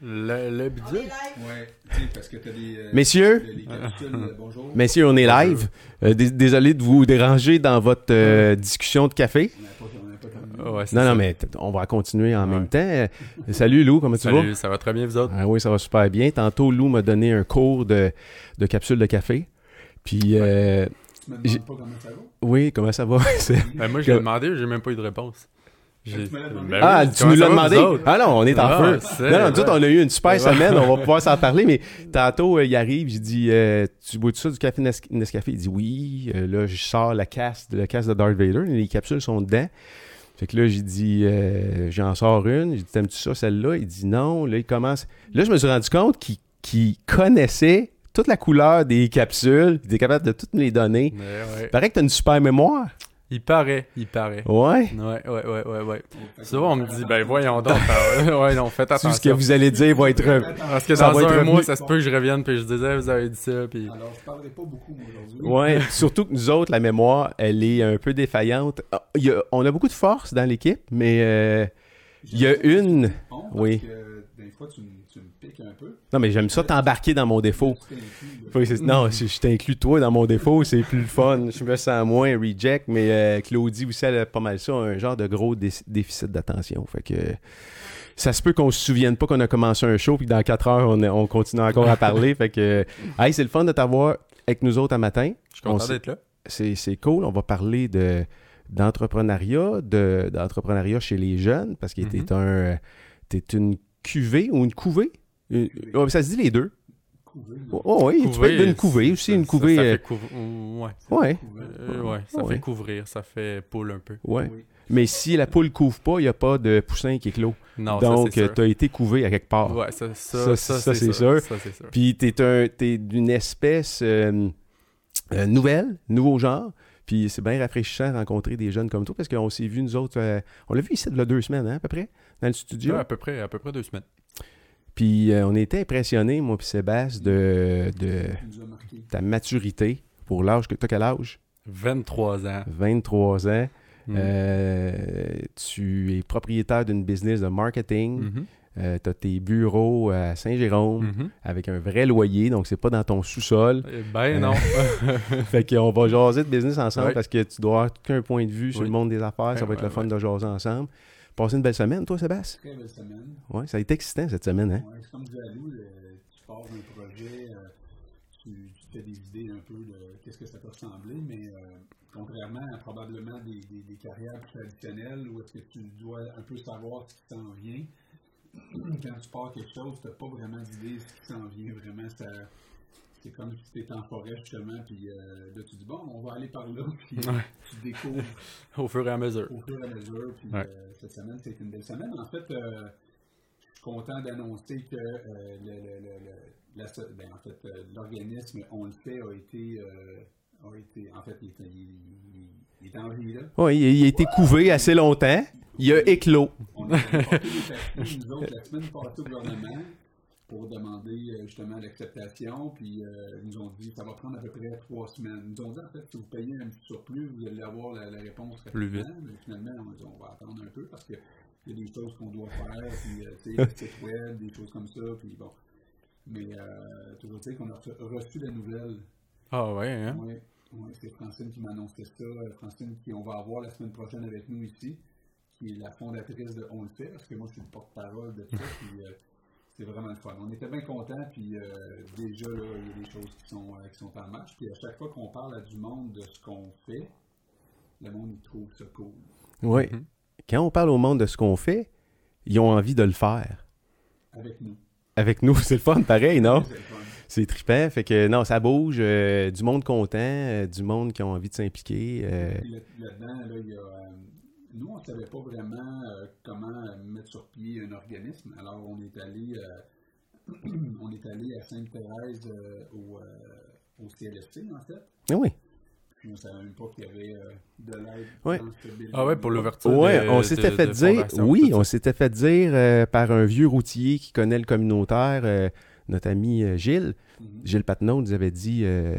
Le, le bidule? Ouais, parce que t'as des. euh, Messieurs, les euh, bonjour. messieurs, on est live. Euh, dés- désolé de vous déranger dans votre euh, discussion de café. On n'a pas, on n'a pas terminé. Ouais, c'est Non, ça. non, mais t- on va continuer en Ouais. même temps. Euh, salut Lou, comment tu vas? Salut, ça va très bien, vous autres? Ah oui, ça va super bien. Tantôt, Lou m'a donné un cours de, de capsule de café. Puis, euh, Tu me J'ai- demandes pas comment ça va? oui, comment ça va? C'est- Ben, moi, je l'ai demandé, j'ai même pas eu de réponse. Ben ah, oui, tu nous l'as demandé? Ah non, on est en Ah, feu. Non, non, nous autres, on a eu une super semaine. On va pouvoir s'en parler. Mais tantôt, euh, il arrive, j'ai dit euh, Tu bois-tu ça du café Nes- Nescafé? Il dit Oui. Euh, là, je sors la casse, de la casse de Darth Vader. Les capsules sont dedans. Fait que là, j'ai dit euh, J'en sors une. J'ai dit T'aimes-tu ça, celle-là? Il dit Non. Là, il commence. Là, je me suis rendu compte qu'il connaissait toute la couleur des capsules. Il était capable de toutes me les donner. Ouais. Il paraît que t'as une super mémoire. Il paraît, il paraît. Ouais? Ouais, ouais, ouais, ouais, ouais. Souvent, on me dit, ben voyons donc. par- ouais, non, faites Tout ce que attention. vous allez dire va être. Parce que Ça dans va un mois, ça se peut que je revienne puis je disais, vous avez dit ça, puis... Alors, je parlerai pas beaucoup moi, aujourd'hui. Ouais, surtout que nous autres, la mémoire, elle est un peu défaillante. Ah, il y a- on a beaucoup de force dans l'équipe, mais euh, il y a une- Bon, parce oui. que des fois, tu, me- un peu. non, mais j'aime ça t'embarquer dans mon défaut. Non, si je t'inclus toi dans mon défaut, c'est plus le fun. Je me sens moins reject, mais euh, Claudie aussi, elle a pas mal ça, un genre de gros dé- déficit d'attention. Fait que ça se peut qu'on se souvienne pas qu'on a commencé un show, puis dans 4 heures, on, on continue encore à parler. Fait que, hey, c'est le fun de t'avoir avec nous autres un matin. Je suis content d'être là. c'est cool. On va parler de d'entrepreneuriat, de d'entrepreneuriat chez les jeunes, parce que t'es Mhm. un t'es une cuvée ou une couvée. Une- ouais, ça se dit les deux. Là. Oh, oui, tu peux être d'une couvée aussi, ça- une couvée. Ça, euh, fait couvrir. Ouais. ouais. Euh, ça Ouais. fait couvrir, ça fait poule un peu. ouais. Oui. Mais si la poule couvre pas, il n'y a pas de poussin qui éclot. Non, Donc, tu as été couvé à quelque part. Ouais, ça, ça, Ça, ça, ça, c'est sûr. sûr. Ça, c'est sûr. Puis t'es un t'es d'une espèce euh, euh, nouvelle, nouveau genre. Puis c'est bien rafraîchissant de rencontrer des jeunes comme toi parce qu'on s'est vu nous autres, euh, on l'a vu ici il y a deux semaines hein, à peu près, dans le studio. Ouais, à peu près, à peu près deux semaines. Puis euh, on était impressionnés, moi puis Sébastien, de, Tu as ta maturité pour l'âge que t'as quel âge? 23 ans. 23 ans. Mm. Euh, tu es propriétaire d'une business de marketing. Mhm. Euh, tu as tes bureaux à Saint-Jérôme Mhm. avec un vrai loyer, donc c'est pas dans ton sous-sol. Eh Ben non. fait qu'on va jaser de business ensemble parce que tu dois avoir qu'un point de vue sur Oui. le monde des affaires. ça va être le fun de jaser ensemble. Passer une belle semaine, toi, Sébastien? Très belle semaine. Ouais, ça a été excitant cette semaine, hein? Ouais, c'est comme Alou, le- tu pars d'un projet, euh, tu, tu te fais des idées un peu de qu'est-ce que ça peut ressembler, mais euh, contrairement à probablement des, des- des carrières plus traditionnelles où est-ce que tu dois un peu savoir ce qui s'en vient, quand tu pars quelque chose, tu n'as pas vraiment d'idée de ce qui s'en vient vraiment. ça- c'est comme si tu étais en forêt justement, puis euh, là tu dis bon, on va aller par là, puis Ouais. tu découvres Au fur et à mesure. au fur et à mesure. Puis Ouais. euh, cette semaine, c'est une belle semaine. En fait, euh, je suis content d'annoncer que so- ben, en fait, l'organisme On le fait a été, a été en fait, il, est- il- il- il est en vie là. Oui, il, il a été couvé assez longtemps. Il a éclos. On a porté les papiers, nous autres, la semaine passée au gouvernement pour demander euh, justement l'acceptation. Puis euh, ils nous ont dit ça va prendre à peu près trois semaines. Ils nous ont dit en fait, si vous payez un petit surplus, vous allez avoir la, la réponse Plus rapidement. Mais finalement, on, dit, on va attendre un peu parce qu'il y a des choses qu'on doit faire, puis euh, tu sais, des sites web, des choses comme ça. Puis bon. Mais euh, toujours dire qu'on a reçu- la nouvelle. Ah ouais, hein? Oui, ouais, c'est Francine qui m'a annoncé ça. Francine, qui on va avoir la semaine prochaine avec nous ici, qui est la fondatrice de On le fait, parce que moi, je suis le porte-parole de ça. puis, c'est vraiment le fun. On était bien contents, puis euh, déjà, là, il y a des choses qui sont, euh, qui sont en marche. Puis à chaque fois qu'on parle à du monde de ce qu'on fait, le monde, il trouve ça cool. Oui. Mhm. Quand on parle au monde de ce qu'on fait, ils ont envie de le faire. Avec nous. Avec nous, c'est le fun, pareil, non? C'est trippant. Fait que non, ça bouge. euh, du monde content, euh, du monde qui ont envie de s'impliquer. euh, Là-dedans, là, il y a, euh, nous, on ne savait pas vraiment euh, comment mettre sur pied un organisme. Alors, on est allé, euh, on est allé à Sainte-Thérèse euh, au, euh, au CLSC, en fait. ah oui. Puis on ne savait même pas qu'il y avait euh, de l'aide building. Ah ouais, pour l'ouverture. Ouais, de- on s'était de- fait de dire, oui, on s'était fait dire euh, par un vieux routier qui connaît le communautaire, euh, notre ami Gilles, Mhm. Gilles Patnaud nous avait dit euh,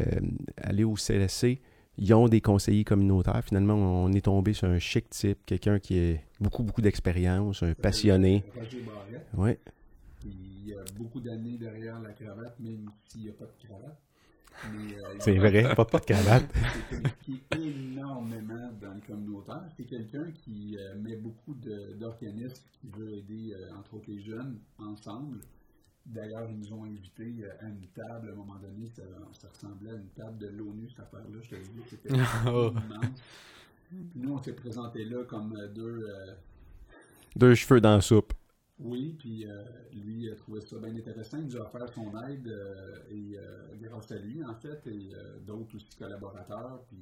allez au CLSC, ils ont des conseillers communautaires. Finalement, on est tombé sur un chic type, quelqu'un qui a beaucoup, beaucoup d'expérience, un passionné. Puis il y a beaucoup d'années derrière la cravate, même s'il n'y a pas de cravate. Euh, C'est vrai, pas, pas de cravate. c'est impliqué énormément dans le communautaire. C'est quelqu'un qui euh, met beaucoup d'organismes qui veut aider, euh, entre autres les jeunes, ensemble. D'ailleurs, ils nous ont invités euh, à une table à un moment donné. Ça, ça ressemblait à une table de l'ONU, cette affaire-là. Je te le dis, c'était Oh. immense. Puis nous, on s'est présentés là comme euh, deux. euh, Deux cheveux dans la soupe. oui, puis euh, lui a trouvé ça bien intéressant. Il nous a offert son aide euh, et grâce à lui, en fait, et d'autres aussi collaborateurs. Puis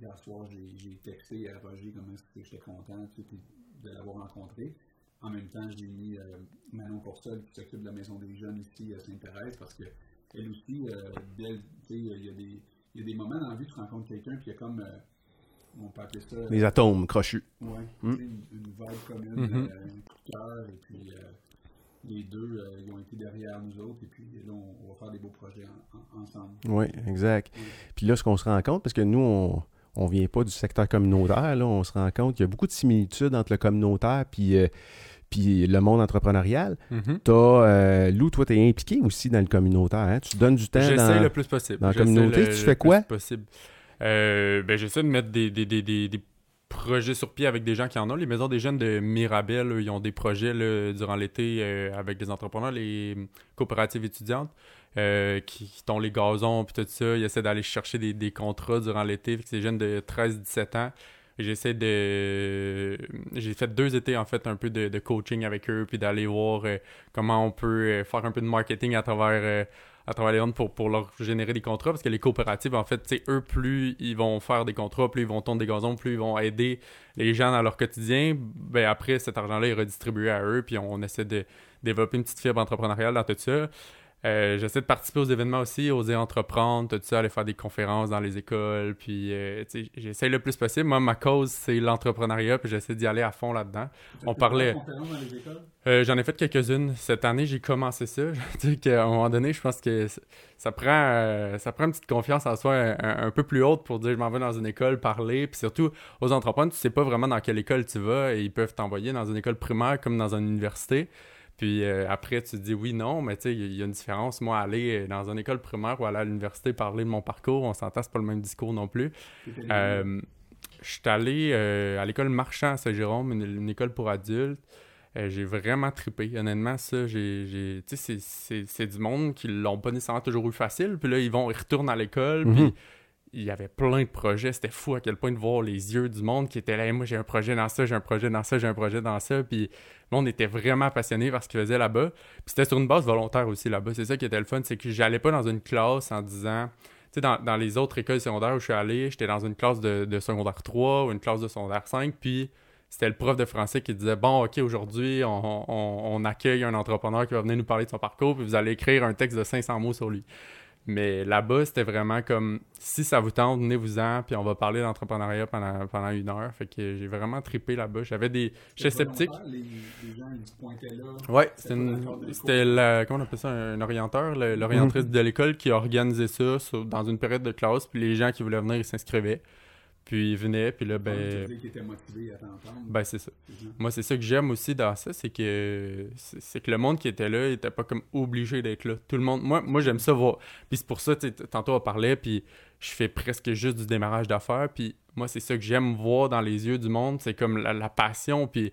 hier soir, j'ai texté à Roger comment j'étais content de l'avoir rencontré. En même temps, j'ai mis euh, Manon Porcel qui s'occupe de la maison des jeunes ici à Sainte-Thérèse parce que elle aussi, euh, sais, il y, a des- il y a des moments dans la vie où tu rencontres quelqu'un puis il y a comme, euh, on peut appeler ça, Les atomes crochus. Mm. tu sais, une, une vibe commune, Mhm. euh, un coup de cœur, et puis euh, les deux, ils ont été derrière nous autres, et puis là, on, on va faire des beaux projets en- en- ensemble. Oui, exact. Mm. Puis là, ce qu'on se rend compte, parce que nous, on on vient pas du secteur communautaire, là, on se rend compte qu'il y a beaucoup de similitudes entre le communautaire puis, euh, puis le monde entrepreneurial. Mhm. T'as, euh, Lou, toi, tu es impliqué aussi dans le communautaire. Hein? Tu donnes du temps J'essaie dans... le plus possible. dans la J'essaie communauté, le- tu fais quoi? possible. Euh, ben, j'essaie de mettre des, des, des, des, des projets sur pied avec des gens qui en ont. Les maisons des jeunes de Mirabel, ils ont des projets durant l'été euh, avec des entrepreneurs, les coopératives étudiantes. euh, qui, qui tondent les gazons puis tout ça, ils essaient d'aller chercher des, contrats durant l'été. Des jeunes de 13-17 ans. J'essaie de... J'ai fait deux étés, en fait, un peu de, de coaching avec eux, puis d'aller voir euh, comment on peut euh, faire un peu de marketing à travers, euh, à travers les ventes pour, pour leur générer des contrats. Parce que les coopératives, en fait, sais, eux, plus ils vont faire des contrats, plus ils vont tondre des gazons, plus ils vont aider les gens dans leur quotidien. Ben après, cet argent-là est redistribué à eux, puis on essaie de développer une petite fibre entrepreneuriale dans tout ça. Euh, j'essaie de participer aux événements aussi, oser entreprendre, tout ça, aller faire des conférences dans les écoles, puis euh, j'essaie le plus possible. Moi, ma cause, c'est l'entrepreneuriat, puis j'essaie d'y aller à fond là-dedans. On parlait-? Euh, J'en ai fait quelques-unes. Cette année, j'ai commencé ça. Je dis qu'à un moment donné, je pense que ça prend, ça prend une petite confiance en soi un, un- un peu plus haute pour dire je m'en vais dans une école, parler. Puis surtout, aux entrepreneurs, tu sais pas vraiment dans quelle école tu vas et ils peuvent t'envoyer dans une école primaire comme dans une université. Puis euh, après, tu te dis oui, non, mais tu sais, il y, a- il y a une différence. Moi, aller dans une école primaire ou aller à l'université parler de mon parcours, on s'entend, c'est pas le même discours non plus. Euh, je suis allé euh, à l'école Marchand à Saint-Jérôme, une, une école pour adultes. Euh, j'ai vraiment trippé. Honnêtement, ça, j'ai. j'ai- Tu sais, c'est- c'est c'est du monde qui l'ont pas nécessairement toujours eu facile. Puis là, ils vont, ils retournent à l'école. Mhm. Puis il y avait plein de projets. C'était fou à quel point de voir les yeux du monde qui étaient là. Moi, j'ai un projet dans ça, j'ai un projet dans ça, j'ai un projet dans ça. Puis le monde était vraiment passionné par ce qu'ils faisaient là-bas. Puis c'était sur une base volontaire aussi là-bas. C'est ça qui était le fun. C'est que j'allais pas dans une classe en disant. Tu sais, dans, les autres écoles secondaires où je suis allé, j'étais dans une classe de, secondaire 3 ou une classe de secondaire 5. Puis c'était le prof de français qui disait Bon, OK, aujourd'hui, on, on- on accueille un entrepreneur qui va venir nous parler de son parcours, puis vous allez écrire un texte de 500 mots sur lui. Mais là-bas, c'était vraiment comme si ça vous tente, venez-vous-en, puis on va parler d'entrepreneuriat pendant, pendant une heure. Fait que j'ai vraiment trippé là-bas. J'avais des. J'étais sceptique. Les, les gens, ils se pointaient là. Ouais, C'était la, comment on appelle ça, un orienteur, l'orientrice de l'école qui a organisé ça sur- dans une période de classe, puis les gens qui voulaient venir, ils s'inscrivaient, puis ils venaient, puis là, ben, qui étaient motivés à t'entendre. ben c'est ça. ça. Moi, c'est ça que j'aime aussi dans ça, c'est que c'est que le monde qui était là, il était pas comme obligé d'être là. Tout le monde, moi, moi j'aime ça voir. Puis c'est pour ça, tantôt on parlait, puis je fais presque juste du démarrage d'affaires, puis moi, c'est ça que j'aime voir dans les yeux du monde, c'est comme la, la passion, puis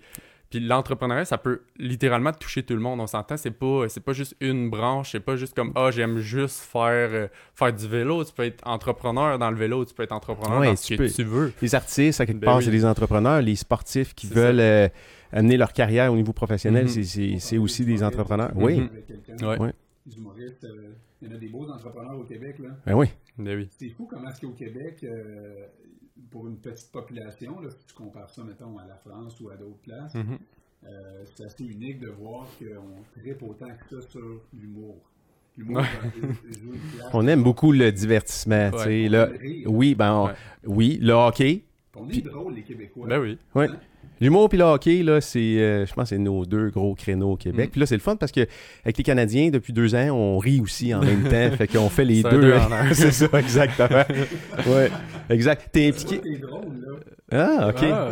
puis l'entrepreneuriat, ça peut littéralement toucher tout le monde. On s'entend, c'est pas, c'est pas juste une branche, c'est pas juste comme ah j'aime juste faire euh, faire du vélo. Tu peux être entrepreneur dans le vélo, tu peux être entrepreneur Ouais, dans tu ce que peux. tu veux. Les artistes, à quelque Ben part, oui. c'est des entrepreneurs. Les sportifs qui veulent euh, amener leur carrière au niveau professionnel, Mhm. c'est- c'est c'est aussi des entrepreneurs. tu Oui, Mhm. quelqu'un, Ouais. Ouais. Les humoristes, euh, il y en a des beaux entrepreneurs au Québec, là. ben oui. Ben oui. C'est fou comment est-ce qu'au Québec, euh, pour une petite population, là, si tu compares ça, mettons, à la France ou à d'autres places, Mhm. euh, c'est assez unique de voir qu'on tripe autant que ça sur l'humour. L'humour Ouais. On aime beaucoup le divertissement. tu sais, rire. oui, ben, on- Ouais. oui, le hockey. On est Puis- drôle, les Québécois. Ben oui. Ouais. Hein? L'humour puis le hockey, là, c'est, euh, je pense, que c'est nos deux gros créneaux au Québec. Mm. Puis là, c'est le fun parce que avec les Canadiens, depuis deux ans, on rit aussi en même temps. fait qu'on fait les deux. c'est ça, exactement. ouais, exact. T'es impliqué. C'est drôle, là. Ah, ok. Ah.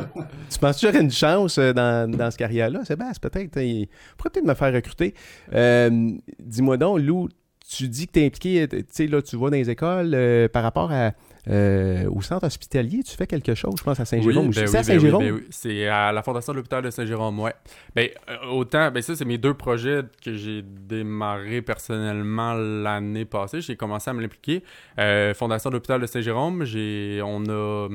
Tu penses que j'aurais une chance euh, dans, dans ce carrière-là? Sébastien, peut-être. hein, Il pourrait peut-être me faire recruter. Euh, Dis-moi donc, Lou, tu dis que tu es impliqué, tu sais, là, tu vas dans les écoles euh, par rapport à, euh, au centre hospitalier, tu fais quelque chose, je pense, à Saint-Jérôme. Oui, ben c'est ben oui, Saint-Jérôme? ben oui. C'est à la Fondation de l'hôpital de Saint-Jérôme, ouais. Ben, euh, autant, ben ça, c'est mes deux projets que j'ai démarré personnellement l'année passée. J'ai commencé à me l'impliquer. Euh, Fondation de l'hôpital de Saint-Jérôme, j'ai, on a...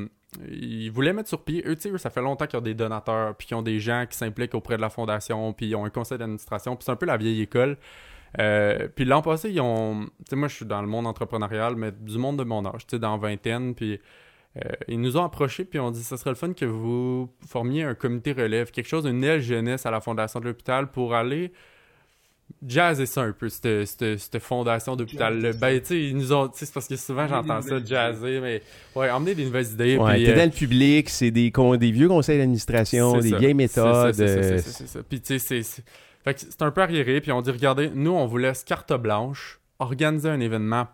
Ils voulaient mettre sur pied, eux, tu sais, eux, ça fait longtemps qu'ils ont des donateurs, puis qu'ils ont des gens qui s'impliquent auprès de la fondation, puis ils ont un conseil d'administration, puis c'est un peu la vieille école. Euh, puis l'an passé, ils ont. Tu sais, moi, je suis dans le monde entrepreneurial, mais du monde de mon âge, tu sais, dans vingtaine. Puis euh, ils nous ont approchés, puis on dit ça serait le fun que vous formiez un comité relève, quelque chose, une aile jeunesse à la fondation de l'hôpital pour aller jazzer ça un peu, cette, cette, cette fondation d'hôpital. Ben, tu sais, ils nous ont. Tu sais, c'est parce que souvent j'entends ça, jazzer, mais. Ouais, emmener des nouvelles idées. Ouais, t'es euh, dans le public, c'est des, con- des vieux conseils d'administration, des ça. vieilles méthodes. c'est ça, c'est ça, c'est ça. Puis tu sais, c'est... Fait que c'est un peu arriéré, puis on dit, regardez, nous, on vous laisse carte blanche, organiser un événement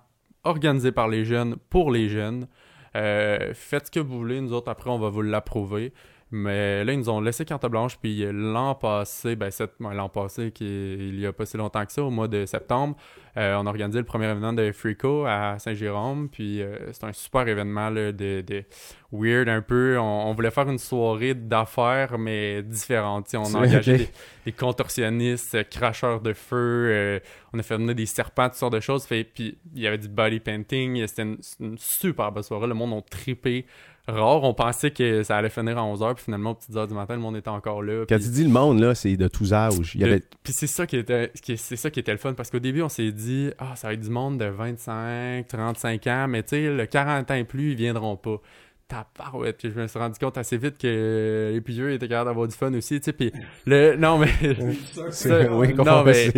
organisé par les jeunes, pour les jeunes. Euh, faites ce que vous voulez, nous autres, après, on va vous l'approuver. Mais là, ils nous ont laissé carte blanche, puis l'an passé, ben, l'an passé, qui est- il y a pas si longtemps que ça, au mois de septembre, euh, on a organisé le premier événement de Freako à Saint-Jérôme, puis euh, c'est un super événement là, de, de weird un peu. On, on voulait faire une soirée d'affaires, mais différente. On a engagé des, des contorsionnistes, euh, cracheurs de feu, euh, on a fait venir des serpents, toutes sortes de choses. Fait, puis il y avait du body painting, c'était une, une super belle soirée. Le monde a trippé. Rare, on pensait que ça allait finir à 11h, puis finalement, aux petites heures du matin, le monde était encore là. Quand puis- tu dis le monde, là, c'est de tous âges. Il y. Puis c'est ça qui était c'est ça qui était le fun parce qu'au début on s'est dit ah ça va être du monde de 25, 35 ans mais tu sais le 40 ans et plus ils viendront pas. Tabarouette, puis je me suis rendu compte assez vite que les plus vieux étaient capables d'avoir du fun aussi, tu sais, puis le non mais ça- oui, non mais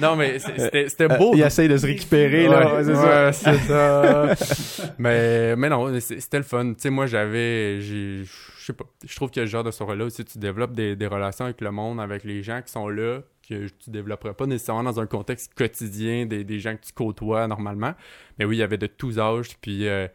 non mais c'était beau. Euh, il essaye de se récupérer, là. Ouais, ouais, c'est ça. ouais, c'est ça. mais, mais non, c'était le fun. Tu sais, moi, j'avais. Je sais pas. Je trouve que le genre de soirée-là aussi, tu développes des, des relations avec le monde, avec les gens qui sont là, que tu développerais pas nécessairement dans un contexte quotidien des, des gens que tu côtoies normalement. Mais oui, il y avait de tous âges. Puis euh,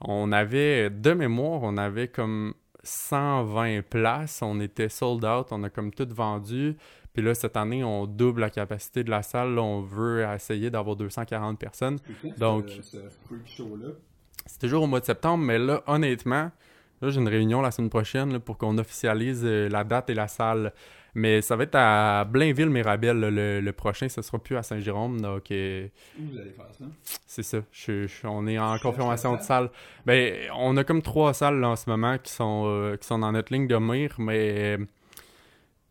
on avait, de mémoire, on avait comme 120 places. On était sold out. On a comme tout vendu. Puis là, cette année, on double la capacité de la salle. Là, on veut essayer d'avoir 240 personnes. Donc- ce, ce C'est toujours au mois de septembre, mais là, honnêtement, là, j'ai une réunion la semaine prochaine là, pour qu'on officialise euh, la date et la salle. Mais ça va être à Blainville-Mirabel le, le prochain, ce sera plus à Saint-Jérôme. Donc, où vous allez faire ça? c'est ça. Je- je- on est en Je confirmation de salle. Ben, on a comme trois salles là, en ce moment qui sont, euh, qui sont dans notre ligne de mire, mais euh,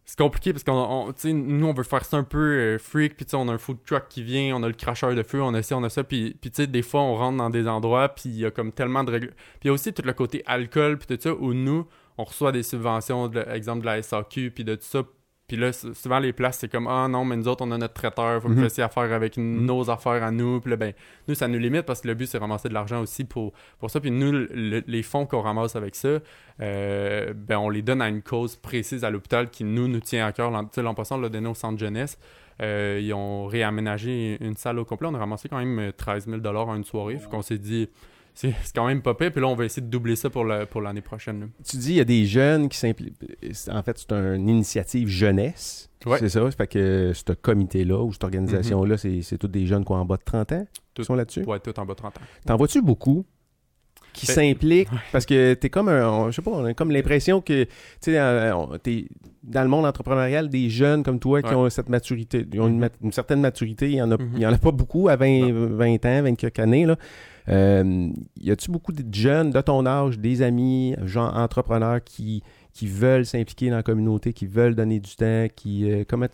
c'est compliqué parce qu'on, nous, on veut faire ça un peu euh, freak, puis on a un food truck qui vient, on a le cracheur de feu, on a ça, on a ça, puis, puis tu sais, des fois, on rentre dans des endroits, puis il y a comme tellement de règles. Puis il y a aussi tout le côté alcool, puis tout ça, où nous, on reçoit des subventions, de, exemple de la SAQ, puis de tout ça. Puis là, sou- souvent, les places, c'est comme Ah non, mais nous autres, on a notre traiteur, faut que vous Mhm. fassiez affaire avec nos affaires à nous. Puis là, ben, nous, ça nous limite parce que le but, c'est de ramasser de l'argent aussi pour, pour ça. Puis nous, le- le- les fonds qu'on ramasse avec ça, euh, ben, on les donne à une cause précise à l'hôpital qui nous, nous tient à cœur. L'an tu sais, l'an passé, on l'a donné au centre jeunesse. Euh, ils ont réaménagé une salle au complet. On a ramassé quand même euh, 13 000 en une soirée. Fait qu'on s'est dit, c'est quand même pas pire. Puis là, on va essayer de doubler ça pour le- pour l'année prochaine. là. Tu dis, il y a des jeunes qui s'impliquent. En fait, c'est une initiative jeunesse. Ouais. C'est ça. Ça fait que ce comité-là ou cette organisation-là, c'est c'est tous des jeunes qui ont en bas de 30 ans Tout- qui sont là-dessus? Pour être tout en bas de 30 ans. T'en vois-tu beaucoup qui Ben- s'impliquent? parce que t'es comme un, on- je sais pas, on a comme l'impression que tu sais, euh, t'es dans le monde entrepreneurial des jeunes comme toi qui Ouais. ont cette maturité, ils ont une, Mhm. mat- une certaine maturité, il y en a, Mhm. il y en a pas beaucoup à 20, 20 ans, 20 quelques années là. Euh, y a-tu beaucoup de jeunes de ton âge, des amis, genre entrepreneurs qui qui veulent s'impliquer dans la communauté, qui veulent donner du temps, qui euh, comment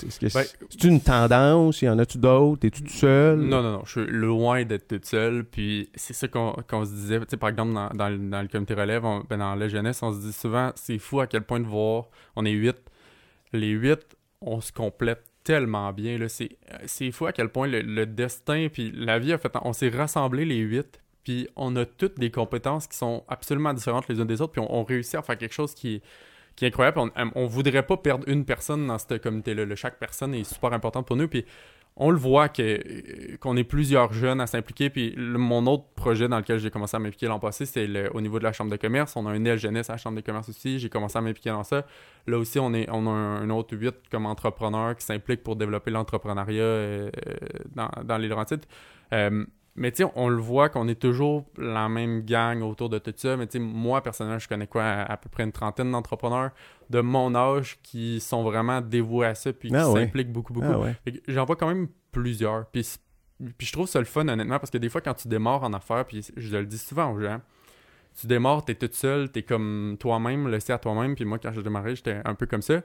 Ben, c'est c'est une tendance, il y en a-tu d'autres, es-tu tout seul? Non, non, non. Je suis loin d'être toute seule. Puis c'est ça qu'on se disait. Tu sais, par exemple, dans, dans, le- dans le comité relève, on- ben, dans la jeunesse, on se dit souvent, c'est fou à quel point de voir. On est huit. Les huit, on se complète tellement bien. C'est fou à quel point le, destin, puis la vie fait. On s'est rassemblés les huit. Puis on a toutes des compétences qui sont absolument différentes les unes des autres. Puis on, réussit à faire quelque chose qui est incroyable. On, on voudrait pas perdre une personne dans cette communauté-là. là. Chaque personne est super importante pour nous. On le voit que qu'on est plusieurs jeunes à s'impliquer. Puis mon autre projet dans lequel j'ai commencé à m'impliquer l'an passé, c'est au niveau de la chambre de commerce. On a un aile jeunesse à la chambre de commerce aussi. J'ai commencé à m'impliquer dans ça. Là aussi, on, est, a un, autre huit comme entrepreneurs qui s'impliquent pour développer l'entrepreneuriat euh, dans, dans les. Euh, mais tu sais, on le voit qu'on est toujours la même gang autour de tout ça. Mais tu sais, moi, personnellement, je connais quoi, à, à peu près une trentaine d'entrepreneurs de mon âge qui sont vraiment dévoués à ça puis qui Ah ouais. s'impliquent beaucoup, beaucoup. Ah ouais. J'en vois quand même plusieurs. Puis, puis je trouve ça le fun, honnêtement, parce que des fois, quand tu démarres en affaires, puis je le dis souvent aux gens, tu démarres, t'es toute seule, t'es comme toi-même, laissé à toi-même. Puis moi, quand je démarrais, j'étais un peu comme ça.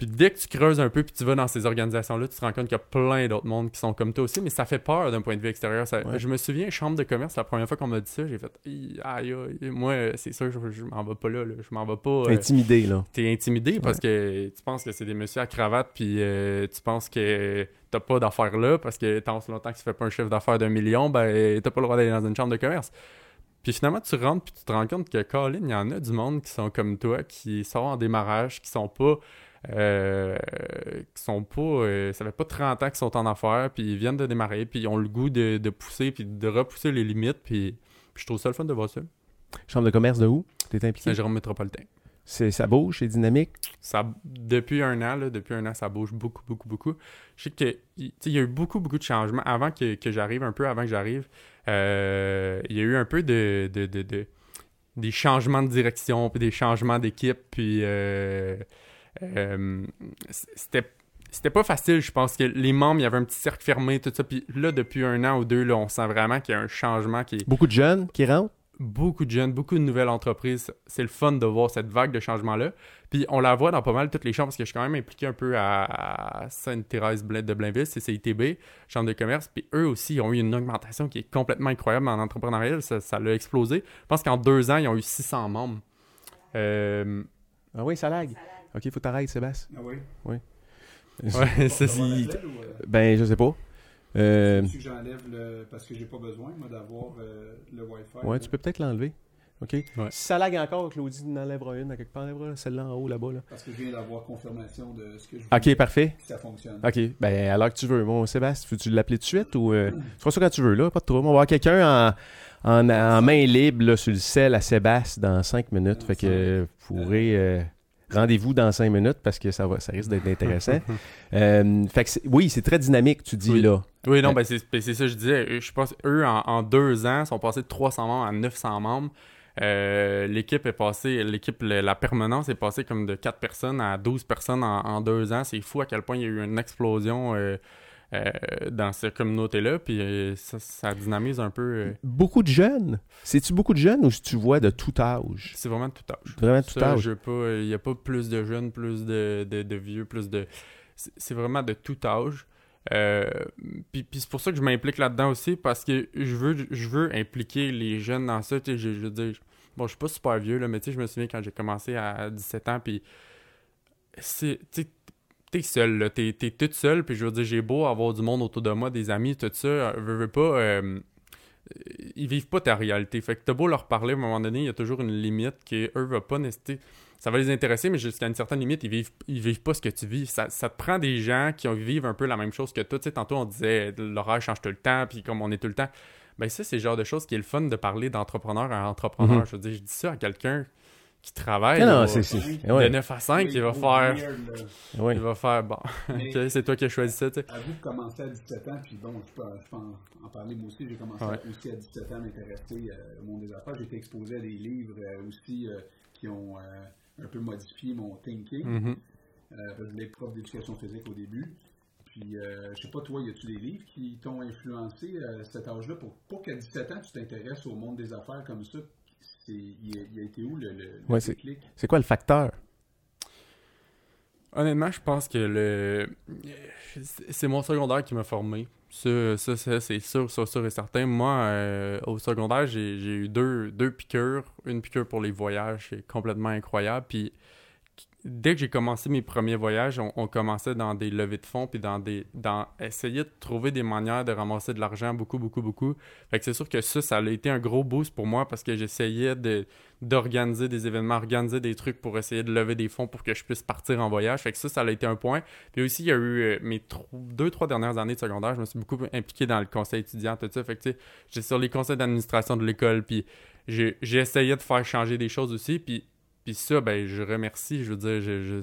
Puis dès que tu creuses un peu, puis tu vas dans ces organisations-là, tu te rends compte qu'il y a plein d'autres mondes qui sont comme toi aussi, mais ça fait peur d'un point de vue extérieur. Ça- Ouais. Je me souviens, chambre de commerce, la première fois qu'on m'a dit ça, j'ai fait aïe, aïe, moi, c'est sûr, je, je m'en vais pas là, là. je m'en vais pas. euh, Intimidé, là. t'es intimidé parce que tu penses que c'est des messieurs à cravate puis euh, tu penses que t'as pas d'affaires là parce que tant longtemps que tu fais pas un chiffre d'affaires d'un million, ben t'as pas le droit d'aller dans une chambre de commerce. Puis finalement, tu rentres puis tu te rends compte que Colin, il y en a du monde qui sont comme toi, qui sont en démarrage, qui sont pas euh, qui sont pas euh, ça fait pas 30 ans qu'ils sont en affaires puis ils viennent de démarrer puis ils ont le goût de, de pousser puis de repousser les limites puis, puis je trouve ça le fun de voir ça. Chambre de commerce de où? T'es impliqué? Saint-Jérôme métropolitain. C'est, ça bouge, c'est dynamique? Ça, depuis un an, là, depuis un an, ça bouge beaucoup, beaucoup, beaucoup. Je sais que il y a eu beaucoup, beaucoup de changements avant que, que j'arrive, un peu avant que j'arrive. euh, il y a eu un peu de, de, de- de- des changements de direction, puis des changements d'équipe, puis euh, euh, c'était c'était pas facile, je pense que les membres, il y avait un petit cercle fermé, tout ça. Puis là, depuis un an ou deux, là, on sent vraiment qu'il y a un changement qui est Beaucoup de jeunes qui rentrent? beaucoup de jeunes, beaucoup de nouvelles entreprises. C'est le fun de voir cette vague de changement-là. Puis on la voit dans pas mal toutes les chambres parce que je suis quand même impliqué un peu à, Sainte-Thérèse de Blainville, c'est CITB, chambre de commerce. Puis eux aussi, ils ont eu une augmentation qui est complètement incroyable en entrepreneuriat. Ça, ça l'a explosé. Je pense qu'en deux ans, ils ont eu 600 membres. Euh, Ah oui, ça lag. Ok, faut t'arrêter, Sébastien. Ah oui? ouais, c'est On Si- l'enlève ou, euh, Ben, je sais pas. Euh, veux-tu que j'enlève le. Parce que j'ai pas besoin, moi, d'avoir euh, le Wi-Fi. ouais, là? tu peux peut-être l'enlever. OK. Ouais. Si ça lag encore, Claudie en enlèvera une à quelque part. enlèvera celle-là en haut, là-bas. Là. Parce que je viens d'avoir confirmation de ce que je OK, voulais, parfait. ça fonctionne. OK. Ben, l'heure que tu veux. Bon, Sébastien, veux-tu l'appeler tout de suite ou. Euh... Tu feras ça quand tu veux, là. Pas de trouble. On va avoir quelqu'un en, en, en main libre là, sur le sel à Sébastien dans 5 minutes. Fait que euh, vous pourrez. Euh, Rendez-vous dans 5 minutes parce que ça, va, ça risque d'être intéressant. Euh, fait que oui, c'est très dynamique, tu dis Oui. là. Oui, non, Ouais. ben c'est ben, c'est ça que je disais. Je pense eux, en, en deux ans, sont passés de 300 membres à 900 membres. Euh, l'équipe est passée, l'équipe, la permanence est passée comme de 4 personnes à 12 personnes en, en deux ans. C'est fou à quel point il y a eu une explosion euh, euh, dans cette communauté-là. Puis euh, ça, ça dynamise un peu. euh, Beaucoup de jeunes. C'est-tu beaucoup de jeunes ou tu vois de tout âge? c'est vraiment de tout âge. Vraiment de tout Ça, âge. il n'y a pas plus de jeunes, plus de, de, de vieux, plus de. C'est vraiment de tout âge. Euh, puis puis c'est pour ça que je m'implique là-dedans aussi, parce que je veux, je veux impliquer les jeunes dans ça. Je, je veux dire, bon, je suis pas super vieux, là, mais tu sais, je me souviens quand j'ai commencé à 17 ans, puis c'est. T'es seul, là, t'es, t'es toute seule, puis je veux dire, j'ai beau avoir du monde autour de moi, des amis, tout ça, euh, veux, pas. euh, ils vivent pas ta réalité. Fait que t'as beau leur parler, à un moment donné, il y a toujours une limite qui, eux, va pas nécessiter. Ça va les intéresser, mais jusqu'à une certaine limite, ils vivent, ils vivent pas ce que tu vis. Ça, ça te prend des gens qui ont- vivent un peu la même chose que toi. Tu sais, tantôt, on disait l'horaire change tout le temps, puis comme on est tout le temps. Ben, ça, c'est le genre de choses qui est le fun de parler d'entrepreneur à entrepreneur. Mhm. Je veux dire, je dis ça à quelqu'un qui travaille. Non, là, c'est. c'est- de ouais. 9 à 5, Oui, il va faire. ouais. Il va faire, bon, ok, c'est toi qui as choisi ça, tu sais. Avoue que commencer à 17 ans, puis bon, je peux, je peux en, en parler moi aussi. J'ai commencé Ouais. aussi à 17 ans à m'intéresser euh, au monde des affaires. J'ai été exposé à des livres euh, aussi euh, qui ont euh, un peu modifié mon thinking. Parce que je prof d'éducation physique au début. Puis, euh, je sais pas, toi, y a-tu des livres qui t'ont influencé euh, à cet âge-là pour, pour qu'à 17 ans, tu t'intéresses au monde des affaires comme ça? C'est, il, a, il a été où le, Ouais, c'est- quoi le facteur? Honnêtement, je pense que le c'est mon secondaire qui m'a formé. Ça, ça, ça, c'est sûr, ça, sûr et certain. Moi, euh, au secondaire, j'ai j'ai eu deux, deux piqûres. Une piqûre pour les voyages, c'est complètement incroyable. Puis dès que j'ai commencé mes premiers voyages, on, commençait dans des levées de fonds, puis dans des, dans essayer de trouver des manières de ramasser de l'argent, beaucoup, beaucoup, beaucoup. Fait que c'est sûr que ça, ça a été un gros boost pour moi parce que j'essayais d'organiser des événements, organiser des trucs pour essayer de lever des fonds pour que je puisse partir en voyage. Fait que ça, ça a été un point. Puis aussi, il y a eu euh, mes deux, trois dernières années de secondaire, je me suis beaucoup impliqué dans le conseil étudiant, tout ça. Fait que tu sais, j'étais sur les conseils d'administration de l'école, puis j'ai essayé de faire changer des choses aussi. Puis puis ça, ben, je remercie. Je veux dire, je,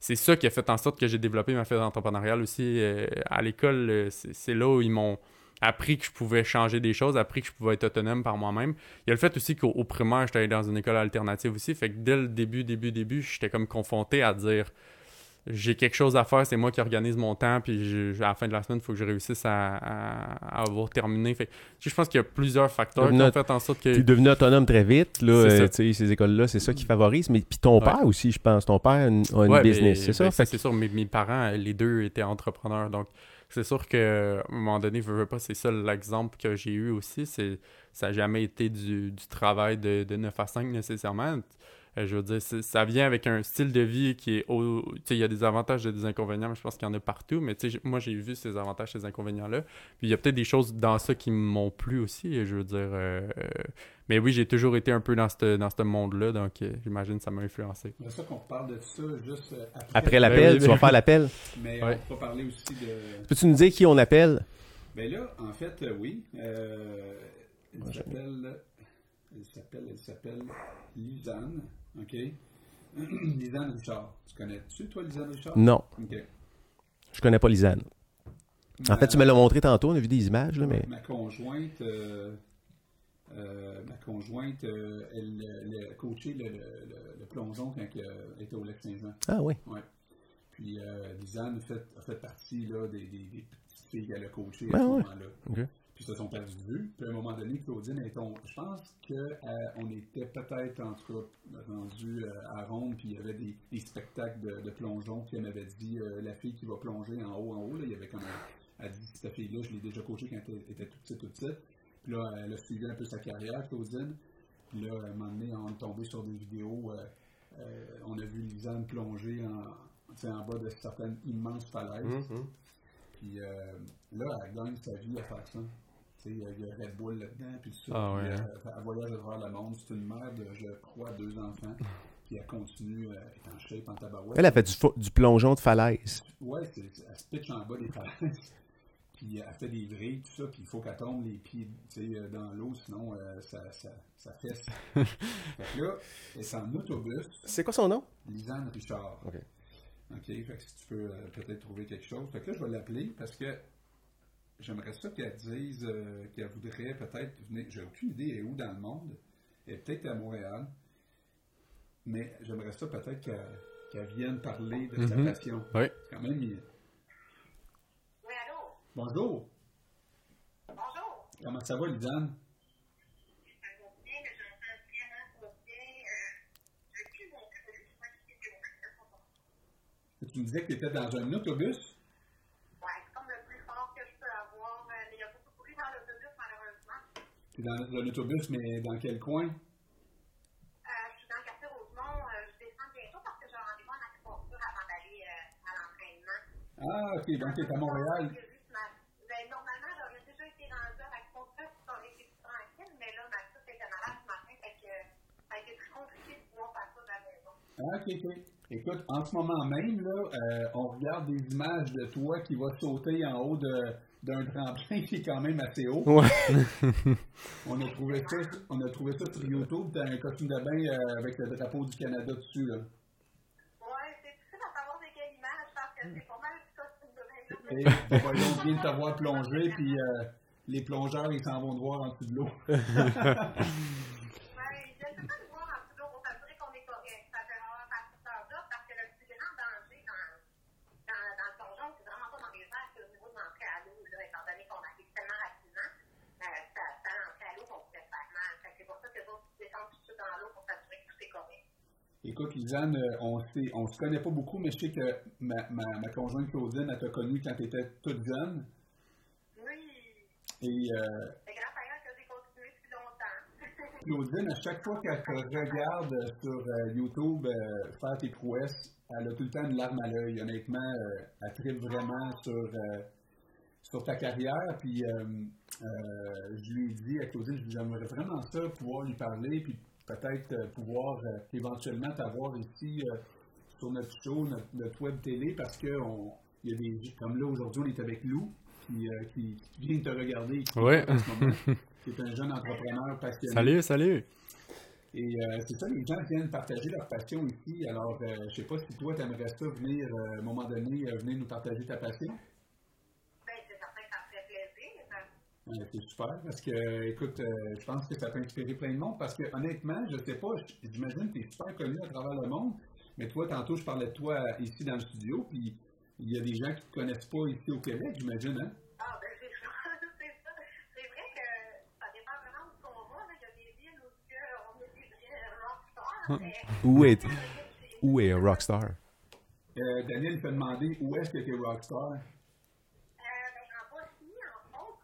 c'est ça qui a fait en sorte que j'ai développé ma fête entrepreneuriale aussi. Euh, à l'école, euh, c'est là où ils m'ont appris que je pouvais changer des choses, appris que je pouvais être autonome par moi-même. Il y a le fait aussi qu'au primaire, j'étais dans une école alternative aussi. Fait que dès le début, début, début, j'étais comme confronté à dire j'ai quelque chose à faire, c'est moi qui organise mon temps, puis à la fin de la semaine, il faut que je réussisse à, avoir terminé. Fait, je pense qu'il y a plusieurs facteurs qui ont fait en sorte que... Tu es devenu autonome très vite, là, euh, ces écoles-là, c'est ça qui favorise, mais puis ton père aussi, je pense, ton père a une, business, c'est ça? Ben, c'est sûr, mes, mes parents, les deux étaient entrepreneurs, donc c'est sûr qu'à un moment donné, je veux pas, c'est ça l'exemple que j'ai eu aussi, c'est ça n'a jamais été du, travail de, de 9 à 5 nécessairement euh, je veux dire, ça vient avec un style de vie qui est. Au... Il y a des avantages et des inconvénients, mais je pense qu'il y en a partout. Mais moi, j'ai vu ces avantages, ces inconvénients-là. Puis il y a peut-être des choses dans ça qui m'ont plu aussi. Je veux dire. Euh, mais oui, j'ai toujours été un peu dans ce dans monde-là, donc euh, j'imagine que ça m'a influencé. C'est ça qu'on parle de ça juste après? Après l'appel, tu vas faire l'appel. Mais on va parler aussi de. Peux-tu nous dire qui on appelle? Ben là, en fait, oui. elle s'appelle. Elle s'appelle. Elle s'appelle Lisanne. OK. Lisanne Richard. Tu connais-tu, toi, Lisanne Richard? Non. OK. Je connais pas Lisanne. En fait, tu me l'as montré tantôt, on a vu des images, là, mais... Ma conjointe, euh, euh, ma conjointe, euh, elle, a coaché le, le, plongeon quand elle était au lac Saint-Jean. Ah oui? Oui. Puis Lisanne a fait, a fait partie là, des, des, des petites filles qu'elle a coachées à ce moment-là. Puis se sont perdus de vue. Puis à un moment donné, Claudine est tombée. Je pense qu'on euh, était peut-être en tout rendu euh, à Rome, puis il y avait des, des spectacles de, de, plongeon, puis elle m'avait dit euh, la fille qui va plonger en haut, en haut. Là, il y avait comme elle dit cette fille-là, je l'ai déjà coachée quand elle était toute petite, toute petite. Puis là, elle a suivi un peu sa carrière, Claudine. Puis là, à un moment donné, on est tombé sur des vidéos. on a vu Lisanne plonger en, en bas de certaines immenses falaises. Mm-hmm. Puis là, elle gagne sa vie à faire ça. Il y a Red Bull là-dedans, puis tout ça. Ah, ouais. Hein. elle voyage à travers le monde. C'est une mère de, je crois, deux enfants qui a continué à être en shape en tabarouette. Elle a fait du, du plongeon de falaise. Oui, elle se pitch en bas des falaises. puis elle fait des vrilles, tout ça, puis il faut qu'elle tombe les pieds euh, dans l'eau, sinon euh, ça, ça, ça fesse. fait que là, elle est en autobus. C'est quoi son nom? Lisanne Richard. OK. OK, fait que si tu peux euh, peut-être trouver quelque chose. Fait que là, je vais l'appeler parce que j'aimerais ça qu'elle dise euh, qu'elle voudrait peut-être venir. J'ai aucune idée elle est où dans le monde? Elle est peut-être à Montréal. Mais j'aimerais ça peut-être qu'elle vienne parler de sa mhm. passion. Oui. Quand même. Oui, allô? Bonjour. Bonjour. Comment ça va, Lisanne? Tu me disais que tu étais dans un autobus? Tu es dans l'autobus, mais dans quel coin? Euh, je suis dans le quartier Rosemont. Euh, je descends bientôt parce que j'ai un rendez-vous en acupuncture avant d'aller euh, à l'entraînement. Ah, ok, donc tu es à Montréal. Ben, normalement, j'aurais déjà été rendu à l'acupuncture pour on était plus tranquille, mais là, ma soeur était malade ce matin, fait que ça a été très compliqué de pouvoir faire ça de la maison. Ah, ok, ok. Écoute, en ce moment même, là, euh, on regarde des images de toi qui va sauter en haut de d'un tremplin qui est quand même assez haut. Ouais. on, a trouvé ça, on a trouvé ça sur YouTube. T'as un costume de bain euh, avec le drapeau du Canada dessus. Là. Ouais, c'est difficile à savoir de quelle image parce que c'est pas mal du costume de bain. Et on va donc bien t'avoir plongé, puis euh, les plongeurs, ils s'en vont te voir en dessous de l'eau. Écoute, Lisanne, euh, on ne se connaît pas beaucoup, mais je sais que ma, ma, ma conjointe Claudine, elle t'a connue quand tu étais toute jeune. Oui. Et. Euh, c'est grâce à elle que j'ai continué depuis longtemps. Claudine, à chaque fois qu'elle te regarde sur euh, YouTube euh, faire tes prouesses, elle a tout le temps une larme à l'œil. Honnêtement, euh, elle tripe vraiment sur, euh, sur ta carrière. Puis euh, euh, je lui ai dit à Claudine, j'aimerais vraiment ça, pouvoir lui parler, puis peut-être euh, pouvoir euh, éventuellement t'avoir ici euh, sur notre show, notre, notre web télé, parce que on- il y a des comme là aujourd'hui, on est avec Lou, qui, euh, vient te regarder moment, qui est un jeune entrepreneur passionné. Salut, salut. Et euh, c'est ça, les gens viennent partager leur passion ici. Alors, euh, je sais pas si toi, tu aimerais ça venir, à un moment donné, venir nous partager ta passion. Ben, c'est certain que ça me ferait plaisir. Euh, c'est super parce que, écoute, euh, je pense que ça peut inspirer plein de monde parce que, honnêtement, je sais pas, j'imagine que tu es super connu à travers le monde, mais toi, tantôt, je parlais de toi euh, ici dans le studio, puis il y a des gens qui te connaissent pas ici au Québec, j'imagine, hein? Ah, ben, c'est ça. c'est ça. C'est vrai que ça dépend vraiment où on va. Il y a des villes où que on est des vrais rockstars, mais. Où est, où est Rockstar? Euh, Daniel fait demander où est-ce que tu es rockstar? Euh, ben, en Bosnie, en France. En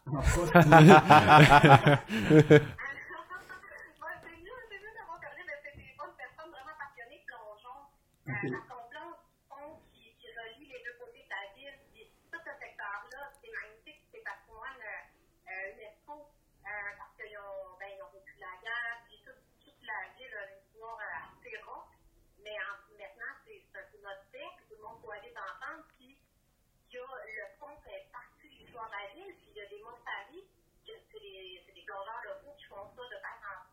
fait, Ouais, c'est mieux, c'est mieux d'avoir parlé de ces des bonnes personnes vraiment passionnées de plongeon. Euh, Ok. Parce qu'on plonge du pont qui, qui relie les deux côtés de la ville. Puis tout ce secteur-là, c'est magnifique, c'est patrimoine euh, euh, UNESCO. Euh, parce qu'ils ont, ben, ils ont vécu la guerre, puis toute, toute la ville a une histoire euh, assez rock. Mais en, maintenant, c'est c'est un peu notre fait, puis tout le monde doit aller d'entendre. Puis il y a le pont fait ville, puis il y a des que c'est des, c'est des plongeurs locaux qui font ça de père en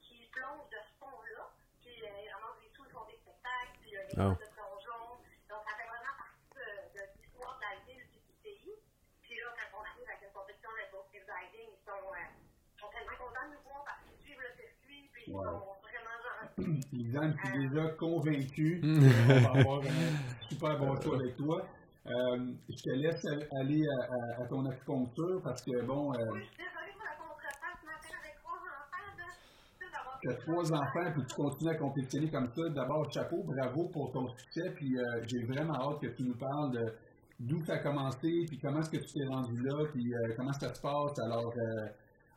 qui plongent de ce pont-là, puis euh, ils ramassent des sous, ils font des spectacles, puis euh, des Oh. de plongeon. Donc ça fait vraiment partie de, de l'histoire de la ville du pays. Puis là, quand on arrive avec une compétition de Ghost Diving, ils sont, euh, sont tellement contents de nous voir parce qu'ils suivent le circuit, puis ils sont vraiment gentils. Lisanne, je suis déjà convaincu qu'on va avoir un super bon show avec toi. Euh, je te laisse aller à, à- à ton acupuncture parce que, bon, euh, Oui, je suis désolée pour la contreface ce matin avec trois enfants. Tu as trois enfants puis tu continues à compétitionner comme ça. D'abord, chapeau, bravo pour ton succès. Puis euh, j'ai vraiment hâte que tu nous parles de d'où ça a commencé, puis comment est-ce que tu t'es rendu là, puis euh, comment ça se passe. Alors,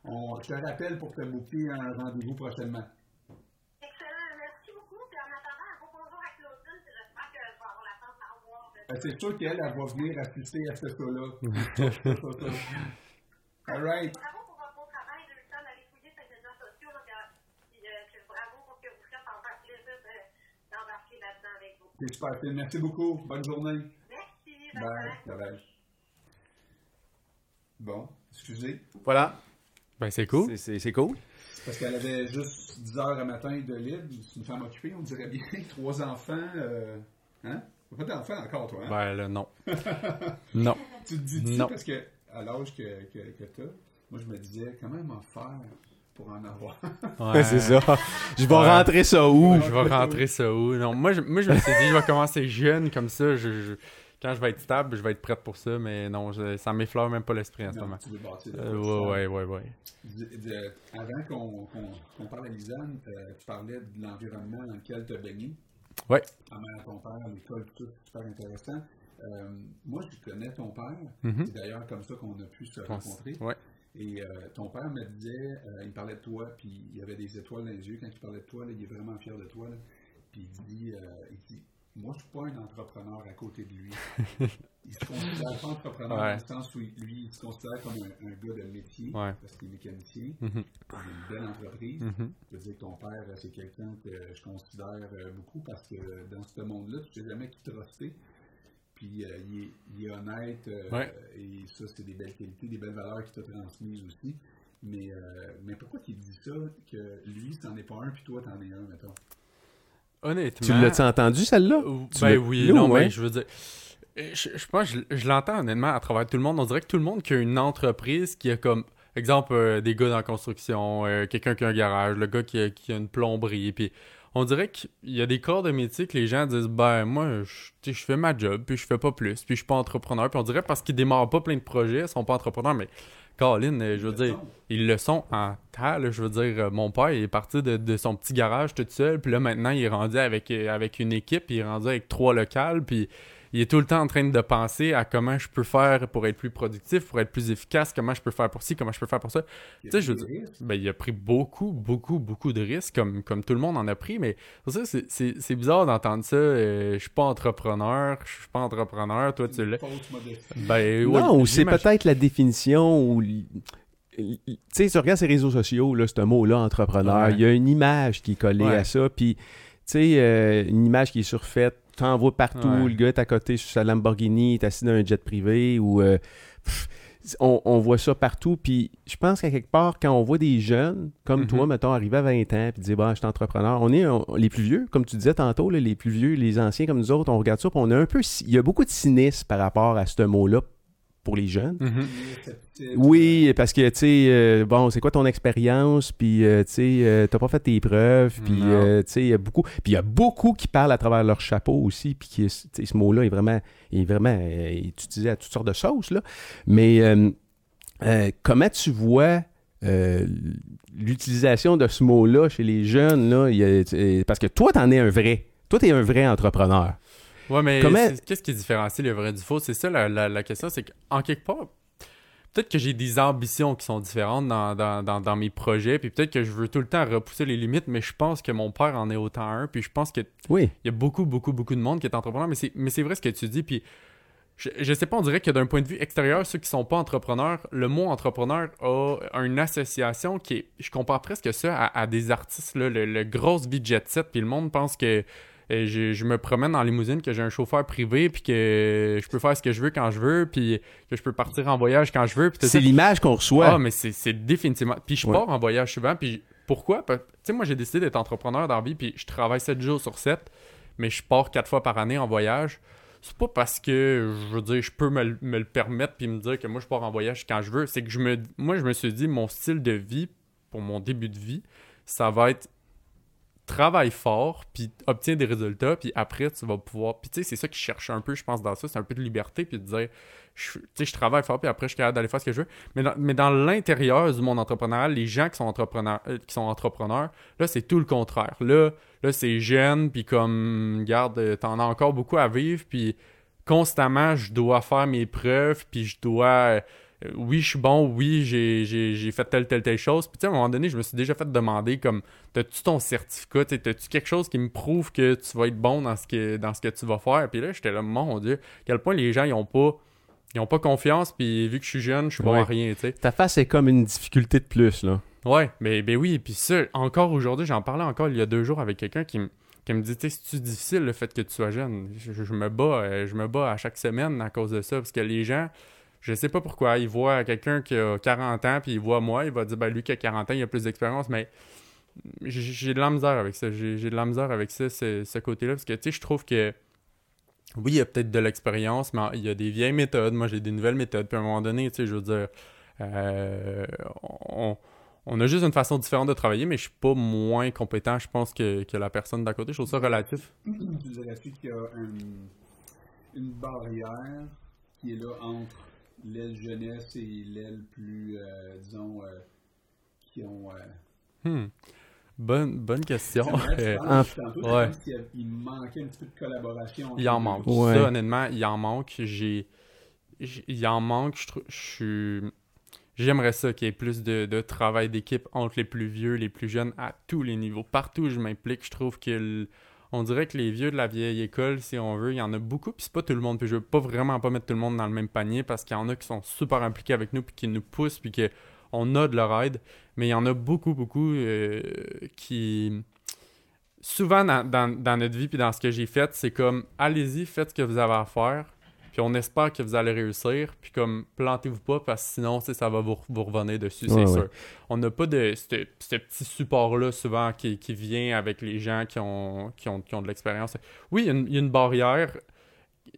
on, je te rappelle pour te booker un rendez-vous prochainement. Excellent, merci beaucoup. Puis en attendant, un beau bonjour à Claudine, puis j'espère que je vais avoir la chance d'en voir. Euh, C'est sûr qu'elle, elle va venir assister à ce show-là. All right. Bravo pour votre beau travail de le temps d'aller fouiller sur les réseaux sociaux. Euh, puis, euh, que- bravo pour ce que vous faites. Ça me fait plaisir de- d'embarquer là-dedans avec vous. C'est super. Merci beaucoup. Bonne journée. Merci. Bye. bye. Bye bye. Bon, excusez. Voilà. Ben, c'est cool. C'est- C'est c'est cool. Parce qu'elle avait juste 10 heures à matin de libre. C'est une femme occupée, on dirait bien. Trois enfants. Euh... Hein? Pas d'enfants encore, toi, hein? Ben, là, non. non. Tu te dis Non. parce que à l'âge que, que, que t'as, moi je me disais comment m'en faire pour en avoir? Ouais. c'est ça. Je vais Ouais. rentrer ça où? Je vais rentrer ça où? Non, moi, je, moi, je me suis dit, je vais commencer jeune, comme ça, je, je- quand je vais être stable, je vais être prête pour ça, mais non, je- ça m'effleure même pas l'esprit en ce moment. tu veux bâtir Euh, ouais, ouais, ouais, ouais. De- de- avant qu'on qu'on- qu'on parle à Lisanne, euh, tu parlais de l'environnement dans lequel tu as baigné. Ta mère, ton père, l'école, tout super intéressant. Euh, moi, je connais ton père. Mhm. C'est d'ailleurs comme ça qu'on a pu se rencontrer. Ouais. Et euh, ton père me disait, euh, il parlait de toi, puis il y avait des étoiles dans les yeux quand il parlait de toi. là, il est vraiment fier de toi. là. Puis il dit, il dit Moi, je suis pas un entrepreneur à côté de lui. il se considère pas entrepreneur Ouais. dans le sens où lui, il se considère comme un, un gars de métier, Ouais. parce qu'il est mécanicien. Mhm. Il a une belle entreprise. Mhm. Je veux dire que ton père, euh, c'est quelqu'un que je considère euh, beaucoup parce que euh, dans ce monde-là, tu ne sais jamais qui truster. Puis euh, il, est, il est honnête euh, Ouais. et ça, c'est des belles qualités, des belles valeurs qu'il t'a transmises aussi. Mais, euh, mais pourquoi tu dis ça, que lui, c'en est pas un, puis toi, t'en es un, mettons? Honnêtement. Tu l'as-tu entendu, celle-là? Ben oui, non, mais je veux dire. euh, Je, je pense que je, je l'entends honnêtement à travers tout le monde. On dirait que tout le monde qui a une entreprise qui a comme. Exemple, euh, des gars dans la construction, euh, quelqu'un qui a un garage, le gars qui a, qui a une plomberie. Puis on dirait qu'il y a des corps de métier que les gens disent Ben, moi, je, je fais ma job, puis je fais pas plus, puis je suis pas entrepreneur. Puis on dirait parce qu'ils démarrent pas plein de projets, ils sont pas entrepreneurs. Mais, Colin, euh, je veux dire, ils le sont en tas, je veux dire, euh, mon père il est parti de, de son petit garage tout seul, puis là maintenant il est rendu avec, euh, avec une équipe, il est rendu avec trois locales, puis il est tout le temps en train de penser à comment je peux faire pour être plus productif, pour être plus efficace, comment je peux faire pour ci, comment je peux faire pour ça. Tu sais, je veux dire, ben, il a pris beaucoup, beaucoup, beaucoup de risques, comme, comme tout le monde en a pris, mais pour ça, c'est- c'est c'est bizarre d'entendre ça. euh, je suis pas entrepreneur, je suis pas entrepreneur, toi tu l'es. Ben, ouais, non, c'est peut-être la définition ou tu sais, tu regardes ces réseaux sociaux, là, ce mot-là, entrepreneur, Ouais. il y a une image qui est collée Ouais. à ça, puis, tu sais, euh, une image qui est surfaite, tu en vois partout, Ouais. le gars est à côté sur sa Lamborghini, est assis dans un jet privé, ou... euh, pff, on, on voit ça partout, puis je pense qu'à quelque part, quand on voit des jeunes, comme Mhm. toi, mettons, arriver à 20 ans, puis dire, bah, je suis entrepreneur, on est on- les plus vieux, comme tu disais tantôt, là, les plus vieux, les anciens comme nous autres, on regarde ça, puis on a un peu... Il y a beaucoup de cynisme par rapport à ce mot-là pour les jeunes. Mhm. Sceptique. Oui, parce que, tu sais, euh, bon, c'est quoi ton expérience, puis, euh, tu sais, euh, t'as pas fait tes preuves, puis, euh, tu sais, il y a beaucoup... Puis il y a beaucoup qui parlent à travers leur chapeau aussi, puis qui, tu sais, ce mot-là est vraiment, est vraiment est utilisé à toutes sortes de sauces, là. Mais comment tu vois l'utilisation de ce mot-là chez les jeunes, là? il y a- parce que toi, t'en es un vrai. Toi, t'es un vrai entrepreneur. Ouais, mais qu'est-ce qui différencie le vrai du faux? C'est ça la, la- la question, c'est qu'en quelque part, peut-être que j'ai des ambitions qui sont différentes dans, dans- dans- dans mes projets, puis peut-être que je veux tout le temps repousser les limites, mais je pense que mon père en est autant un, puis je pense qu'il Oui. y a beaucoup, beaucoup, beaucoup de monde qui est entrepreneur, mais c'est, mais c'est vrai ce que tu dis, puis je, je sais pas, on dirait que d'un point de vue extérieur, ceux qui sont pas entrepreneurs, le mot entrepreneur a une association qui est, je compare presque ça à, à des artistes, là, le, le de jet set, puis le monde pense que je, je me promène en limousine, que j'ai un chauffeur privé, puis que je peux faire ce que je veux quand je veux, puis que je peux partir en voyage quand je veux. C'est l'image qu'on reçoit. Ah, mais c'est définitivement. Puis je Ouais. pars en voyage souvent, puis pourquoi? Tu sais, moi, j'ai décidé d'être entrepreneur dans la vie, puis je travaille 7 jours sur 7, mais je pars 4 fois par année en voyage. C'est pas parce que, je veux dire, je peux me, le- me le permettre, puis me dire que moi, je pars en voyage quand je veux. C'est que je me, moi, je me suis dit, mon style de vie, pour mon début de vie, ça va être travaille fort, puis obtiens des résultats, puis après, tu vas pouvoir... Puis tu sais, c'est ça qu'ils cherchent un peu, je pense, dans ça, c'est un peu de liberté, puis de dire, tu sais, je travaille fort, puis après, je suis capable d'aller faire ce que je veux. Mais dans, mais dans l'intérieur du monde entrepreneurial, les gens qui sont entrepreneurs, euh, qui sont entrepreneurs là, c'est tout le contraire. Là, là c'est jeune, puis comme, regarde, euh, t'en as encore beaucoup à vivre, puis constamment, je dois faire mes preuves, puis je dois... euh, oui, je suis bon, oui, j'ai- fait telle, telle, telle chose. Puis, tu sais, à un moment donné, je me suis déjà fait demander, comme, t'as-tu ton certificat? Tu T'as-tu quelque chose qui me prouve que tu vas être bon dans ce que, dans ce que tu vas faire? Puis là, j'étais là, mon Dieu, à quel point les gens, ils ont pas, ils ont pas confiance, puis vu que je suis jeune, je suis bon Ouais. à rien, tu sais. Ta face est comme une difficulté de plus, là. Ouais, mais ben oui, puis ça, encore aujourd'hui, j'en parlais encore il y a deux jours avec quelqu'un qui me qui me dit, tu sais, c'est-tu difficile le fait que tu sois jeune? Je, je- je me bats, euh, je me bats à chaque semaine à cause de ça, parce que les gens, je sais pas pourquoi, ils voient quelqu'un qui a 40 ans, puis ils voient moi, il va dire, ben lui qui a 40 ans, il a plus d'expérience, mais j'ai de la misère avec ça, j'ai de la misère avec ça, ce, côté-là, parce que, tu sais, je trouve que, oui, il y a peut-être de l'expérience, mais il y a des vieilles méthodes, moi j'ai des nouvelles méthodes, puis à un moment donné, tu sais, je veux dire, euh, on, a juste une façon différente de travailler, mais je suis pas moins compétent, je pense, que, que la personne d'à côté. Je trouve ça relatif. Tu dirais-tu qu'il y a un- une barrière qui est là entre l'aile jeunesse et l'aile plus, euh, disons, euh, qui ont... euh, Hmm. Bonne, bonne question. tantôt, ouais. a- il manquait un petit peu de collaboration. il en manque. Ouais. Ça, honnêtement, il en manque. J'ai. Il en manque. Je. J'aimerais ça qu'il y ait plus de, de travail d'équipe entre les plus vieux, les plus jeunes, à tous les niveaux. Partout où je m'implique, je trouve que. On dirait que les vieux de la vieille école, si on veut, il y en a beaucoup, puis c'est pas tout le monde. Puis je veux pas vraiment pas mettre tout le monde dans le même panier parce qu'il y en a qui sont super impliqués avec nous, puis qui nous poussent, puis que on a de leur aide. Mais il y en a beaucoup, beaucoup euh, qui. Souvent dans, dans- dans notre vie, puis dans ce que j'ai fait, c'est comme allez-y, faites ce que vous avez à faire, puis on espère que vous allez réussir, puis comme plantez-vous pas parce que sinon, ça va vous, vous revenir dessus, c'est Ouais, sûr. ouais. On n'a pas de ce ce petit support-là souvent qui, qui vient avec les gens qui ont, qui ont, qui ont de l'expérience. Oui, il y, a une, il y a une barrière.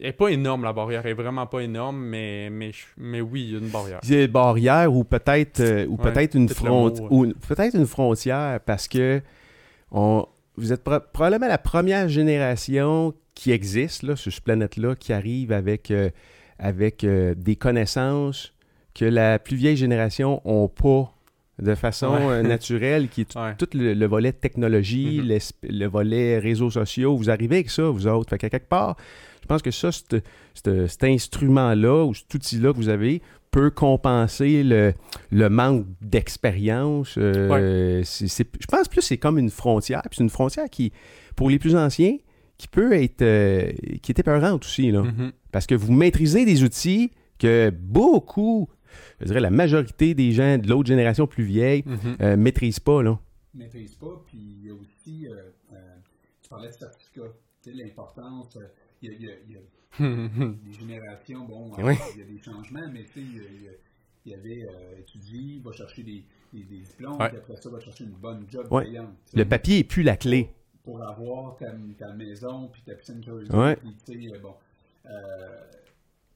Elle n'est pas énorme, la barrière. Elle est vraiment pas énorme, mais, mais, mais oui, il y a une barrière. Il y a une barrière ou peut-être euh, ou Ouais, peut-être une front- ou peut-être une frontière parce que on, vous êtes pro- probablement la première génération qui existe là, sur cette planète-là qui arrive avec, euh, avec euh, des connaissances que la plus vieille génération n'a pas de façon Ouais. euh, naturelle, qui est tout, Ouais. tout le, le volet technologie, Mhm. le volet réseaux sociaux. Vous arrivez avec ça, vous autres. Fait qu'à quelque part, je pense que ça, cet instrument-là ou cet outil-là que vous avez peut compenser le, le manque d'expérience. Euh, je pense plus que c'est comme une frontière. Puis c'est une frontière qui, pour les plus anciens, qui peut être euh, qui est épeurante aussi. Là. Mhm. Parce que vous maîtrisez des outils que beaucoup, je dirais la majorité des gens de l'autre génération plus vieille, Mhm. euh, maîtrisent pas. Là. ne maîtrise pas. Puis il y a aussi, euh, euh, tu parlais de certificat, tu sais, l'importance. euh, Il y a, il y a- il y a des générations, bon, Oui. il y a des changements, mais tu sais, il y il il avait euh, étudié, va chercher des, des, des diplômes, Ouais. puis après ça, va chercher une bonne job Ouais. payante. Le papier est plus la clé. Pour avoir ta, ta maison, puis ta piscine creusée, Ouais. puis tu sais, euh, bon. euh,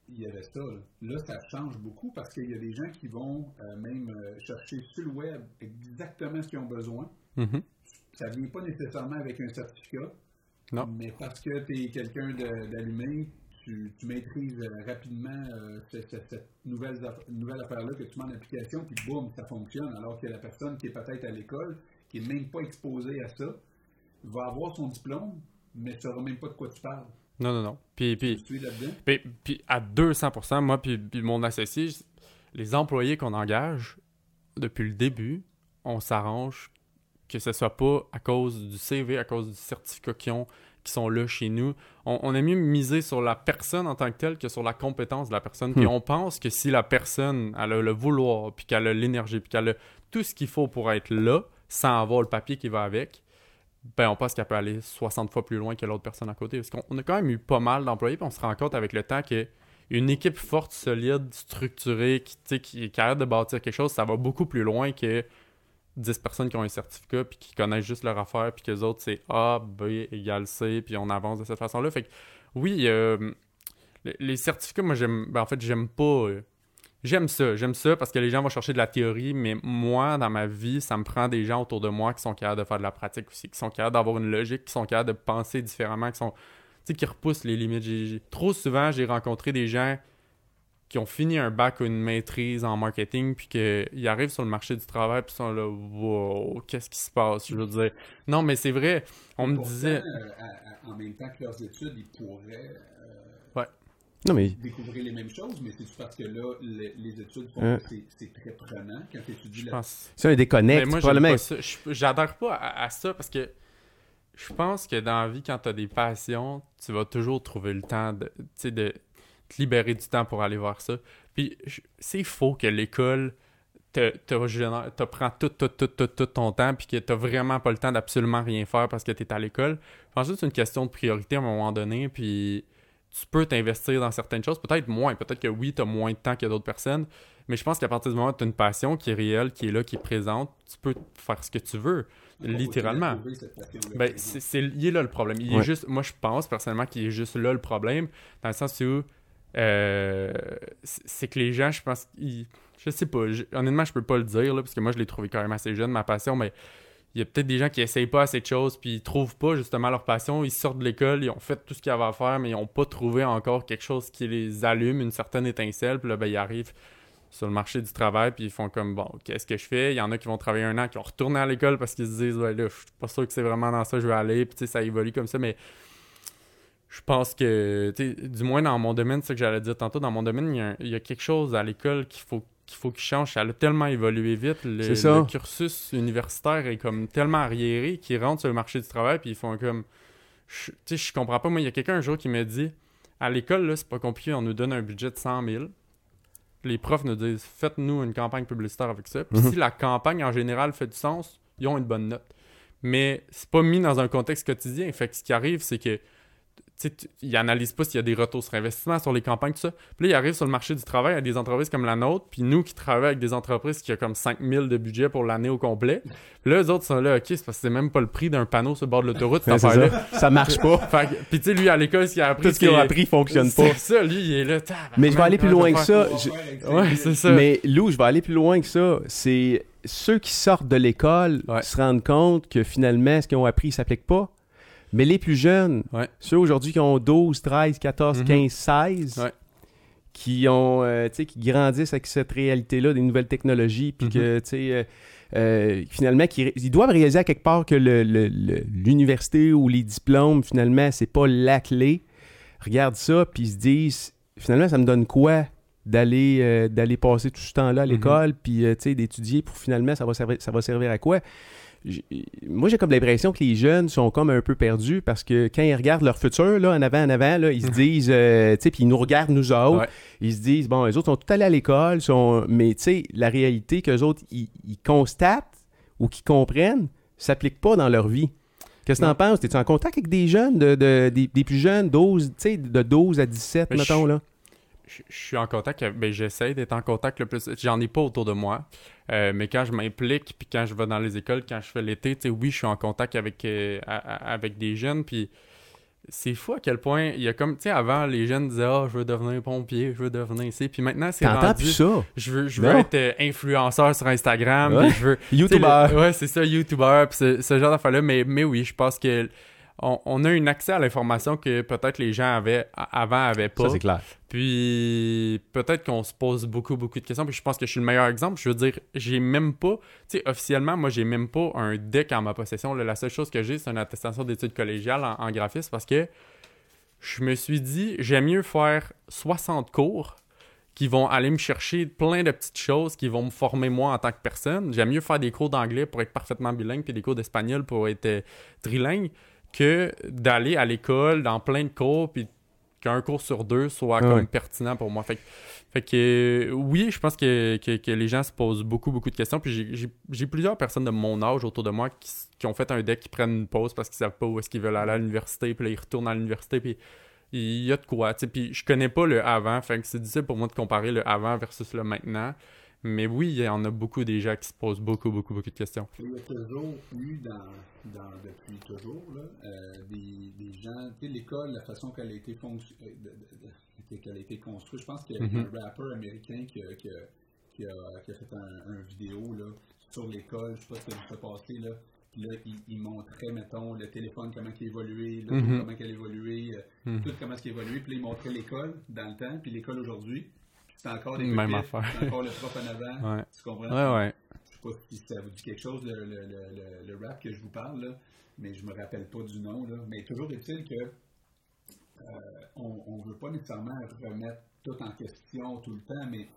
il y avait ça. Là. Là, ça change beaucoup parce qu'il y a des gens qui vont euh, même chercher sur le web exactement ce qu'ils ont besoin. Mhm. Ça vient pas nécessairement avec un certificat. Non. Mais parce que tu es quelqu'un d'allumé, tu, tu maîtrises rapidement euh, ce- ce- cette nouvelle affaire-là que tu mets en application, puis boum, ça fonctionne. Alors que la personne qui est peut-être à l'école, qui n'est même pas exposée à ça, va avoir son diplôme, mais ne saura même pas de quoi tu parles. Non, non, non. Puis, puis, Tu es là-dedans? puis, puis à 200%, moi puis, puis mon associé, les employés qu'on engage, depuis le début, on s'arrange que ce soit pas à cause du CV, à cause du certificat qu'ils ont, qui sont là chez nous. On, on aime mieux miser sur la personne en tant que telle que sur la compétence de la personne. Puis Hmm. on pense que si la personne elle a le vouloir, puis qu'elle a l'énergie, puis qu'elle a tout ce qu'il faut pour être là, sans avoir le papier qui va avec, ben on pense qu'elle peut aller 60 fois plus loin que l'autre personne à côté. Parce qu'on on a quand même eu pas mal d'employés, puis on se rend compte avec le temps que une équipe forte, solide, structurée, qui, qui est capable de bâtir quelque chose, ça va beaucoup plus loin que 10 personnes qui ont un certificat puis qui connaissent juste leur affaire puis que les autres c'est A, B égale C puis on avance de cette façon-là. Fait que oui, euh, les, les certificats, moi j'aime ben, en fait j'aime pas euh, j'aime ça, j'aime ça parce que les gens vont chercher de la théorie, mais moi dans ma vie, ça me prend des gens autour de moi qui sont capables de faire de la pratique aussi, qui sont capables d'avoir une logique, qui sont capables de penser différemment, qui sont tu sais qui repoussent les limites. Trop souvent, j'ai rencontré des gens qui ont fini un bac ou une maîtrise en marketing, puis qu'ils arrivent sur le marché du travail, puis ils sont là, wow, qu'est-ce qui se passe? Je veux dire, non, mais c'est vrai, on me Pourtant, disait, euh, à- en même temps que leurs études, ils pourraient euh, Non, mais découvrir les mêmes choses, mais c'est parce que là, le- les études font Hein. que c'est- très prenant quand tu étudies je la pense. c'est un Mais déconnect. moi, probablement. ça. J'adhère pas à, à ça parce que je pense que dans la vie, quand tu as des passions, tu vas toujours trouver le temps de, tu sais, de te libérer du temps pour aller voir ça. Puis c'est faux que l'école te, te prend tout, tout, tout, tout, tout ton temps puis que tu vraiment pas le temps d'absolument rien faire parce que tu es à l'école. Je pense que c'est une question de priorité à un moment donné. Puis tu peux t'investir dans certaines choses, peut-être moins, peut-être que oui, tu as moins de temps que d'autres personnes, mais je pense qu'à partir du moment où tu as une passion qui est réelle, qui est là, qui est présente, tu peux faire ce que tu veux, littéralement. Ben, c'est, il est là le problème. Il est juste, moi, je pense personnellement qu'il est juste là le problème, dans le sens où euh, c'est c'est que les gens, je pense, ils- je sais pas, je- honnêtement, je peux pas le dire, là, parce que moi, je l'ai trouvé quand même assez jeune, ma passion, mais il y a peut-être des gens qui essayent pas assez de choses, puis ils trouvent pas justement leur passion, ils sortent de l'école, ils ont fait tout ce qu'il y avait à faire, mais ils ont pas trouvé encore quelque chose qui les allume, une certaine étincelle, puis là, ben, ils arrivent sur le marché du travail, puis ils font comme, bon, qu'est-ce que je fais? Il y en a qui vont travailler un an, qui vont retourner à l'école parce qu'ils se disent, ouais, là, je suis pas sûr que c'est vraiment dans ça que je vais aller, puis tu sais, ça évolue comme ça, mais je pense que, du moins dans mon domaine, c'est ce que j'allais dire tantôt, dans mon domaine, il y a quelque chose à l'école qu'il faut qu'il faut qu'il change. Ça a tellement évolué vite. Le, C'est ça. le cursus universitaire est comme tellement arriéré qu'ils rentrent sur le marché du travail puis ils font comme... Tu sais, je comprends pas. Moi, il y a quelqu'un un jour qui m'a dit, à l'école, là, c'est pas compliqué, on nous donne un budget de 100 000. Les profs nous disent, faites-nous une campagne publicitaire avec ça. Puis Mhm. si la campagne, en général, fait du sens, ils ont une bonne note. Mais c'est pas mis dans un contexte quotidien. Fait que ce qui arrive, c'est que ils analysent pas s'il y a des retours sur investissement sur les campagnes, tout ça. Puis là, ils arrivent sur le marché du travail à des entreprises comme la nôtre, puis nous qui travaillons avec des entreprises qui ont comme 5000 de budget pour l'année au complet. Puis là, eux autres sont là, OK, c'est parce que c'est même pas le prix d'un panneau sur le bord de l'autoroute, cette ça. ça marche pas. Fait Puis tu sais, lui, à l'école, ce qu'il a appris, Tout ce qu'ils ont c'est- appris fonctionne pas. C'est ça, lui, il est là. Mais je vais aller plus comment loin que ça. Je- Ouais, c'est ça. Mais Lou, je vais aller plus loin que ça. C'est ceux qui sortent de l'école Ouais. se rendent compte que finalement, ce qu'ils ont appris ne s'applique pas. Mais les plus jeunes, Ouais. ceux aujourd'hui qui ont 12, 13, 14, Mhm. 15, 16, Ouais. qui ont, euh, qui grandissent avec cette réalité-là, des nouvelles technologies, puis que, tu sais, euh, euh, finalement, ils doivent réaliser à quelque part que l'université ou les diplômes, finalement, c'est pas la clé. Regardent ça, puis ils se disent, finalement, ça me donne quoi d'aller euh, d'aller passer tout ce temps-là à Mhm. l'école, puis, euh, tu sais, d'étudier pour finalement, ça va servir, ça va servir à quoi? Moi, j'ai comme l'impression que les jeunes sont comme un peu perdus parce que quand ils regardent leur futur, là, en avant, en avant, là, ils se disent, euh, tu sais, puis ils nous regardent, nous autres, Ouais. ils se disent, bon, les autres sont tout allés à l'école, sont... mais tu sais, la réalité qu'eux autres, ils, ils constatent ou qu'ils comprennent, s'applique pas dans leur vie. Qu'est-ce que t'en penses? T'es-tu en contact avec des jeunes, de, de- des, des plus jeunes, 12, tu sais, de 12 à 17, Mais mettons, je- là? Je, suis en contact, ben, j'essaie d'être en contact le plus. J'en ai pas autour de moi, euh, mais quand je m'implique, puis quand je vais dans les écoles, quand je fais l'été, tu sais, oui, je suis en contact avec, euh, avec des jeunes, puis c'est fou à quel point il y a comme, tu sais, avant, les jeunes disaient, ah, je veux devenir pompier, je veux devenir ici, puis maintenant, c'est T'entends rendu, plus ça? je veux, je veux Non. être euh, influenceur sur Instagram, Ouais. je veux, YouTuber. le- Ouais, c'est ça, YouTuber, puis ce, ce genre d'affaires-là. Mais, mais oui, je pense que on, on a un accès à l'information que peut-être les gens avaient avant avaient pas. Ça, c'est clair. Puis peut-être qu'on se pose beaucoup, beaucoup de questions. Puis je pense que je suis le meilleur exemple. Je veux dire, j'ai même pas, tu sais, officiellement, moi, j'ai même pas un deck en ma possession. Là, la seule chose que j'ai, c'est une attestation d'études collégiales en, en graphisme parce que je me suis dit, j'aime mieux faire 60 cours qui vont aller me chercher plein de petites choses qui vont me former moi en tant que personne. J'aime mieux faire des cours d'anglais pour être parfaitement bilingue puis des cours d'espagnol pour être euh, trilingue que d'aller à l'école dans plein de cours puis qu'un cours sur deux soit Ouais. comme pertinent pour moi. Fait, que- fait que euh, oui, je pense que, que, que les gens se posent beaucoup, beaucoup de questions. Puis j'ai- plusieurs personnes de mon âge autour de moi qui, ont fait un deck, qui prennent une pause parce qu'ils savent pas où est-ce qu'ils veulent aller à l'université. Puis là, ils retournent à l'université. Puis il y a de quoi. Puis je connais pas le avant. Fait que c'est difficile pour moi de comparer le avant versus le maintenant. Mais oui, il y en a beaucoup des gens qui se posent beaucoup, beaucoup, beaucoup de questions. Il y a toujours eu, dans, dans, depuis toujours, là, euh, des, des gens, tu sais, l'école, la façon qu'elle a été euh, qu'elle a été construite, je pense qu'il y a Mhm. un rappeur américain qui a, qui a, qui a, qui a fait un, un vidéo là, sur l'école, je sais pas si ça vous fait passer, là, puis là, il, il montrait, mettons, le téléphone, comment il a évolué, l'auto, Mhm. comment il a évolué, euh, Mhm. tout comment il a évolué, puis là, il montrait l'école dans le temps, puis l'école aujourd'hui, c'est encore des Même pupitres, affaire. c'est encore le prof en avant, Ouais. tu comprends? Ouais, ouais. Je sais pas si ça vous dit quelque chose, le, le, le, le- rap que je vous parle, là, mais je me rappelle pas du nom. Là. Mais toujours est-il que euh, on ne veut pas nécessairement remettre tout en question tout le temps, mais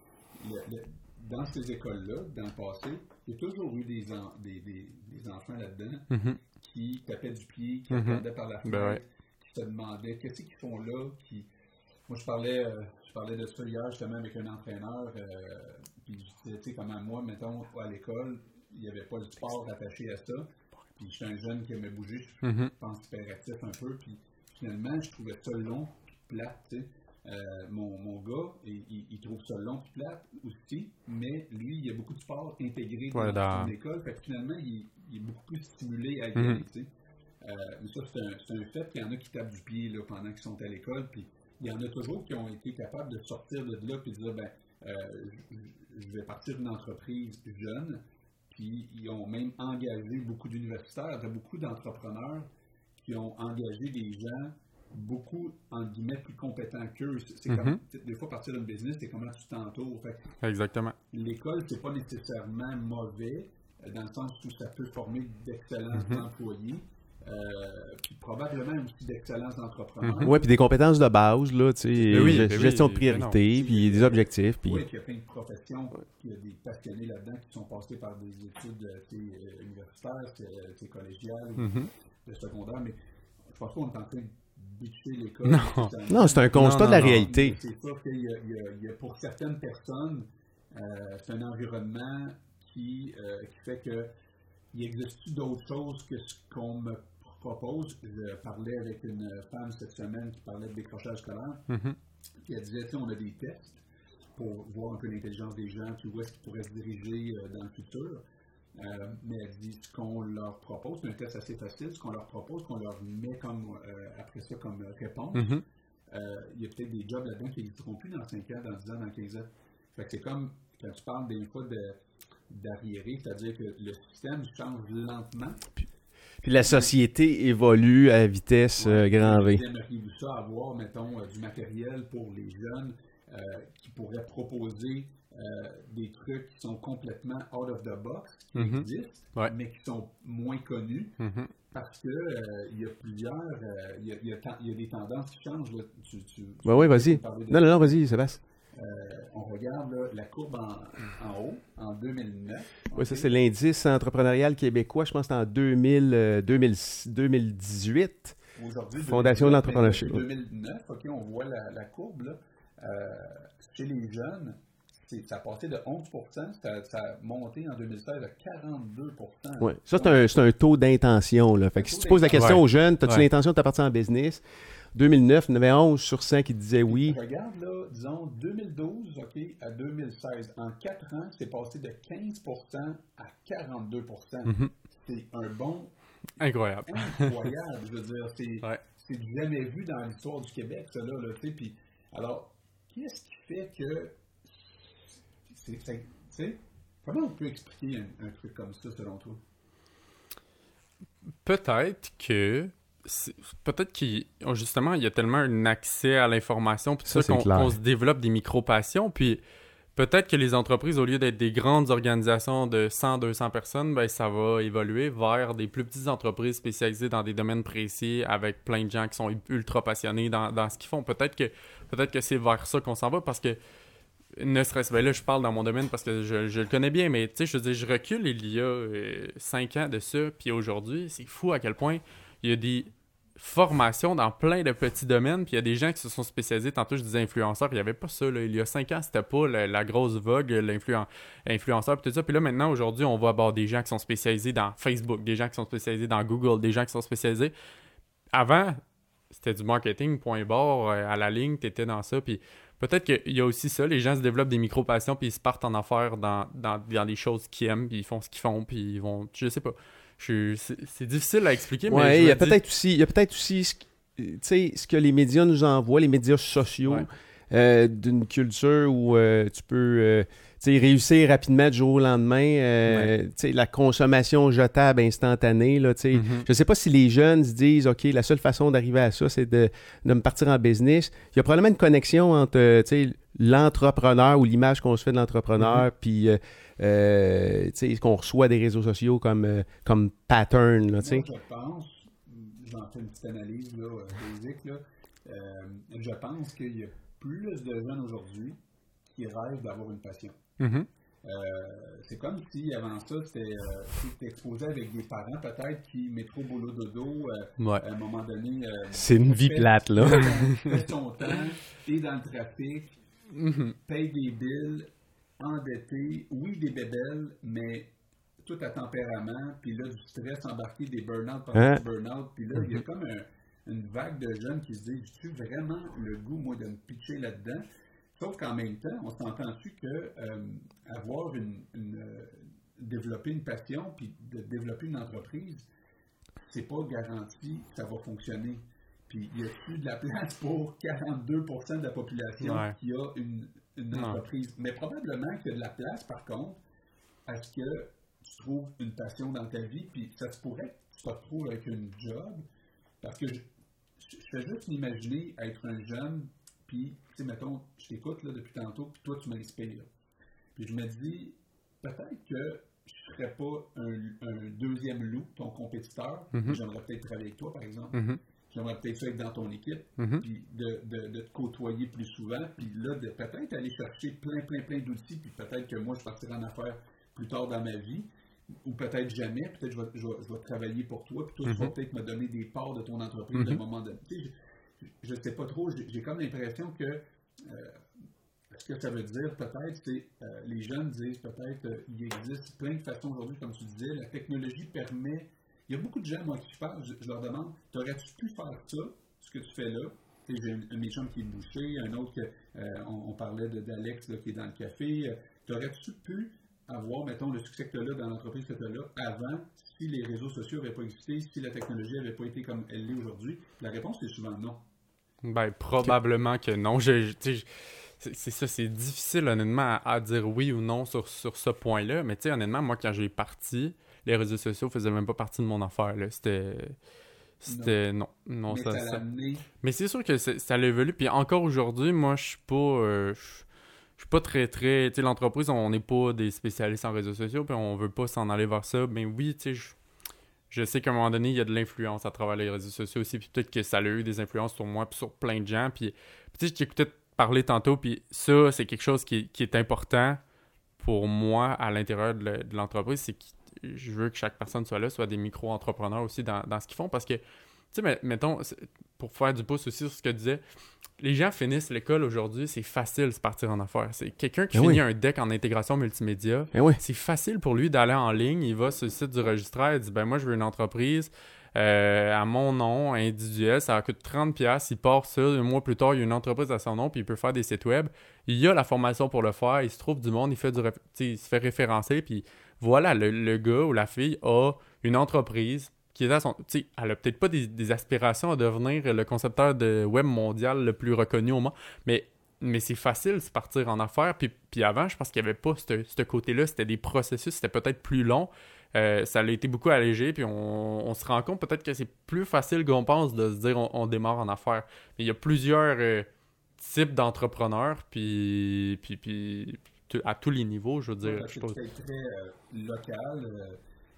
dans ces écoles-là, dans le passé, il y a toujours eu des, en- des, des, des enfants là-dedans Mhm. qui tapaient du pied, qui Mhm. regardaient par la fenêtre, Ben ouais. qui se demandaient qu'est-ce qu'ils font là. Qui... Moi, je parlais, euh, je parlais de ça hier justement avec un entraîneur. euh, puis je disais, tu sais, comment moi, mettons, à l'école, il n'y avait pas le sport attaché à ça. Puis j'étais un jeune qui aimait bouger, je Mhm. pense hyperactif un peu. Puis finalement, je trouvais ça long, plate, tu sais. Euh, mon, mon gars, il, il- il trouve ça long puis plate aussi, mais lui, il y a beaucoup de sport intégré dans Ouais, dans- son école. Fait que finalement, il, il est beaucoup plus stimulé à y Mhm. aller, tu sais. Euh, mais ça, c'est un, c'est un fait qu'il y en a qui tapent du pied là, pendant qu'ils sont à l'école. Puis il y en a toujours qui ont été capables de sortir de là et de dire ben, euh, je, vais partir d'une entreprise jeune. Puis ils ont même engagé beaucoup d'universitaires, beaucoup d'entrepreneurs qui ont engagé des gens beaucoup, en guillemets, plus compétents qu'eux. C'est comme, des fois, partir d'un business, c'est comment tu t'entoures. Exactement. l'école, c'est pas nécessairement mauvais, euh, dans le sens où ça peut former d'excellents Mhm. employés, euh, puis probablement aussi d'excellents entrepreneurs. Ouais, puis des compétences de base, là, tu sais, Ben oui, ben oui, gestion de ben priorité, non. puis des objectifs, puis... Oui, puis il y a plein de professions, puis il y a des passionnés là-dedans qui sont passés par des études euh, euh, universitaires, collégiales, Mhm. de secondaire, mais je pense qu'on est en train de bitcher l'école. Non. Non, c'est un constat Non, de la réalité. C'est sûr qu'il y a, y y pour certaines personnes, euh, c'est un environnement qui, euh, qui fait que il existe d'autres choses que ce qu'on me propose. Je parlais avec une femme cette semaine qui parlait de décrochage scolaire, Mhm. puis elle disait, on a des tests pour voir un peu l'intelligence des gens, puis où est-ce qu'ils pourraient se diriger euh, dans le futur. Euh, mais elle dit ce qu'on leur propose, c'est un test assez facile, ce qu'on leur propose, qu'on leur met comme euh, après ça comme réponse. Mhm. Euh, il y a peut-être des jobs là-dedans qui n'existeront plus dans 5 ans, dans 10 ans, dans 15 ans. Fait que c'est comme quand tu parles des fois de d'arriéré, c'est-à-dire que le système change lentement. Puis la société évolue à vitesse euh, grand V. Vous aimeriez-vous ça avoir, mettons, euh, du matériel pour les jeunes euh, qui pourraient proposer euh, des trucs qui sont complètement out of the box, qui Mhm. existent, Ouais. mais qui sont moins connus Mhm. parce que euh, il y a plusieurs, euh, il y, a, il y a ten- il y a des tendances qui changent. Là. Tu, tu, tu- Ouais, ouais, tu vas-y. Non, non, non, vas-y, Sébastien. On regarde là, la courbe en, en haut, en 2009. Oui, ça, c'est l'indice entrepreneurial québécois. Je pense que c'est en 2000, euh, 2000 2018. Aujourd'hui, Fondation de 2009, l'entrepreneurship. mais depuis 2009, OK, on voit la, la courbe, là. Euh, chez les jeunes, c'est- ça a passé de 11 ça, ça a monté en 2016 à 42% Ouais. Ça, c'est un, c'est un taux d'intention. Fait que si tu poses la question aux jeunes, as-tu Ouais. l'intention de t'appartenir en business? 2009, il y en avait 11 sur 100 qui disaient oui. Regarde, là, disons, 2012 OK, à 2016. En 4 ans, c'est passé de 15% à 42 Mhm. C'est un bon Incroyable. incroyable. je veux dire, c'est Ouais. jamais vu dans l'histoire du Québec, ça, là. là, tu sais, puis, alors, qu'est-ce qui fait que. c'est- c'est- Tu sais, comment on peut expliquer un, un truc comme ça, selon toi? Peut-être que. Peut-être qu'il justement il y a tellement un accès à l'information puis Ça, qu'on se développe des micro-passions puis peut-être que les entreprises au lieu d'être des grandes organisations de 100 200 personnes ben ça va évoluer vers des plus petites entreprises spécialisées dans des domaines précis avec plein de gens qui sont ultra passionnés dans, dans ce qu'ils font. Peut-être que peut-être que c'est vers ça qu'on s'en va parce que ne serait-ce ben là je parle dans mon domaine parce que je, je le connais bien mais tu sais je veux dire je recule il y a 5 ans de ça puis aujourd'hui c'est fou à quel point il y a des formations dans plein de petits domaines puis il y a des gens qui se sont spécialisés tantôt je disais influenceurs il y avait pas ça là. il y a 5 ans c'était pas la, grosse vogue l'influenceur puis tout ça puis là maintenant aujourd'hui on va avoir des gens qui sont spécialisés dans Facebook des gens qui sont spécialisés dans Google des gens qui sont spécialisés avant c'était du marketing point barre euh, à la ligne t'étais dans ça puis Peut-être qu'il y a aussi ça, les gens se développent des micro-passions puis ils se partent en affaires dans, dans, dans des choses qu'ils aiment, puis ils font ce qu'ils font, puis ils vont. Je sais pas. C'est difficile à expliquer, mais. Ouais, je il y a dis- peut-être aussi, il y a peut-être aussi ce, ce que les médias nous envoient, les médias sociaux, Ouais. euh, d'une culture où euh, tu peux euh, réussir rapidement du jour au lendemain. euh, La consommation jetable instantanée. Là, tu sais. Mhm. Je ne sais pas si les jeunes se disent OK, la seule façon d'arriver à ça, c'est de, de me partir en business. Il y a probablement une connexion entre l'entrepreneur ou l'image qu'on se fait de l'entrepreneur, Mhm. puis euh, euh, tu sais, ce qu'on reçoit des réseaux sociaux comme, euh, comme pattern. Là, tu sais. Moi, je pense, j'en fais une petite analyse là, euh, basique, là, euh, je pense qu'il y a plus de jeunes aujourd'hui qui rêvent d'avoir une passion. Mhm. Euh, c'est comme si avant ça, c'était euh, tu t'es exposé avec des parents peut-être qui, métro, boulot, dodo, euh, Ouais. à un moment donné. euh, C'est une vie fait- plate, là. fait son temps, et dans le trafic, Mhm. paye des billes, endetté, oui, des bébelles, mais tout à tempérament, puis là, du stress embarqué, des burn-out par Hein? des burn-out, puis là, il y a comme un- une vague de jeunes qui se disent J'ai-tu vraiment le goût, moi, de me pitcher là-dedans Sauf qu'en même temps, on s'entend-tu que euh, avoir une, une, euh, développer une passion, puis de développer une entreprise, c'est pas garanti que ça va fonctionner. Puis, y a-tu de la place pour 42% de la population Ouais. qui a une, une entreprise? Mais probablement qu'il y a de la place, par contre, à ce que tu trouves une passion dans ta vie, puis ça se pourrait que tu te retrouves avec une job, parce que je, fais juste m'imaginer être un jeune, puis, tu sais, mettons, je t'écoute là depuis tantôt, puis toi, tu m'inspires. Puis je me dis, peut-être que je ne serais pas un, un deuxième loup, ton compétiteur. Mhm. J'aimerais peut-être travailler avec toi, par exemple. Mhm. J'aimerais peut-être être dans ton équipe, Mhm. puis de, de- de te côtoyer plus souvent, puis là, de peut-être aller chercher plein, plein, plein d'outils, puis peut-être que moi, je partirai en affaires plus tard dans ma vie, ou peut-être jamais, peut-être je vais, je, vais, je vais travailler pour toi, puis toi, tu vas Mhm. peut-être me donner des parts de ton entreprise à un Mhm. moment donné. Tu sais, je ne sais pas trop, j'ai comme l'impression que euh, ce que ça veut dire, peut-être, c'est euh, les jeunes disent peut-être euh, il existe plein de façons aujourd'hui, comme tu disais, la technologie permet. Il y a beaucoup de gens, moi, qui je parle, je, leur demande T'aurais-tu pu faire ça, ce que tu fais là? J'ai un, chums qui est bouché, un autre, euh, on, on parlait d'Alex qui est dans le café. Euh, T'aurais-tu pu avoir, mettons, le succès que tu as là dans l'entreprise que tu as là avant, si les réseaux sociaux n'avaient pas existé, si la technologie n'avait pas été comme elle l'est aujourd'hui? La réponse est souvent non. Ben, probablement que non. Je, c'est ça, c'est difficile honnêtement à, à dire oui ou non sur, sur ce point-là. Mais tu sais, honnêtement, moi, quand j'ai parti, les réseaux sociaux faisaient même pas partie de mon affaire. là. C'était. C'était. Non, non, mais ça. Mais c'est sûr que ça l'évolue. Puis encore aujourd'hui, moi, je suis pas. euh, je suis pas très, très. Tu sais, l'entreprise, on n'est pas des spécialistes en réseaux sociaux, puis on veut pas s'en aller vers ça. Mais oui, tu sais, je, je sais qu'à un moment donné, il y a de l'influence à travers les réseaux sociaux aussi, puis peut-être que ça a eu des influences sur moi, puis sur plein de gens. Puis, tu sais, je t'écoutais parler tantôt, puis ça, c'est quelque chose qui, est- qui est important pour moi à l'intérieur de le- de l'entreprise, c'est que je veux que chaque personne soit là, soit des micro-entrepreneurs aussi dans, dans ce qu'ils font, parce que, tu sais, mais- mettons, pour faire du pouce aussi sur ce que tu disais, les gens finissent l'école aujourd'hui, c'est facile de partir en affaires. C'est quelqu'un qui Ben finit oui. un deck en intégration multimédia, oui. c'est facile pour lui d'aller en ligne. Il va sur le site du registraire, il dit ben moi je veux une entreprise euh, à mon nom individuel, ça coûte 30 pièces, il part ça, un mois plus tard, il y a une entreprise à son nom puis il peut faire des sites web. Il y a la formation pour le faire, il se trouve du monde, il fait du il se fait référencer puis voilà, le, le gars ou la fille a une entreprise qui est à son tu sais, elle a peut-être pas des, aspirations à devenir le concepteur de web mondial le plus reconnu au monde, mais mais c'est facile de partir en affaires. Puis, puis avant, je pense qu'il n'y avait pas ce côté-là. C'était des processus, c'était peut-être plus long. Euh, ça a été beaucoup allégé. Puis on, se rend compte peut-être que c'est plus facile qu'on pense de se dire on, démarre en affaires. Mais il y a plusieurs euh, types d'entrepreneurs. Puis, puis, puis à tous les niveaux, je veux dire. Je trouve- être très euh, local, euh,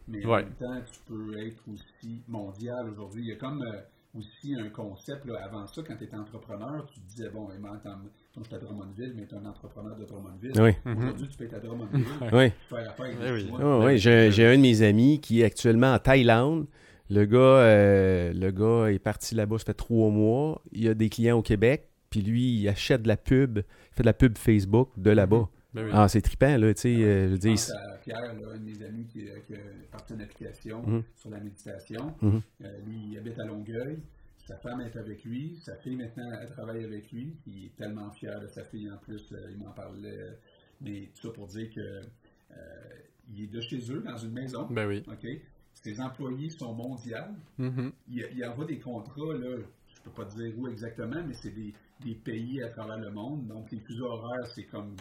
mais en Ouais. même temps, tu peux être aussi mondial aujourd'hui. Il y a comme euh, aussi un concept. Là, avant ça, quand tu étais entrepreneur, tu te disais, bon, je suis à Drummondville, mais tu es un entrepreneur de Drummondville. Oui. Aujourd'hui, tu peux être à Drummondville, Oui. faire affaire avec Eh oui. Ah oui, j'ai un de mes amis qui est actuellement en Thaïlande. Le gars, euh, le gars est parti là-bas, ça fait trois mois. Il a des clients au Québec, puis lui, il achète de la pub, il fait de la pub Facebook de là-bas. Ben oui. Ah, c'est trippant, là, tu sais. euh, je à Pierre, là, un de mes amis qui, euh, qui a parti une application Mhm. sur la méditation. Mhm. Euh, lui, il habite à Longueuil. Sa femme est avec lui. Sa fille, maintenant, elle travaille avec lui. Il est tellement fier de sa fille en plus. il m'en parlait. Mais tout ça pour dire que euh, il est de chez eux, dans une maison. Ben oui. OK? Ses employés sont mondiaux. Mhm. Il, il envoie des contrats, là, je peux pas te dire où exactement, mais c'est des, des pays à travers le monde. Donc, les fuseaux horaires, c'est comme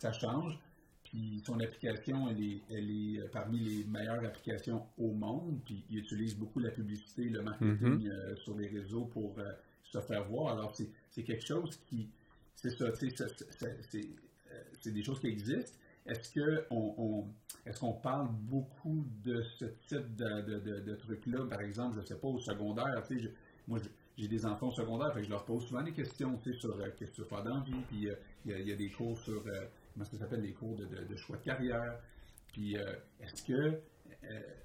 ça change. Puis son application, elle est, elle est euh, parmi les meilleures applications au monde. Puis il utilise beaucoup la publicité, le marketing euh, sur les réseaux pour euh, se faire voir. Alors c'est quelque chose qui, c'est ça, tu c'est euh, c'est des choses qui existent. Est-ce que on, est-ce qu'on parle beaucoup de ce type de, de, de, de trucs-là, par exemple, je sais pas, au secondaire, tu sais, moi je- j'ai des enfants au secondaire, fait que je leur pose souvent des questions, tu sais, sur euh, qu'est-ce que tu veux faire dans la vie, puis euh, il y a- il y, a des cours sur, euh, comment ça s'appelle, les cours de, de- de choix de carrière, puis est-ce que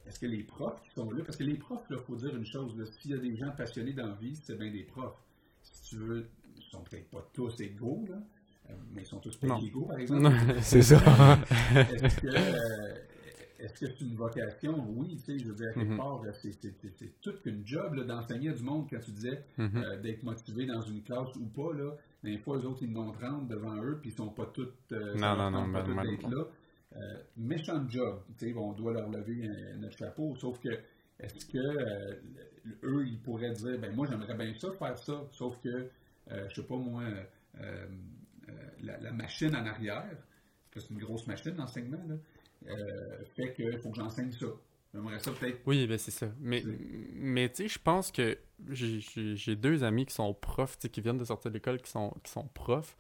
est-ce que les profs qui sont là, parce que les profs, il faut dire une chose, s'il y a des gens passionnés dans la vie, c'est bien des profs. Si tu veux, ils sont peut-être pas tous égaux, là, mais ils sont tous pas égaux, par exemple. c'est ça. Est-ce que est-ce que c'est une vocation? Oui, tu sais, je veux dire, à quelque Mhm. part, c'est, c'est, c'est, c'est tout qu'une job d'enseigner à du monde quand tu disais Mhm. euh, d'être motivé dans une classe ou pas, là. Des fois, eux autres, ils en ont 30 devant eux, puis ils sont pas tous. euh, Non, non, non, pas ben, là. Euh, méchant job, tu sais, on doit leur lever euh, notre chapeau, sauf que est-ce que eux, ils pourraient dire, ben moi, j'aimerais bien ça, faire ça, sauf que, je sais pas moi, la, la machine en arrière, parce que c'est une grosse machine d'enseignement, là, fait qu'il faut que j'enseigne ça. J'aimerais ça peut-être. Oui, ben c'est ça. Mais, mais tu sais, je pense que j'ai- deux amis qui sont profs, qui viennent de sortir de l'école, qui sont, qui sont profs.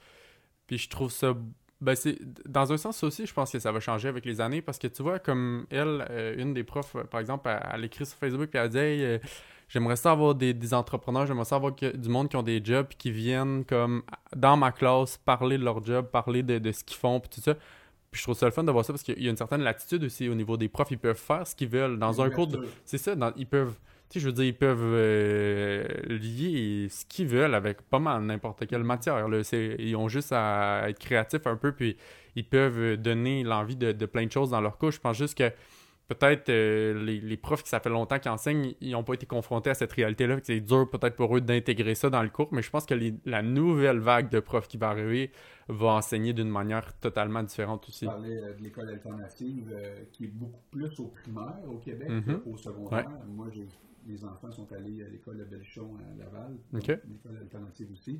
Puis je trouve ça. Ben c'est dans un sens aussi, je pense que ça va changer avec les années parce que tu vois, comme elle, euh, une des profs, euh, par exemple, elle, elle écrit sur Facebook puis elle dit Hey, euh, J'aimerais ça avoir des, des entrepreneurs, j'aimerais ça avoir que- du monde qui ont des jobs qui viennent comme dans ma classe parler de leur job, parler de, de ce qu'ils font puis tout ça. Puis je trouve ça le fun de voir ça parce qu'il y a une certaine latitude aussi au niveau des profs. Ils peuvent faire ce qu'ils veulent. Dans un cours de, c'est ça, dans- ils peuvent, tu sais, je veux dire, ils peuvent euh, lier ce qu'ils veulent avec pas mal n'importe quelle matière. Là. C'est- Ils ont juste à être créatifs un peu, puis ils peuvent donner l'envie de, de plein de choses dans leur cours. Je pense juste que peut-être euh, les, les profs qui ça fait longtemps qu'ils enseignent, ils n'ont pas été confrontés à cette réalité-là. C'est dur peut-être pour eux d'intégrer ça dans le cours, mais je pense que les- la nouvelle vague de profs qui va arriver va enseigner d'une manière totalement différente aussi. Je parlais euh, de l'école alternative euh, qui est beaucoup plus au primaire au Québec Mhm. qu'au secondaire. Moi, les enfants sont allés à l'école de Belchon à Laval, Ok. donc, une école alternative aussi.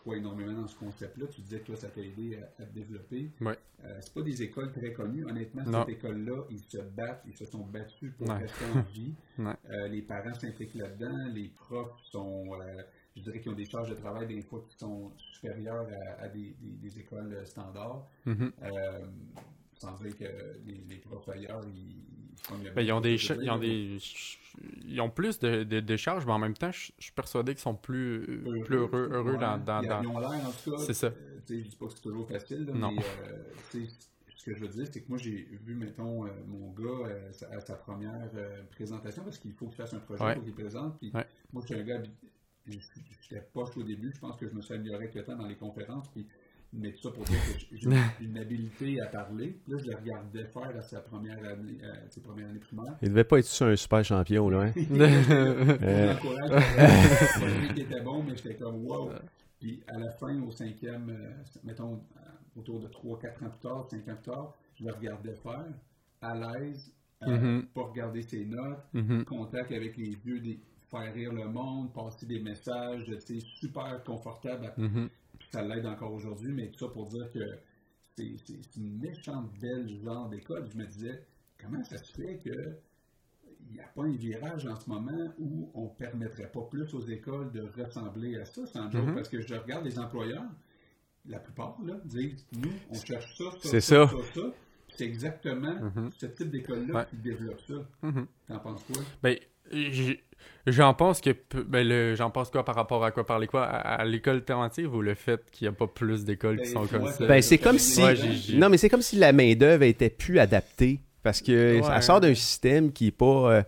Crois énormément dans ce concept-là. Tu disais que toi, ça t'a aidé à, à te développer. Ouais. Euh, c'est pas des écoles très connues. Honnêtement, Non. cette école-là, ils se battent, ils se sont battus pour rester en vie. Euh, les parents s'impliquent là-dedans. Les profs sont, euh, je dirais qu'ils ont des charges de travail des fois qui sont supérieures à, à des, des- des écoles standards. Mhm. Euh, sans dire que les, les profs ailleurs, ils. Ben, ils ont des ils ont des ils ont plus de, de, de charges, mais en même temps, je je suis persuadé qu'ils sont plus, plus heureux, heureux dans, dans, Ils, dans- ils ont l'air, en tout cas. C'est ça. euh, je dis pas que c'est toujours facile, là, Non. mais euh, ce que je veux dire, c'est que moi, j'ai vu, mettons, euh, mon gars euh, sa- à sa première présentation, parce qu'il faut qu'il fasse un projet, Ouais. faut qu'il présente. Puis Ouais. moi, je suis un gars, je n'étais poche au début, je pense que je me suis amélioré avec le temps dans les conférences. Puis, mais tout ça pour dire que j'ai une habilité à parler. Puis là, je le regardais faire à sa première année, euh, ses premières années primaires. Il devait pas être sur un super champion, là. Hein? Euh... Qui était bon, mais j'étais comme wow. Puis à la fin, au cinquième, euh, mettons euh, autour de 3-4 ans plus tard, 5 ans plus tard, je le regardais faire, à l'aise, euh, Mhm. pas regarder ses notes, Mhm. contact avec les vieux, des, faire rire le monde, passer des messages, tu sais, super confortable. à- Mhm. puis ça l'aide encore aujourd'hui, mais tout ça pour dire que c'est une méchante belle genre d'école. Je me disais, comment ça se fait que il n'y a pas un virage en ce moment où on ne permettrait pas plus aux écoles de ressembler à ça, sans joke, Mhm. parce que je regarde les employeurs, la plupart là, disent, nous, on cherche ça, ça, C'est ça, ça. ça. C'est exactement Mhm. ce type d'école-là Ouais. qui développe ça. Mhm. T'en penses quoi? Ben, j'en pense que. Ben, le- j'en pense quoi par rapport à quoi Parler quoi? À, à l'école alternative ou le fait qu'il n'y a pas plus d'écoles qui Ben, sont comme ça? Ben, c'est comme si. Non, mais c'est comme si la main-d'œuvre était plus adaptée. Parce que Ouais. ça sort d'un système qui est pas. euh,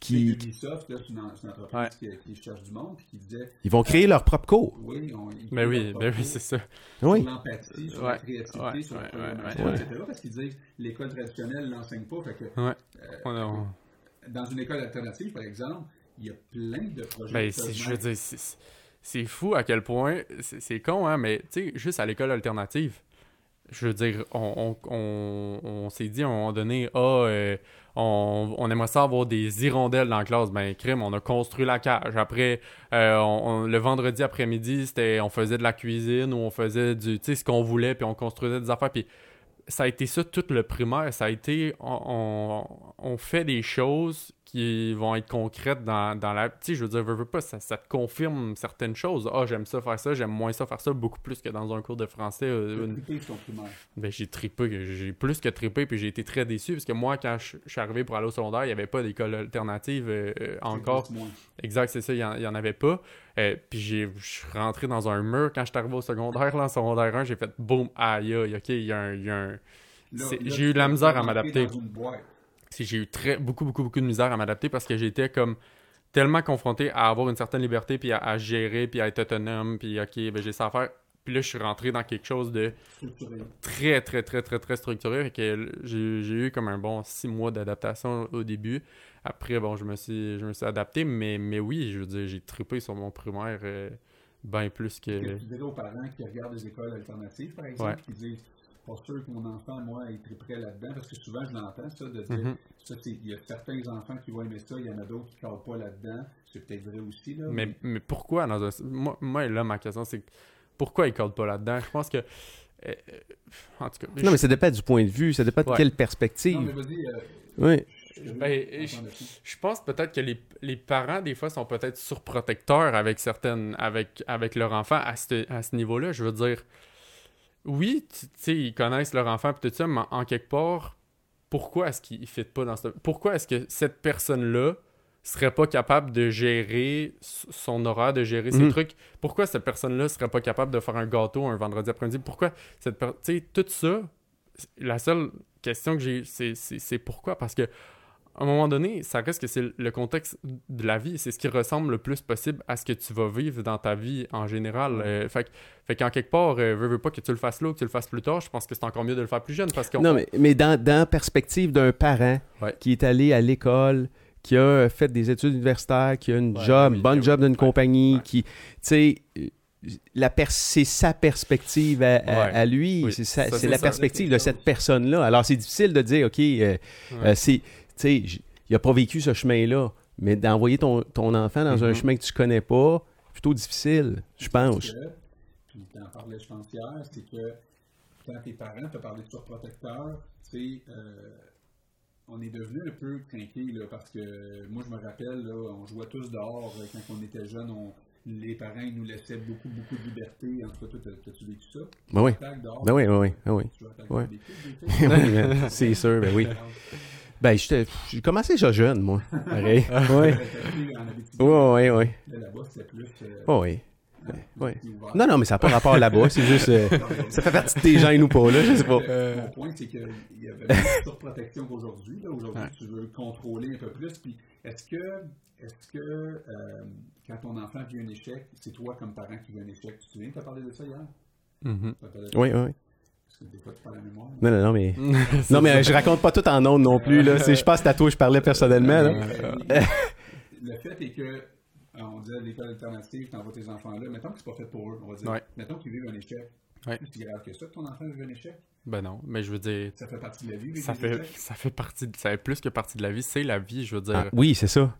Qui... Ubisoft, là, c'est une, c'est une entreprise Ouais. qui, qui cherche du monde, puis qui disait, ils vont créer leur propre cours. oui, on, ils Ben créent oui, ben oui, c'est ça. Oui. sur l'empathie, sur Ouais, la créativité, ouais, sur ouais, la ouais, etc. Parce qu'ils disent l'école traditionnelle ne l'enseigne pas. Fait que, Ouais. euh, On a- dans une école alternative, par exemple, il y a plein de projets. Ben, je veux dire, c'est fou à quel point. C'est con, hein, mais tu sais, juste à l'école alternative, je veux dire, on, on, on, on s'est dit à un moment donné, ah, euh, on, on aimerait ça avoir des hirondelles dans la classe. Ben, crime, on a construit la cage. Après, euh, le vendredi après-midi, c'était, on faisait de la cuisine ou on faisait du, tu sais, ce qu'on voulait, puis on construisait des affaires. Puis ça a été ça tout le primaire. Ça a été, on, on, on fait des choses qui vont être concrètes dans, dans la... Tu sais, je veux dire, veux, veux pas, ça, ça te confirme certaines choses. Ah, j'aime ça faire ça, j'aime moins ça faire ça, beaucoup plus que dans un cours de français. euh, une- ton ben, j'ai trippé, j'ai plus que trippé, puis j'ai été très déçu, parce que moi, quand je je suis arrivé pour aller au secondaire, il n'y avait pas d'école alternative euh, euh, encore. Exact, c'est ça, il n'y en, avait pas. Euh, puis j'ai- je suis rentré dans un mur quand je suis arrivé au secondaire. Là, en secondaire 1, j'ai fait boum, aïe, aïe, ok, il y a un. il y a un- j'ai eu de la misère à m'adapter. J'ai eu très, beaucoup, beaucoup, beaucoup de misère à m'adapter parce que j'étais comme tellement confronté à avoir une certaine liberté, puis à, à gérer, puis à être autonome, puis ok, ben j'ai ça à faire. Puis là, je suis rentré dans quelque chose de très, très, très, très, très structuré. Fait que j'ai eu comme un bon six mois d'adaptation au début. Après, bon, je me suis, je me suis adapté, mais, mais oui, je veux dire, j'ai trippé sur mon primaire euh, bien plus Que que. tu dirais aux parents qui regardent des écoles alternatives, par exemple, Ouais. qui disent pas sûr que mon enfant, moi, il triperait là-dedans, parce que souvent je l'entends, ça, de dire ça, c'est- il y a certains enfants qui vont aimer ça, il y en a d'autres qui ne pas là-dedans. C'est peut-être vrai aussi, là. Mais, mais pourquoi dans un. Moi, moi, là, ma question, c'est pourquoi ils codent pas là-dedans? Je pense que. euh, en tout cas. Non, mais ça dépend du point de vue, ça dépend de Ouais. quelle Non, perspective. mais vas-y. euh, Oui. Ben. Je pense peut-être que les, les parents, des fois, sont peut-être surprotecteurs avec certaines avec, avec leur enfant à ce, à ce niveau-là. Je veux dire, oui, tu sais, ils connaissent leur enfant et tout ça, mais en quelque part, pourquoi est-ce qu'ils ne fit pas dans ce... Pourquoi est-ce que cette personne-là serait pas capable de gérer son horaire, de gérer ses Mhm. trucs? Pourquoi cette personne-là serait pas capable de faire un gâteau un vendredi après-midi? Pourquoi cette per- Tu sais, tout ça, la seule question que j'ai, c'est pourquoi? Parce que à un moment donné, ça reste que c'est le contexte de la vie. C'est ce qui ressemble le plus possible à ce que tu vas vivre dans ta vie en général. Euh, fait, fait qu'en quelque part, euh, veux, veux pas que tu le fasses là ou que tu le fasses plus tard, je pense que c'est encore mieux de le faire plus jeune parce. Non, mais, mais dans, dans la perspective d'un parent Ouais. qui est allé à l'école, qui a fait des études universitaires, qui a une Ouais, job, oui, bonne job d'une ouais, compagnie, qui, tu sais, euh, la pers- c'est sa perspective à, à- Ouais. à lui, Oui, c'est sa- la ça. perspective de cette personne-là. Alors, c'est difficile de dire, OK, euh, euh, c'est, tu sais, il a pas vécu ce chemin-là, mais d'envoyer ton, ton enfant dans un Mhm. chemin que tu connais pas, plutôt difficile, je pense. Que puis tu en parlais, je pense, hier, c'est que quand tes parents te parlaient de surprotecteur, tu sais, euh, on est devenu un peu craqué, là, parce que moi, je me rappelle, là, on jouait tous dehors euh, quand on était jeunes, on, les parents ils nous laissaient beaucoup, beaucoup de liberté. En tout cas, toi, t'as- t'as-tu vécu ça? Ben oui. Ben oui, ben oui, ben oui. Oui, ben, c'est sûr, ben oui. Ben, j'étais- j'ai commencé déjà jeune, moi. Pareil. Oui. Oui, oui, oui. Là, Là-bas, c'était plus... Oui. ouais. Non, non, mais ça n'a pas rapport là-bas. C'est juste. euh, ça fait partie de tes gènes ou pas, là. Je sais pas. Euh, Mon point, c'est qu'il y avait plus de surprotection qu'aujourd'hui. là. Aujourd'hui, Ouais. tu veux contrôler un peu plus. Puis, est-ce que, est-ce que euh, quand ton enfant vit un échec, c'est toi comme parent qui vit un échec? Tu te souviens, tu as parlé de ça hier? Mhm. De- Oui, oui. Parce que des fois, tu parles la mémoire. Non, non, non, mais. Non, mais euh, je raconte pas tout en ondes non plus, là. Je pense que à toi je parlais personnellement, là. Euh, le fait est que, euh, on disait l'école alternative, tu envoies tes enfants là. Mettons que c'est pas fait pour eux, on va dire. Ouais. Mettons qu'ils vivent un échec. Ouais. C'est plus grave que ça que ton enfant vive un échec. Ben non, mais je veux dire, Ça fait partie de la vie. ça des fait, échecs. ça fait partie, de- ça fait plus que partie de la vie, c'est la vie, je veux dire. Ah, oui, c'est ça.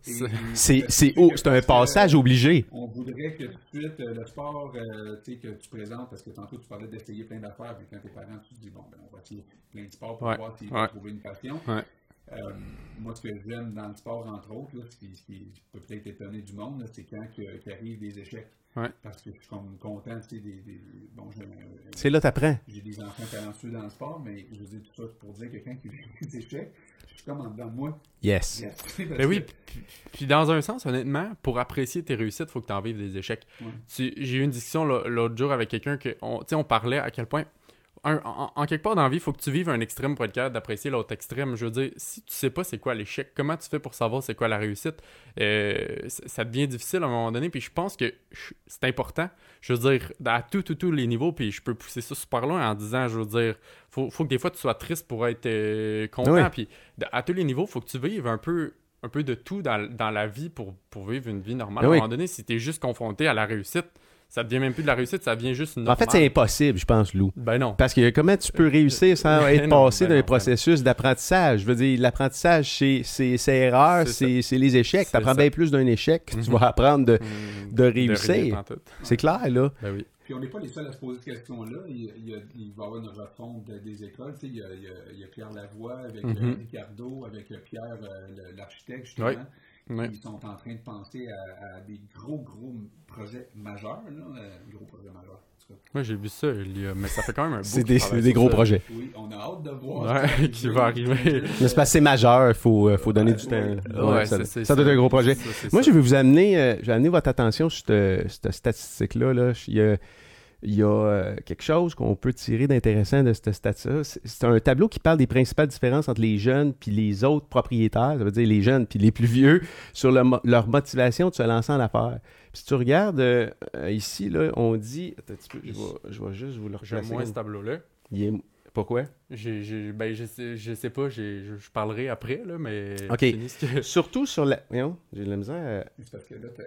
C'est- C'est oh, un passage obligé. On voudrait que tout de suite, euh, le sport euh, tu sais, que tu présentes, parce que tantôt tu parlais d'essayer plein d'affaires, puis quand tes parents, tu te dis, bon, ben, on va essayer plein de sports pour Ouais, voir s'ils ouais. trouver une passion. Ouais. Euh, moi, ce que j'aime dans le sport, entre autres, là, ce, qui, ce qui peut peut-être étonner du monde, c'est quand que- qu'arrivent des échecs. Ouais. Parce que je suis comme content, tu sais, des, des- bon, j'ai, C'est là t'apprends. j'ai des enfants talentueux dans le sport, mais je vous dis tout ça pour dire que quand vivent des échecs, je suis comme en dedans de moi. Yes. Yes. Ben oui, puis, dans un sens, honnêtement, pour apprécier tes réussites, il faut que tu en vives des échecs. Ouais. J'ai eu une discussion l'autre jour avec quelqu'un que, on, tu sais, on parlait à quel point, un- en, en quelque part dans la vie, il faut que tu vives un extrême pour être capable d'apprécier l'autre extrême. Je veux dire, si tu sais pas c'est quoi l'échec, comment tu fais pour savoir c'est quoi la réussite, euh, ça devient difficile à un moment donné. Puis je pense que c'est important, je veux dire, à tous, tous les niveaux, puis je peux pousser ça super loin en disant, je veux dire, faut, faut que des fois tu sois triste pour être euh, content. Oui. Puis à tous les niveaux, faut que tu vives un peu un peu de tout dans, dans la vie pour, pour vivre une vie normale. À un moment donné, si tu es juste confronté à la réussite, ça devient même plus de la réussite, ça devient juste une En fait, c'est impossible, je pense, Lou. Ben non. Parce que comment tu peux réussir sans être Non, passé ben dans non, un ben processus d'apprentissage? Je veux dire, l'apprentissage, c'est c'est c'est erreur, C'est les échecs. Tu apprends ça. bien plus d'un échec que tu vas apprendre de, Mm, de réussir. C'est clair, là. Ben oui. Puis on n'est pas les seuls à se poser cette question-là. Il, il y a- il va y avoir une refonte de- des écoles. Tu sais, il, y a, il y Pierre Lavoie avec Mhm. euh, Ricardo, avec euh, Pierre, euh, l'architecte, justement. Ouais. Ouais. Ils sont en train de penser à, à des gros, gros projets majeurs. Là, euh, gros projets majeurs. en tout cas. Moi, j'ai vu ça, il y a- mais ça fait quand même un bout C'est des, gros ça. projets. Oui, on a hâte de voir. Ouais, qui va arriver. Mais c'est c'est majeur, il faut, euh, faut donner du temps. Ouais, là. Ouais, Ouais, ça, doit être un gros projet. Ça, Moi, ça. je vais vous amener, euh, je vais amener votre attention sur cette, cette statistique-là. Là. Il y a, il y a, euh, quelque chose qu'on peut tirer d'intéressant de cette stat-là. C'est un tableau qui parle des principales différences entre les jeunes puis les autres propriétaires, ça veut dire les jeunes puis les plus vieux, sur le mo- leur motivation de se lancer en affaires. Puis si tu regardes euh, ici, là, on dit... Attends un petit peu, je vais, je vais juste vous le J'aime moins ce tableau-là. Est- Pourquoi? J'ai, ben, je sais, je sais pas, je, je parlerai après, là, mais. Ok. que- Surtout sur la... Voyons, j'ai de la misère. à- parce que là, t'as-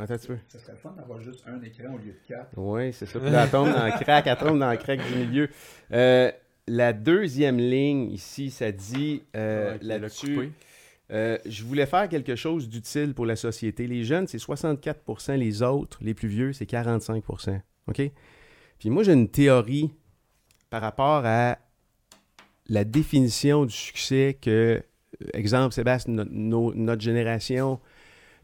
Attends un petit peu. ça serait le fun d'avoir juste un écran au lieu de quatre. Oui, c'est ça. Puis là, elle tombe dans le crack, elle tombe dans le crack du milieu. Euh, la deuxième ligne ici, ça dit euh, Ouais, là-dessus. coupé. euh, je voulais faire quelque chose d'utile pour la société. Les jeunes, c'est 64% les autres, les plus vieux, c'est 45% OK? Puis moi, j'ai une théorie par rapport à la définition du succès que, exemple, Sébastien, no- no- notre génération,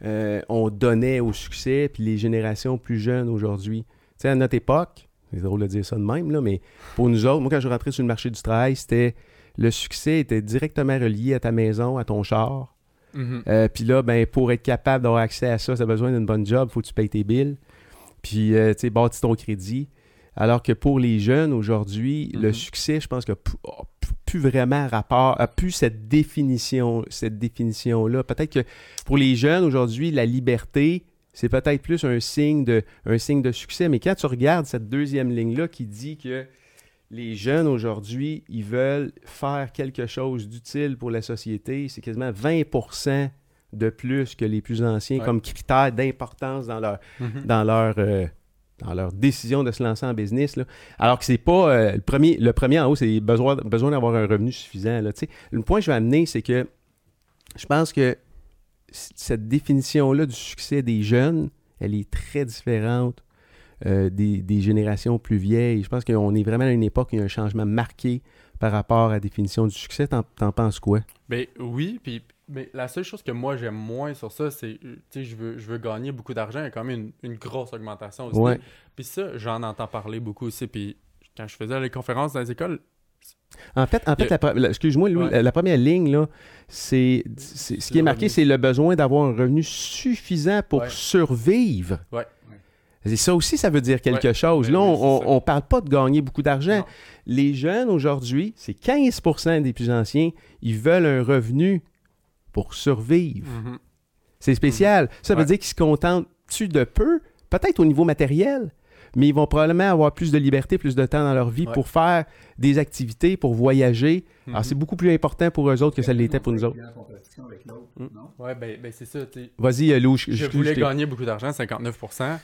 euh, on donnait au succès, puis les générations plus jeunes aujourd'hui. Tu sais, à notre époque, c'est drôle de dire ça de même, là, mais pour nous autres, moi, quand je rentrais sur le marché du travail, c'était le succès était directement relié à ta maison, à ton char. Mhm. Euh, puis là, ben, pour être capable d'avoir accès à ça, tu as besoin d'une bonne job, faut que tu payes tes billes. Puis, euh, tu sais, bâtis ton crédit. Alors que pour les jeunes aujourd'hui, le Mhm. succès, je pense que p- plus vraiment rapport, a plus cette définition, cette définition-là. Peut-être que pour les jeunes aujourd'hui, la liberté, c'est peut-être plus un signe de, un signe de succès. Mais quand tu regardes cette deuxième ligne-là qui dit que les jeunes aujourd'hui, ils veulent faire quelque chose d'utile pour la société, c'est quasiment 20% de plus que les plus anciens Ouais. comme critère d'importance dans leur, Mhm. dans leur, euh, dans leur décision de se lancer en business. Alors que c'est pas euh, le premier le premier en haut, c'est besoin, besoin d'avoir un revenu suffisant. Le point que je vais amener, c'est que je pense que cette définition-là du succès des jeunes, elle est très différente euh, des, générations plus vieilles. Je pense qu'on est vraiment à une époque où il y a un changement marqué par rapport à la définition du succès. T'en penses quoi? Ben oui, puis mais la seule chose que moi j'aime moins sur ça, c'est, euh, tu sais, je veux, je veux gagner beaucoup d'argent, il y a quand même une, une grosse augmentation aussi. Ouais. Puis ça, j'en entends parler beaucoup aussi. Puis quand je faisais les conférences dans les écoles, En fait, en fait la excuse-moi, Louis, Ouais. la, première ligne, là, c'est, c'est- ce qui est marqué, c'est le besoin d'avoir un revenu suffisant pour Ouais. survivre. Ouais. Et ça aussi, ça veut dire quelque chose. Ben Là, on ne parle pas de gagner beaucoup d'argent. Non. Les jeunes, aujourd'hui, c'est 15% des plus anciens, ils veulent un revenu pour survivre. mhm, C'est spécial. Ça veut Ouais. dire qu'ils se contentent-tu de peu, peut-être au niveau matériel, mais ils vont probablement avoir plus de liberté, plus de temps dans leur vie Ouais. pour faire des activités, pour voyager. Alors, mhm. c'est beaucoup plus important pour eux autres que ça l'était pour nous autres. Mm. Ouais, ben, ben c'est ça. Vas-y, euh, Lou, je, Je je- voulais gagner beaucoup d'argent, 59%.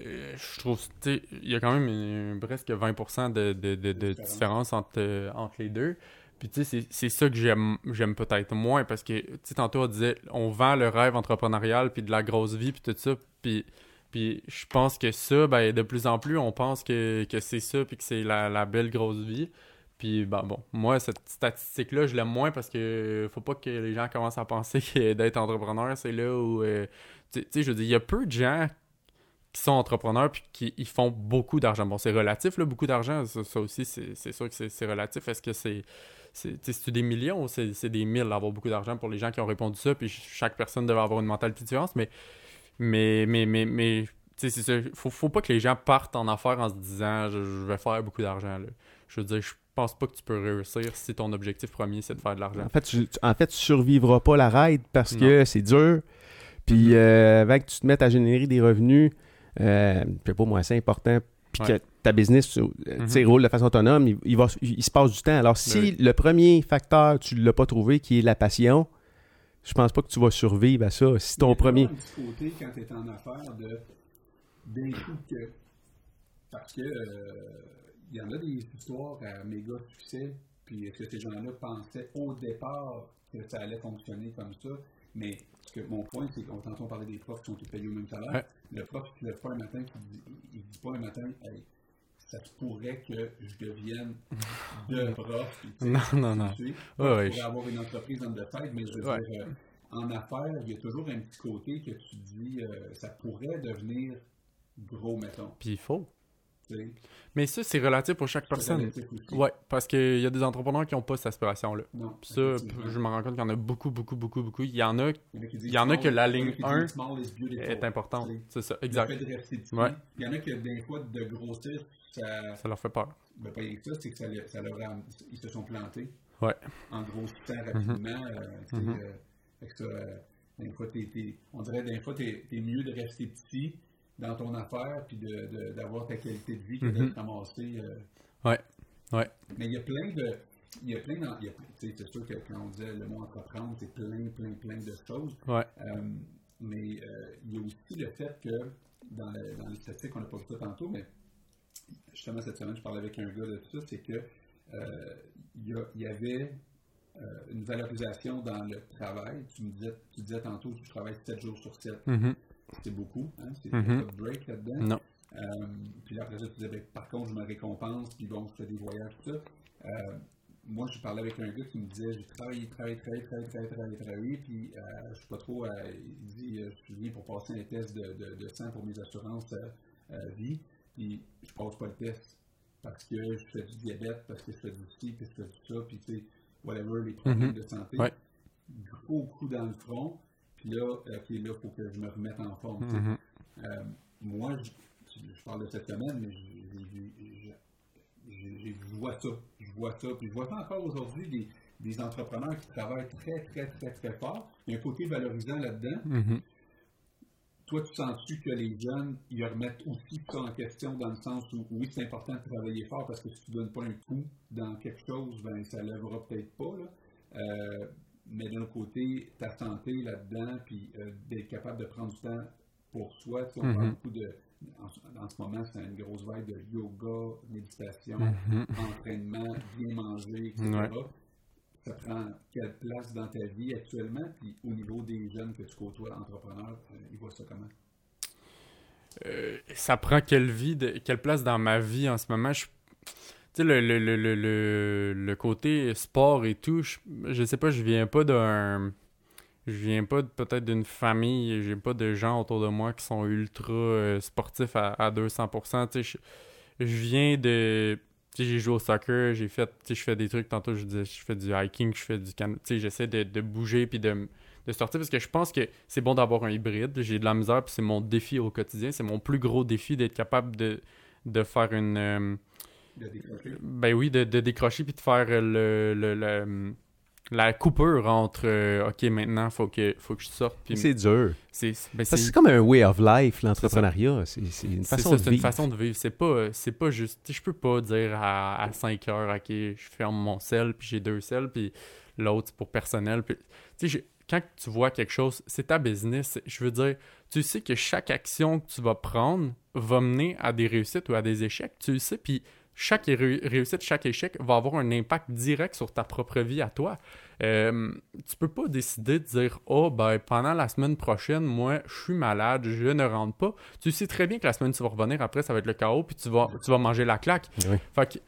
Euh, je trouve, il y a quand même une- presque 20% de, de, de, de Différence. différence entre, euh, entre les deux. Puis tu sais, c'est- ça que j'aime j'aime peut-être moins parce que, tu sais, tantôt on disait, on vend le rêve entrepreneurial puis de la grosse vie puis tout ça. Puis, puis je pense que ça, ben, de plus en plus, on pense que, que c'est ça puis que c'est la, la belle grosse vie. Puis ben bon, moi, cette statistique-là, je l'aime moins parce que faut pas que les gens commencent à penser que d'être entrepreneur, c'est là où... euh, tu sais, je veux dire, il y a peu de gens qui sont entrepreneurs puis qui ils font beaucoup d'argent. Bon, c'est relatif, là, beaucoup d'argent. Ça, ça aussi, c'est sûr que c'est relatif. Est-ce que c'est. C'est- des millions ou c'est des mille d'avoir beaucoup d'argent pour les gens qui ont répondu ça? Puis chaque personne devait avoir une mentalité différente. Mais, mais, mais, mais, mais c'est ça. Faut, faut pas que les gens partent en affaires en se disant je, je vais faire beaucoup d'argent. Je veux dire, je pense pas que tu peux réussir si ton objectif premier c'est de faire de l'argent. En fait, tu, en fait, tu survivras pas la ride parce que c'est dur. Puis euh, avant que tu te mettes à générer des revenus, euh, je sais pas moi, c'est important. Puis Ouais. que ta business euh, sais, Mhm. roule de façon autonome, il, il va, il se passe du temps. Alors, si Oui. le premier facteur, tu l'as pas trouvé, qui est la passion, je pense pas que tu vas survivre à ça. Si Il y ton a premier. petit côté quand tu es en affaires de d'un coup que parce que euh, il y en a des histoires à méga succès puis que ces gens-là pensaient au départ que ça allait fonctionner comme ça? Mais que mon point c'est qu'on on parlait des profs qui sont tous payés au même salaire Ouais. le prof qui ne lève pas un matin qui dit, il dit pas un matin hey, ça se pourrait que je devienne de prof Non, non, non. tu sais, je- avoir une entreprise en de tête, mais je veux Ouais. dire, euh, en affaires, il y a toujours un petit côté que tu dis, euh, ça pourrait devenir gros, mettons. Puis il faut. Mais ça, c'est relatif pour chaque personne. Ouais, parce qu'il y a des entrepreneurs qui n'ont pas cette aspiration-là. Ça, je me rends compte qu'il y en a beaucoup, beaucoup, beaucoup, beaucoup. Il y en a Il y en a qui que la ligne qui disent 1 small is beautiful. est importante. C'est ça, exact. Il y en a que des fois, de grossir, ça. Ça leur fait peur. Ben, pas rien que ça, c'est que ça, le- ça leur a- Ils se sont plantés. Ouais. En grossissant rapidement. euh, tu sais, Mhm. euh, fait que ça, euh, des fois, t'es- t'es- on dirait des fois, t'es es mieux de rester petit dans ton affaire puis d'avoir de, ta qualité de vie que Mhm. d'être ramassé. euh. Ouais. Ouais. Mais il y a plein de. Il y a plein C'est sûr que quand on disait le mot entreprendre, c'est plein, plein, plein de choses. Ouais. Euh, mais euh, il y a aussi le fait que dans, le- dans les statistiques, on n'a pas vu ça tantôt, mais justement cette semaine, je parlais avec un gars de tout ça, c'est que euh, il y, avait euh, une valorisation dans le travail. Tu me disais, tu disais tantôt que tu travailles 7 jours sur 7. Mhm. C'est beaucoup, hein? C'est Mhm. pas de break là-dedans. Non. Euh, puis là, après ça, tu disais, ben, par contre, je me récompense, puis bon, je fais des voyages, tout ça. Moi, je parlais avec un gars qui me disait, j'ai travaillé, travaillé, travaillé, travaillé, travaillé, travaillé, travaillé, puis je suis pas trop, il dit, je viens pour passer un test de, de, de sang pour mes assurances vie, puis je passe pas le test parce que je fais du diabète, parce que je fais du ci, puis je fais du ça, puis tu sais, whatever, les problèmes Mhm. de santé. Ouais. Gros coup dans le front, puis là, ok, là, il faut que je me remette en forme. Mhm. Euh, moi, je, je parle de cette semaine, mais je vois ça. Je vois ça. Puis je vois ça encore aujourd'hui, des, des entrepreneurs qui travaillent très, très, très, très fort. Il y a un côté valorisant là-dedans. Mhm. Toi, tu sens-tu que les jeunes, ils remettent aussi ça en question dans le sens où, oui, c'est important de travailler fort parce que si tu ne donnes pas un coup dans quelque chose, ben ça ne lèvera peut-être pas. Là. Euh, mais d'un autre côté, ta santé là-dedans, puis euh, d'être capable de prendre du temps pour soi. Tu sais, on Mhm. beaucoup de. En, en ce moment, c'est une grosse vague de yoga, méditation, Mhm. entraînement, bien manger, etc. Ouais. Ça prend quelle place dans ta vie actuellement? Puis au niveau des jeunes que tu côtoies, entrepreneurs, euh, ils voient ça comment? euh, ça prend quelle vie, de- quelle place dans ma vie en ce moment? Je- le, le, le, le, côté sport et tout, je, je sais pas, je viens pas d'un. Je viens pas peut-être d'une famille, j'ai pas de gens autour de moi qui sont ultra euh, sportifs à, à 200%. Tu sais, je, je viens de. J'ai joué au soccer, j'ai fait. Tu sais, je fais des trucs, tantôt je disais, je fais du hiking, je fais du can... Tu sais, j'essaie de, de bouger puis de, de sortir parce que je pense que c'est bon d'avoir un hybride. J'ai de la misère puis c'est mon défi au quotidien. C'est mon plus gros défi d'être capable de, de faire une. euh, De décrocher. ben oui, de, de décrocher puis de faire le, le- le- la coupure entre euh, OK, maintenant, faut que, faut que je sorte. Puis C'est dur. c'est ben, c'est- comme un way of life, l'entrepreneuriat. C'est c'est une c'est façon ça, de une vivre. façon de vivre. C'est pas, euh, c'est pas juste. Je peux pas dire à, à 5 heures, OK, je ferme mon sel, puis j'ai deux sels, puis l'autre, c'est pour personnel. Puis, quand tu vois quelque chose, c'est ta business. Je veux dire, tu sais que chaque action que tu vas prendre va mener à des réussites ou à des échecs. Tu le sais, puis chaque ré- réussite, chaque échec va avoir un impact direct sur ta propre vie à toi. Euh, tu peux pas décider de dire Oh, ben, pendant la semaine prochaine, moi, je suis malade, je ne rentre pas. Tu sais très bien que la semaine, tu vas revenir après, ça va être le chaos, puis tu vas, tu vas manger la claque. Oui. Fait que,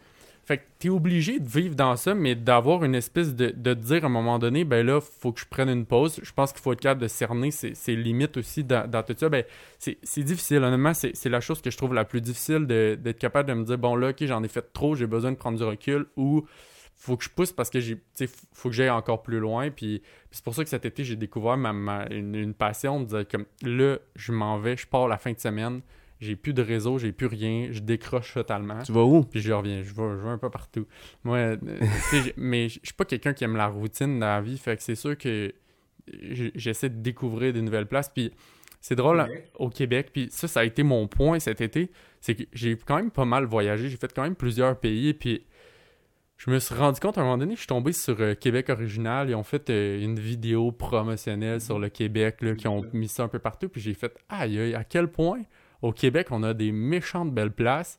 fait que t'es obligé de vivre dans ça, mais d'avoir une espèce de, de dire à un moment donné, ben là, faut que je prenne une pause. Je pense qu'il faut être capable de cerner ses, limites aussi dans, tout ça. Ben, c'est difficile, honnêtement, c'est la chose que je trouve la plus difficile d'être capable de me dire, bon là, ok, j'en ai fait trop, j'ai besoin de prendre du recul, ou faut que je pousse parce que j'ai, faut que j'aille encore plus loin. Puis c'est pour ça que cet été, j'ai découvert ma, ma- une, une passion de dire comme là, je m'en vais, je pars la fin de semaine, j'ai plus de réseau, j'ai plus rien, je décroche totalement. Tu vas où? Puis je reviens, je vais, je vais un peu partout. Moi, euh, mais je suis pas quelqu'un qui aime la routine dans la vie, fait que c'est sûr que j'essaie de découvrir des nouvelles places. Puis c'est drôle hein, au Québec, puis ça, ça a été mon point cet été, c'est que j'ai quand même pas mal voyagé, j'ai fait quand même plusieurs pays, puis je me suis rendu compte à un moment donné, je suis tombé sur euh, Québec Original, ils ont fait euh, une vidéo promotionnelle sur le Québec, là, qui ont mis ça un peu partout, puis j'ai fait, aïe, aïe, à quel point au Québec on a des méchantes belles places,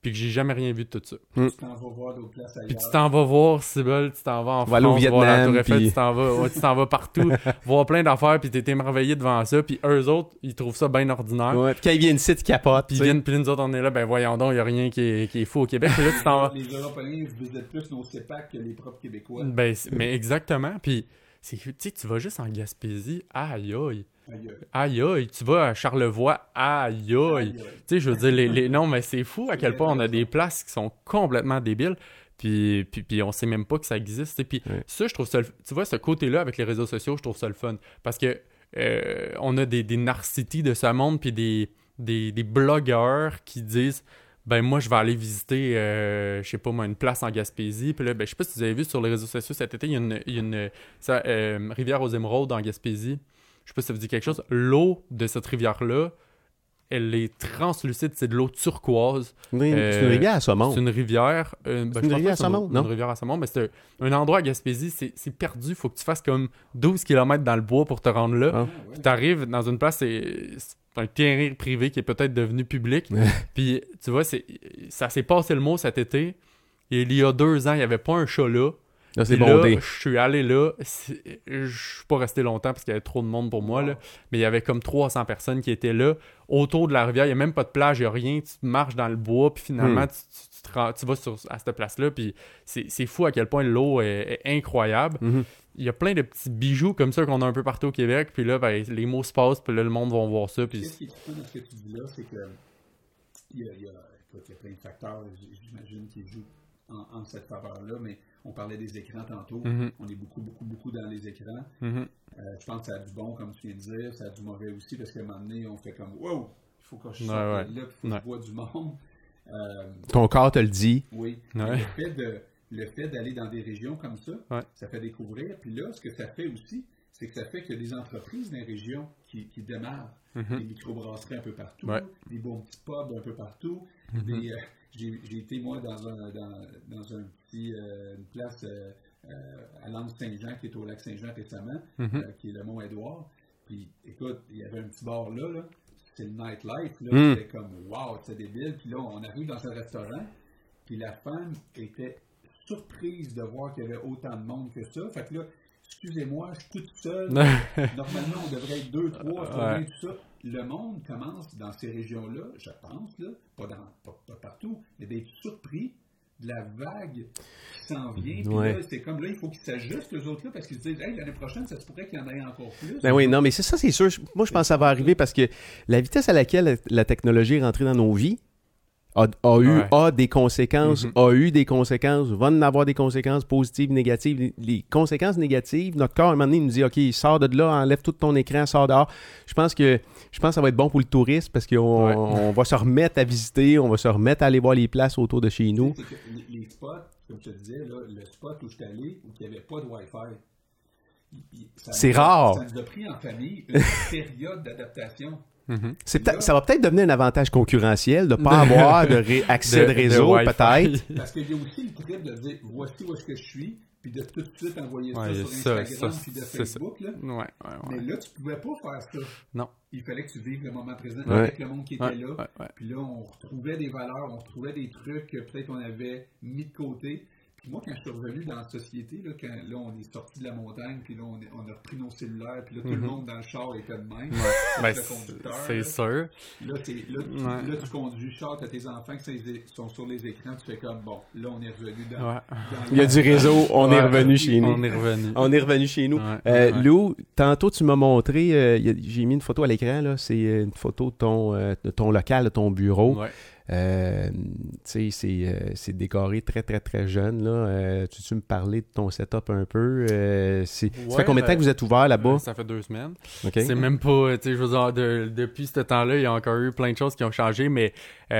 puis que j'ai jamais rien vu de tout ça. Tu t'en vas voir d'autres places ailleurs. Puis tu t'en vas voir Cybele, tu t'en vas en aller au France, voir la Vietnam, Tour Eiffel, puis- tu t'en vas, ouais, tu t'en vas partout, voir plein d'affaires, puis t'es émerveillé devant ça, puis eux autres, ils trouvent ça bien ordinaire. Ouais, puis quand ils viennent ici, ils capotent. Puis ils viennent, puis nous autres, on est là, ben voyons donc, il a rien qui est, qui est fou au Québec. Puis là, tu t'en vas. Les Européens visitent plus nos CEPAC que les propres Québécois. Ben, mais exactement. Puis, c'est- tu sais, tu vas juste en Gaspésie, aïe aïe. Aïe, Aïe. Tu vas à Charlevoix, aïe aïe. Tu sais, je veux dire, les, les... non, mais c'est fou à quel point on a des places qui sont complètement débiles. Puis, puis, puis on sait même pas que ça existe. Puis ça, je trouve ça. Tu vois, ce côté-là avec les réseaux sociaux, je trouve ça le fun. Parce que euh, on a des, des de ce monde, puis des, des, des blogueurs qui disent. Ben moi je vais aller visiter euh, je sais pas moi une place en Gaspésie puis là ben je sais pas si vous avez vu sur les réseaux sociaux cet été il y a une, il y a une ça, euh, rivière aux émeraudes en Gaspésie je sais pas si ça vous dit quelque chose l'eau de cette rivière là elle est translucide c'est de l'eau turquoise Oui, C'est Euh, une rivière à saumon. c'est une rivière. euh, ben, une rivière à saumon, une, non? une rivière à saumon, mais c'est un, un endroit à Gaspésie, c'est perdu. faut que tu fasses comme 12 km dans le bois pour te rendre là. Ah. Ah, ouais. Tu arrives dans une place, c'est un terrain privé qui est peut-être devenu public. Puis tu vois, ça s'est passé le mot cet été. Et il y a deux ans, il n'y avait pas un chat là. Là, c'est bondé. Je suis allé là. Je suis pas resté longtemps parce qu'il y avait trop de monde pour moi. Là. Mais il y avait comme 300 personnes qui étaient là. Autour de la rivière, il n'y a même pas de plage, il n'y a rien. Tu marches dans le bois, puis finalement, Hmm. tu, tu- tu te rends- tu vas sur, à cette place-là. Puis c'est c'est fou à quel point l'eau est, est incroyable. Mhm. Il y a plein de petits bijoux comme ça qu'on a un peu partout au Québec. Puis là, ben, les mots se passent, puis là, le monde va voir ça. Puis Qu'est-ce qui est trippant dans ce que tu dis là, c'est que il y a, il y, a, écoute, il y a plein de facteurs, j'imagine, qui jouent en, en cette faveur-là, mais on parlait des écrans tantôt. Mhm. On est beaucoup, beaucoup, beaucoup dans les écrans. Mhm. Euh, je pense que ça a du bon, comme tu viens de dire, ça a du mauvais aussi, parce qu'à un moment donné, on fait comme Wow, il faut que je Ouais, sorte ouais. de là, il faut que Ouais. je vois du monde. Euh, Ton corps te le dit. oui. Ouais. Le fait de le fait d'aller dans des régions comme ça, Ouais. ça fait découvrir. Puis là, ce que ça fait aussi, c'est que ça fait qu'il y a des entreprises dans les régions qui, qui démarrent. Mhm. Des microbrasseries un peu partout, Ouais. des bons petits pubs un peu partout. Mhm. des, euh, J'ai j'ai été, moi, dans un, dans, dans un euh, une place euh, euh, à l'Anse Saint-Jean, qui est au lac Saint-Jean récemment, Mhm. qui est le Mont-Édouard. Puis, écoute, il y avait un petit bar là, là. c'est le nightlife, là. Mm. C'était comme, wow, c'est débile. Puis là, on arrive dans un restaurant, puis la femme était surprise de voir qu'il y avait autant de monde que ça. Fait que là, excusez-moi, je suis toute seule. Normalement, on devrait être deux, trois, Ouais. tout ça. le monde commence dans ces régions-là, je pense, là, pas, dans, pas, pas partout, mais d'être surpris de la vague qui s'en vient. Puis Ouais. là, c'est comme là, il faut qu'ils s'ajustent, eux autres-là, parce qu'ils se disent, hey, l'année prochaine, ça se pourrait qu'il y en ait encore plus. Ben oui, non, mais c'est ça, c'est sûr. Moi, je pense que ça va arriver parce que la vitesse à laquelle la- la technologie est rentrée dans nos vies a, a eu Ouais. a des conséquences, Mhm. a eu des conséquences, va en avoir des conséquences positives, négatives. Les, conséquences négatives, notre corps, à un moment donné, il nous dit OK, sors de là, enlève tout ton écran, sors dehors. Je pense que je pense que ça va être bon pour le tourisme parce qu'on Ouais. on va se remettre à visiter, on va se remettre à aller voir les places autour de chez nous. Que les, spots, comme je te disais, là, le spot où je suis allé, où il n'y avait pas de Wi-Fi, C'est rare. Ça nous a pris en famille une période d'adaptation. Mhm. C'est peut-être- ça va peut-être devenir un avantage concurrentiel de ne pas avoir de ré- accès de, réseau, peut-être. Parce qu'il y a aussi le trip de dire voici où est-ce que je suis, puis de tout de suite envoyer Ouais, ça sur Instagram ça, puis de. Facebook. Là. Ouais, ouais, Mais là, tu pouvais pas faire ça. Non. Il fallait que tu vives le moment présent Ouais. avec le monde qui était Ouais, là. ouais, ouais. Puis là, on retrouvait des valeurs, on retrouvait des trucs que peut-être on avait mis de côté. Puis moi, quand je suis revenu dans la société, là, quand là, on est sorti de la montagne, puis là, on, est- on a repris nos cellulaires, puis là, tout le Mhm. monde dans le char était de même. Ouais. Ben, le c'est conducteur, c'est là. sûr. Là, là, Ouais. là, tu conduis le char, t'as tes enfants qui sont- sur les écrans, tu fais comme, bon, là, on est revenu dans... Ouais. dans Il y a du réseau, on est revenu chez nous. On est revenu. On est revenu chez nous. Euh. Lou, tantôt tu m'as montré, euh, j'ai mis une photo à l'écran, là, c'est une photo de ton, euh, de ton local, de ton bureau. Ouais. Euh, tu sais, c'est, euh, c'est décoré très, très, très jeune. Là. Euh, tu tu me parler de ton setup un peu? Euh, ça fait combien de temps ben, que vous êtes ouvert là-bas? Ça fait deux semaines. C'est même pas, tu sais, je veux dire, de- depuis ce temps-là, il y a encore eu plein de choses qui ont changé, mais, tu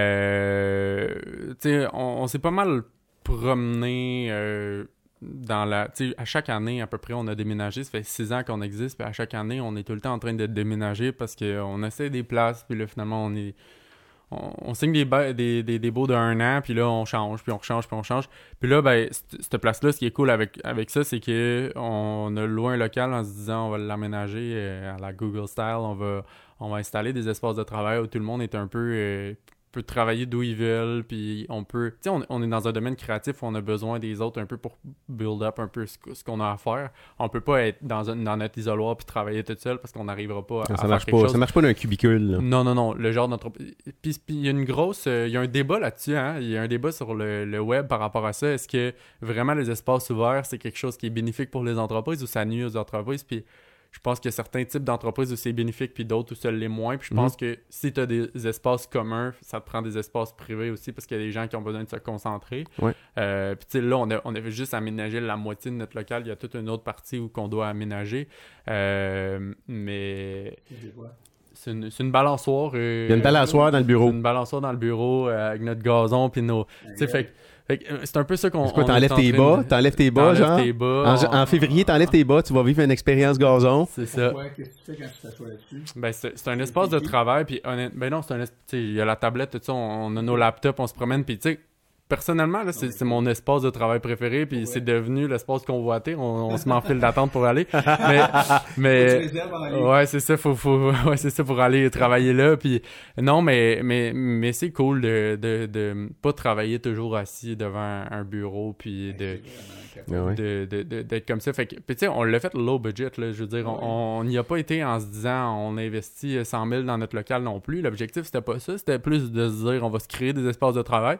sais, on, on s'est pas mal promené euh, dans la, à chaque année, à peu près, on a déménagé. Ça fait six ans qu'on existe, puis à chaque année, on est tout le temps en train de déménager parce qu'on essaie des places, puis là, finalement, on est... On, signe des, des, des, des baux d'un an, puis là, on change, puis on change, puis on change. Puis là, ben, cette place-là, ce qui est cool avec, avec ça, c'est que on a loué un local en se disant on va l'aménager euh, à la Google style, on va, on va installer des espaces de travail où tout le monde est un peu euh, peut travailler d'où ils veulent, puis on peut, tu sais, on, on est dans un domaine créatif où on a besoin des autres un peu pour build up un peu ce, qu'on a à faire. On peut pas être dans, un, dans notre isoloir puis travailler tout seul parce qu'on n'arrivera pas à, ça, à faire marche quelque pas, chose. ça marche pas d'un cubicule. là. Non, non, non. Le genre d'entreprise. Puis puis il y a une grosse. euh, Il y a un débat là-dessus, hein. Il y a un débat sur le, le web par rapport à ça. Est-ce que vraiment les espaces ouverts, c'est quelque chose qui est bénéfique pour les entreprises ou ça nuit aux entreprises? Puis je pense qu'il y a certains types d'entreprises où c'est bénéfique, puis d'autres où ça l'est moins. Puis je pense que si tu as des espaces communs, ça te prend des espaces privés aussi parce qu'il y a des gens qui ont besoin de se concentrer. Ouais. Euh, puis tu sais, là, on, a, on avait juste aménagé la moitié de notre local. Il y a toute une autre partie où qu'on doit aménager. Euh, mais C'est une, c'est une balançoire. euh, Il y a une balançoire dans le bureau. une balançoire dans le bureau euh, avec notre gazon puis nos. Tu sais, fait, que- fait que, euh, c'est un peu ça qu'on. On t'enlèves tes bas? T'enlèves tes bas, genre? tes bas, En, en février, t'enlèves tes bas, tu vas vivre une expérience gazon. C'est ça. Pourquoi? Qu'est-ce que tu fais quand tu t'assois là-dessus? Ben, c'est c'est un espace de travail, puis honnêtement, ben non, c'est un tu sais, il y a la tablette, tout ça, on, on a nos laptops, on se promène, puis tu sais, personnellement, là, c'est c'est mon espace de travail préféré, puis Ouais. c'est devenu l'espace convoité, on, on se met en file d'attente pour aller, mais. Ouais, c'est ça, faut, faut, ouais, c'est ça pour aller travailler là. Puis non, mais, mais, mais c'est cool de, de, de pas travailler toujours assis devant un bureau, puis de, de, de- de- d'être comme ça. Fait que, puis tu sais, on l'a fait low budget, là. Je veux dire, on- on n'y a pas été en se disant on investit 100 000 dans notre local non plus. L'objectif, c'était pas ça. C'était plus de se dire on va se créer des espaces de travail.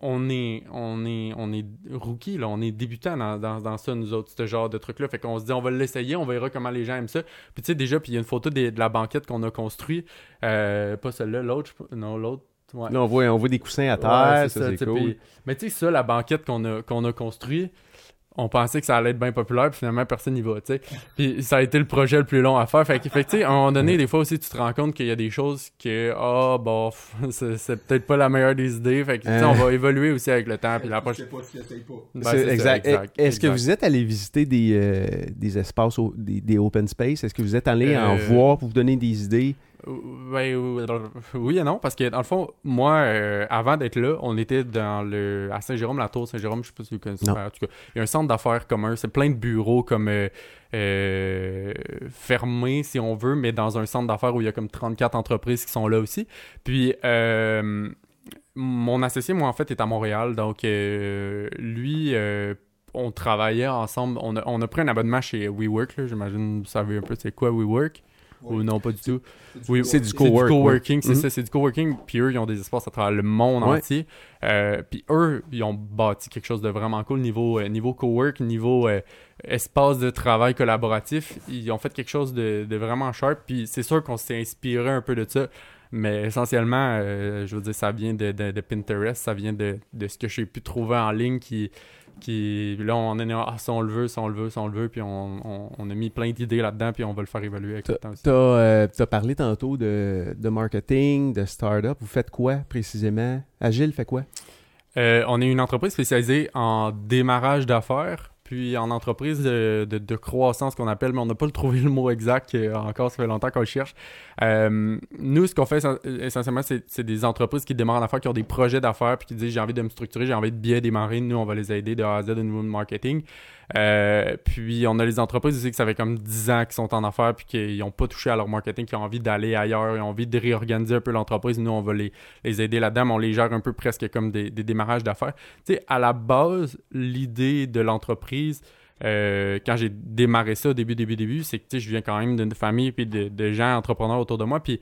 On est, on est, on est rookie, là. On est débutant dans, dans, dans ça, nous autres, ce genre de truc-là. Fait qu'on se dit on va l'essayer, on verra comment les gens aiment ça. Puis tu sais, déjà, puis il y a une photo des- de la banquette qu'on a construite. Euh, pas celle-là, l'autre, je- non, l'autre. Ouais. Là, on voit, on voit des coussins à Ouais, terre, c'est ça, ça, cool. puis- mais tu sais, ça, la banquette qu'on a, qu'on a construit, on pensait que ça allait être bien populaire, puis finalement, personne n'y va, tu sais. Puis ça a été le projet le plus long à faire. Fait que, tu sais, à un moment donné, des fois aussi, tu te rends compte qu'il y a des choses que, ah, bof, c'est c'est peut-être pas la meilleure des idées. Fait que, tu sais, on va évoluer aussi avec le temps, puis la Tu prochaine... sais pas si pas. Ben, C'est- c'est ça, exact. exact, Est-ce que vous êtes allé visiter des, euh, des espaces, au- des, des open space? Est-ce que vous êtes allé en Euh, voir pour vous donner des idées? Ben, euh, oui et non, parce que dans le fond, moi, euh, avant d'être là, on était dans le à Saint-Jérôme, la tour Saint-Jérôme, je sais pas si vous connaissez. Non. En tout cas, il y a un centre d'affaires commun, c'est plein de bureaux comme euh, euh, fermés, si on veut, mais dans un centre d'affaires où il y a comme 34 entreprises qui sont là aussi. Puis, euh, mon associé, moi, en fait, est à Montréal, donc euh, lui... euh, on travaillait ensemble, on a, on a pris un abonnement chez WeWork, j'imagine que vous savez un peu c'est quoi WeWork. Ou non, pas du tout. C'est Oui, C'est du coworking, ouais. c'est Mhm. ça, c'est du coworking. Puis eux, ils ont des espaces à travers le monde Ouais. entier. Euh, puis eux, ils ont bâti quelque chose de vraiment cool niveau, euh, niveau cowork, niveau euh, espace de travail collaboratif. Ils ont fait quelque chose de, de vraiment sharp. Puis c'est sûr qu'on s'est inspiré un peu de ça. Mais essentiellement, euh, je veux dire, ça vient de, de- de Pinterest, ça vient de, de ce que j'ai pu trouver en ligne qui. Qui, là, on est ah, ça on le veut, ça on le veut, ça on le veut, puis on, on- on a mis plein d'idées là-dedans, puis on va le faire évaluer avec le temps aussi. T'as euh, t'as parlé tantôt de, de marketing, de start-up. Vous faites quoi précisément? Agile fait quoi? Euh, on est une entreprise spécialisée en démarrage d'affaires, puis en entreprise de, croissance qu'on appelle, mais on n'a pas trouvé le mot exact, euh, encore ça fait longtemps qu'on le cherche. Euh, nous, ce qu'on fait essen- essentiellement, c'est des entreprises qui démarrent en affaires, qui ont des projets d'affaires, puis qui disent j'ai envie de me structurer, j'ai envie de bien démarrer. Nous, on va les aider de A à Z au niveau marketing. Euh, puis on a les entreprises aussi que ça fait comme 10 ans qu'ils sont en affaires puis qu'ils n'ont pas touché à leur marketing, qui ont envie d'aller ailleurs, ils ont envie de réorganiser un peu l'entreprise. Nous, on va les, les aider là-dedans, mais on les gère un peu presque comme des, démarrages d'affaires. Tu sais, à la base, l'idée de l'entreprise, euh, quand j'ai démarré ça au début, début, début, c'est que tu sais, je viens quand même d'une famille puis de, de gens entrepreneurs autour de moi. Puis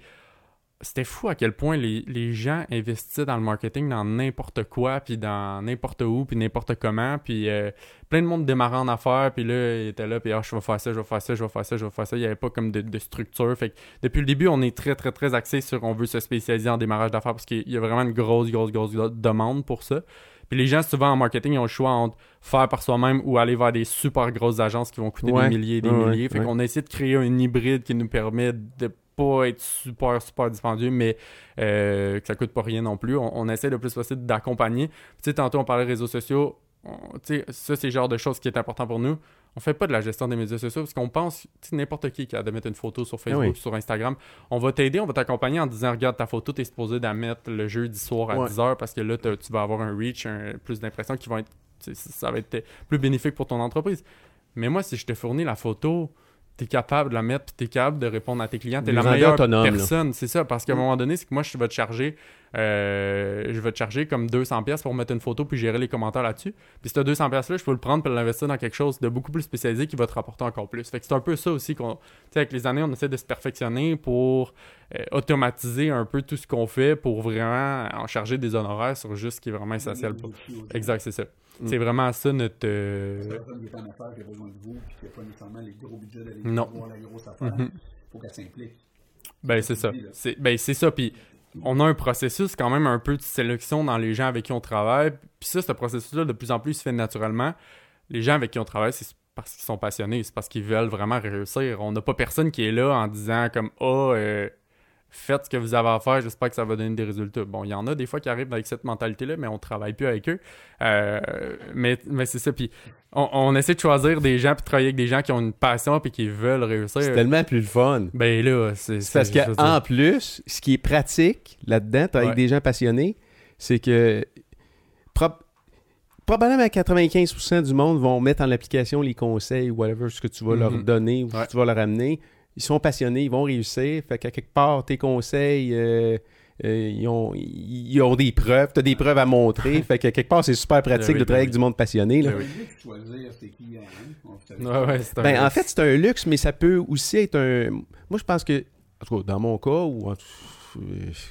c'était fou à quel point les, les gens investissaient dans le marketing dans n'importe quoi, puis dans n'importe où, puis n'importe comment. Puis euh, plein de monde démarrait en affaires, puis là, il était là, puis ah, je vais faire ça, je vais faire ça, je vais faire ça, je vais faire ça. Il n'y avait pas comme de, de structure. Fait que depuis le début, on est très, très, très axé sur on veut se spécialiser en démarrage d'affaires parce qu'il y a vraiment une grosse, grosse, grosse, grosse demande pour ça. Puis les gens, souvent en marketing, ils ont le choix entre faire par soi-même ou aller vers des super grosses agences qui vont coûter Ouais. des milliers et des ouais, milliers. Fait ouais. qu'on a essayé de créer un hybride qui nous permet de pas être super, super dispendieux, mais euh, que ça coûte pas rien non plus. On, on essaie le plus possible d'accompagner. Tu sais, tantôt, on parlait de réseaux sociaux. On- Tu sais, ça, c'est le genre de choses qui est important pour nous. On fait pas de la gestion des médias sociaux parce qu'on pense, tu n'importe qui qui a de mettre une photo sur Facebook, oui. sur Instagram, on va t'aider, on va t'accompagner en disant, regarde ta photo, t'es supposé de la mettre le jeudi soir à Ouais. 10h parce que là, tu vas avoir un reach, un- plus d'impressions qui vont être, tu ça va être plus bénéfique pour ton entreprise. Mais moi, si je te fournis la photo, tu es capable de la mettre, puis tu es capable de répondre à tes clients. Tu es Lui la meilleure autonome, personne, c'est ça. Parce qu'à un Mm. moment donné, c'est que moi, je vais te charger, euh, je vais te charger comme 200 pièces pour mettre une photo puis gérer les commentaires là-dessus. Puis ce 200 pièces là, je peux le prendre pour l'investir dans quelque chose de beaucoup plus spécialisé qui va te rapporter encore plus. Fait que c'est un peu ça aussi qu'on, tu sais, avec les années, on essaie de se perfectionner pour euh, automatiser un peu tout ce qu'on fait pour vraiment en charger des honoraires sur juste ce qui est vraiment essentiel. Pour... Exact, c'est ça. Mm. C'est vraiment ça notre. euh, La personne qui est en affaires, qui a besoin de vous, puis qui n'a pas nécessairement les gros budgets d'aller Non. voir la grosse affaire, il Mhm. faut qu'elle s'implique. Ben, c'est ça. C'est ben, c'est ça. Puis on a un processus quand même un peu de sélection dans les gens avec qui on travaille. Puis ça, ce processus-là, de plus en plus, se fait naturellement. Les gens avec qui on travaille, c'est parce qu'ils sont passionnés, c'est parce qu'ils veulent vraiment réussir. On n'a pas personne qui est là en disant comme « Ah, euh, faites ce que vous avez à faire, j'espère que ça va donner des résultats. » Bon, il y en a des fois qui arrivent avec cette mentalité-là, mais on travaille plus avec eux. Euh, mais mais c'est ça. Puis on, on essaie de choisir des gens puis de travailler avec des gens qui ont une passion puis qui veulent réussir. C'est tellement plus le fun. Ben là, c'est... Parce qu'en plus, ce qui est pratique là-dedans, avec Ouais. des gens passionnés, c'est que prob- probablement 95% du monde vont mettre en application les conseils, whatever, ce que tu vas leur Mhm. donner ou ce que tu vas leur amener. Ils sont passionnés, ils vont réussir. Fait qu'à quelque part, tes conseils, euh, euh, ils, ont, ils ont des preuves, tu as des preuves à montrer. fait qu'à quelque part, c'est super pratique Ben oui, de travailler ben avec du monde passionné. là. Ben oui. Hein? On vous savez. Ouais, ouais, c'est un- Ben, en fait, c'est un luxe, mais ça peut aussi être un. Moi, je pense que, en tout cas, dans mon cas, ou en euh,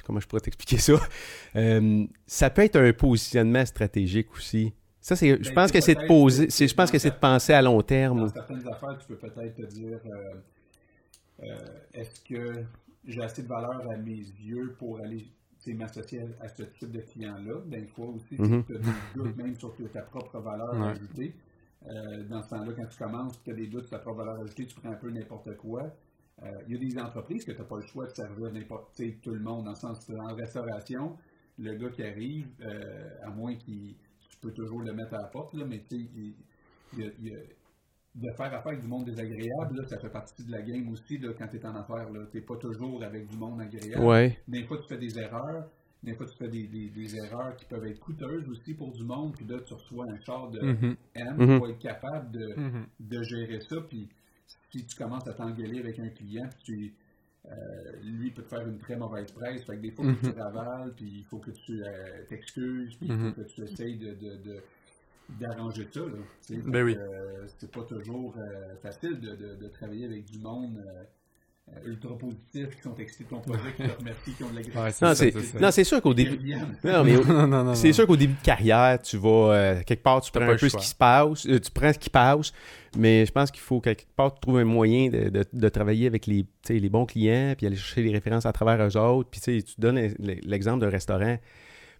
comment je pourrais t'expliquer ça, Euh, ça peut être un positionnement stratégique aussi. Ça, c'est, je Ben, pense que c'est de poser, c'est, je pense que c'est de penser à long terme. Dans certaines affaires, tu peux peut-être te dire euh, est-ce que j'ai assez de valeur à mes yeux pour aller tu sais, m'associer à, ce type de client-là? Ben, Des fois aussi, Mhm. tu as des doutes même sur ta propre valeur Ouais. ajoutée. Euh, dans ce temps-là, quand tu commences, tu as des doutes sur ta propre valeur ajoutée, tu prends un peu n'importe quoi. Euh, Il y a des entreprises que tu n'as pas le choix de servir n'importe tu sais, tout le monde, dans le sens en restauration, le gars qui arrive, euh, à moins qu'il tu peux toujours le mettre à la porte, là, mais tu sais, il- il y a- il y a- de faire affaire avec du monde désagréable, là, ça fait partie de la game aussi là, quand tu es en affaires. Tu n'es pas toujours avec du monde agréable. Ouais. Des fois, tu fais des erreurs. Des fois, tu fais des, des- des erreurs qui peuvent être coûteuses aussi pour du monde. Puis là, tu reçois un char de. M. Tu vas être capable de, Mhm. de gérer ça. Puis si tu commences à t'engueuler avec un client, puis tu, euh, lui peut te faire une très mauvaise presse. Fait que des fois, tu ravales, puis il faut que tu euh, t'excuses, puis il faut que tu essayes de, de- de- d'arranger ça. Là. Ben oui. euh, c'est pas toujours euh, facile de, de- de travailler avec du monde. euh, ultra positifs, qui sont excités de ton projet, qui te remercient, qui ont de c'est Non, c'est sûr qu'au début. Non, mais au- non, non, non, C'est non. sûr qu'au début de carrière, tu vas euh, quelque part, tu prends pas un peu ce qui se passe, euh, tu prends ce qui passe, mais je pense qu'il faut quelque part trouver un moyen de, de- de travailler avec les, bons clients, puis aller chercher les références à travers eux autres. Puis tu donnes l'exemple d'un restaurant.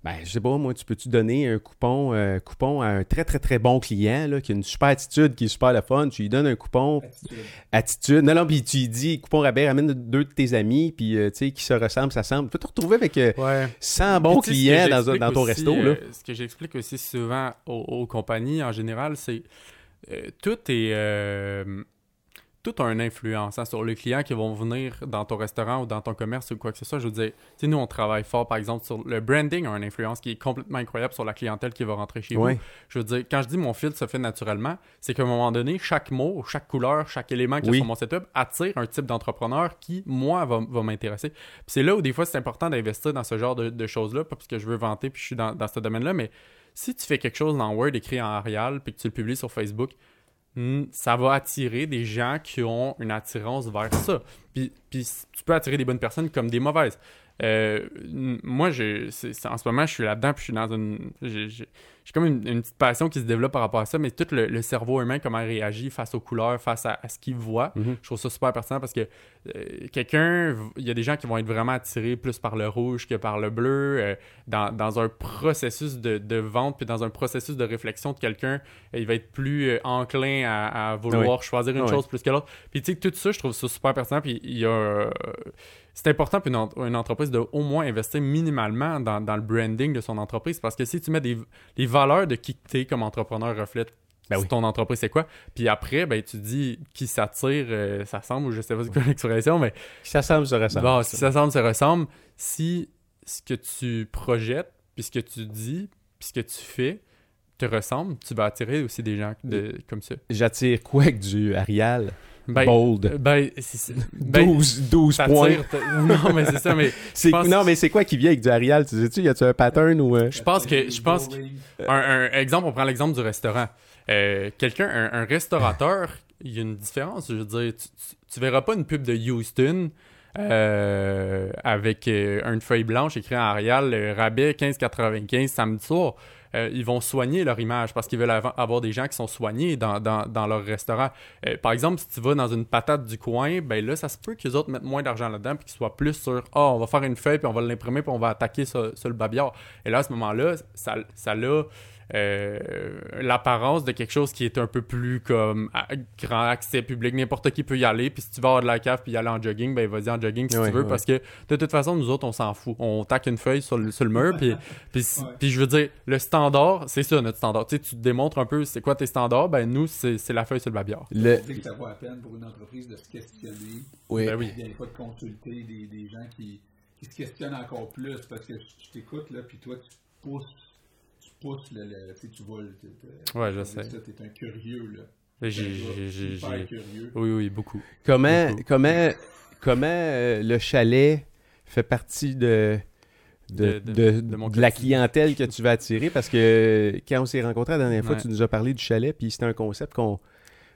Ben, je sais pas, moi, tu peux-tu donner un coupon, euh, coupon à un très, très, très bon client là, qui a une super attitude, qui est super le fun. Tu lui donnes un coupon Attitude. attitude. Non, non, puis tu lui dis, coupon rabais, ramène deux de tes amis, puis euh, tu sais, qui se ressemblent, ça semble. Tu peux te retrouver avec euh, Ouais. 100 bons clients dans, dans ton aussi, resto. euh, Là. ce que j'explique aussi souvent aux, aux compagnies en général, c'est euh, tout est tout a une influence hein, sur les clients qui vont venir dans ton restaurant ou dans ton commerce ou quoi que ce soit. Je veux dire, sais, nous on travaille fort par exemple sur le branding a une influence qui est complètement incroyable sur la clientèle qui va rentrer chez vous. Je veux dire, quand je dis mon fil se fait naturellement, c'est qu'à un moment donné, chaque mot, chaque couleur, chaque élément qui Oui. est sur mon setup attire un type d'entrepreneur qui, moi, va, va m'intéresser. Puis c'est là où des fois c'est important d'investir dans ce genre de, de choses-là, pas parce que je veux vanter puis je suis dans, dans ce domaine-là, mais si tu fais quelque chose dans Word écrit en Arial puis que tu le publies sur Facebook, ça va attirer des gens qui ont une attirance vers ça. Puis, puis tu peux attirer des bonnes personnes comme des mauvaises. Euh, moi, c'est- en ce moment, je suis là-dedans, puis je suis dans une. J'ai comme une, une petite passion qui se développe par rapport à ça, mais tout le, le cerveau humain, comment il réagit face aux couleurs, face à, à ce qu'il voit, Mhm. je trouve ça super pertinent parce que euh, quelqu'un, il y a des gens qui vont être vraiment attirés plus par le rouge que par le bleu. euh, dans, dans un processus de, de vente, puis dans un processus de réflexion de quelqu'un, euh, il va être plus enclin à, à vouloir choisir une oui. chose plus que l'autre. Puis tu sais, tout ça, je trouve ça super pertinent. Puis il y a. euh, c'est important pour une, en- une entreprise de au moins investir minimalement dans, dans le branding de son entreprise parce que si tu mets des, les valeurs de qui tu es comme entrepreneur reflètent Ben oui. ton entreprise c'est quoi? Puis après ben tu dis qui s'attire euh, ça semble ou je sais pas c'est quoi l'expression mais Ça semble se ressemble. bon si ça semble ça ressemble si ce que tu projettes puis ce que tu dis puis ce que tu fais te ressemble tu vas attirer aussi des gens de, comme ça J'attire quoi avec du Arial? Ben, Bold. ben, ben, 12, 12 t'attires- points. non mais c'est ça mais C'est- pense- Non, mais c'est quoi qui vient avec du Arial? Tu sais-tu, y a-tu un pattern ou... euh, je pense que je pense que- un, un exemple, on prend l'exemple du restaurant. Euh, Quelqu'un, un, un restaurateur, il y a une différence. Je veux dire, tu, tu, tu verras pas une pub de Houston euh, avec euh, une feuille blanche écrit en Arial, euh, rabais 15,95 samedi soir. Ils vont soigner leur image parce qu'ils veulent avoir des gens qui sont soignés dans, leur restaurant. Par exemple, si tu vas dans une patate du coin, ben là, ça se peut qu'ils autres mettent moins d'argent là-dedans puis qu'ils soient plus sur Ah, on va faire une feuille puis on va l'imprimer puis on va attaquer sur, sur le babillard. Et là, à ce moment-là, ça, ça a euh, l'apparence de quelque chose qui est un peu plus comme à- grand accès public. N'importe qui peut y aller. Puis si tu vas avoir de la cave puis y aller en jogging, ben vas-y en jogging si Ouais, tu veux. ouais. Parce que de toute façon, nous autres, on s'en fout. On taque une feuille sur le, sur le mur. Puis, puis, puis je veux dire, le standard, c'est ça notre standard. Tu sais, tu te démontres un peu c'est quoi tes standards. Ben nous, c'est c'est la feuille sur le babillard. Le... Que ça vaut la peine pour une entreprise de se questionner. Oui. Ben oui. Des fois, de consulter des, des gens qui, qui se questionnent encore plus parce que je, je t'écoute, là, puis toi, tu pousses, pousses, le, le- tu sais, tu t'es- Ouais, je sais. T'es un curieux, là. J'ai-. Oui, oui, beaucoup. Comment, Beaucoup. comment, comment euh, le chalet fait partie de, de, De- de- de- de mon de la clientèle que tu vas attirer? Parce que quand on s'est rencontrés la dernière fois, Ouais. tu nous as parlé du chalet, puis c'était un concept qu'on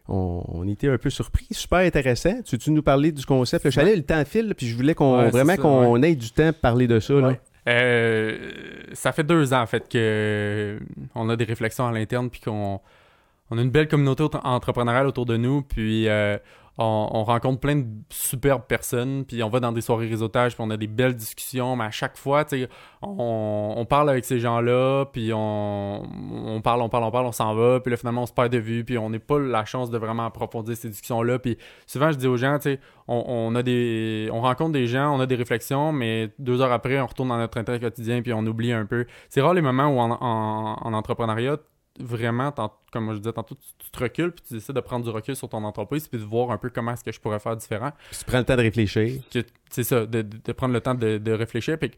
on, on était un peu surpris. Super intéressant. Tu veux-tu nous parler du concept? Le chalet, le temps file, puis je voulais qu'on Ouais, vraiment qu'on ait du temps pour parler de ça. Là. Euh, ça fait deux ans en fait que euh, on a des réflexions à l'interne puis qu'on on a une belle communauté entrepreneuriale autour de nous puis euh, on, on rencontre plein de superbes personnes puis on va dans des soirées réseautage puis on a des belles discussions mais à chaque fois tu sais on, on parle avec ces gens-là puis on, on parle on parle on parle on s'en va puis là finalement on se perd de vue puis on n'est pas la chance de vraiment approfondir ces discussions-là puis souvent je dis aux gens tu sais on, on a des on rencontre des gens, on a des réflexions, mais deux heures après, on retourne dans notre intérêt quotidien puis on oublie un peu. C'est rare les moments où en, en- en entrepreneuriat, vraiment, comme je disais tantôt, tu, tu te recules puis tu décides de prendre du recul sur ton entreprise puis de voir un peu comment est-ce que je pourrais faire différent. Puis tu prends le temps de réfléchir. C'est ça, de, prendre le temps de, de réfléchir. Puis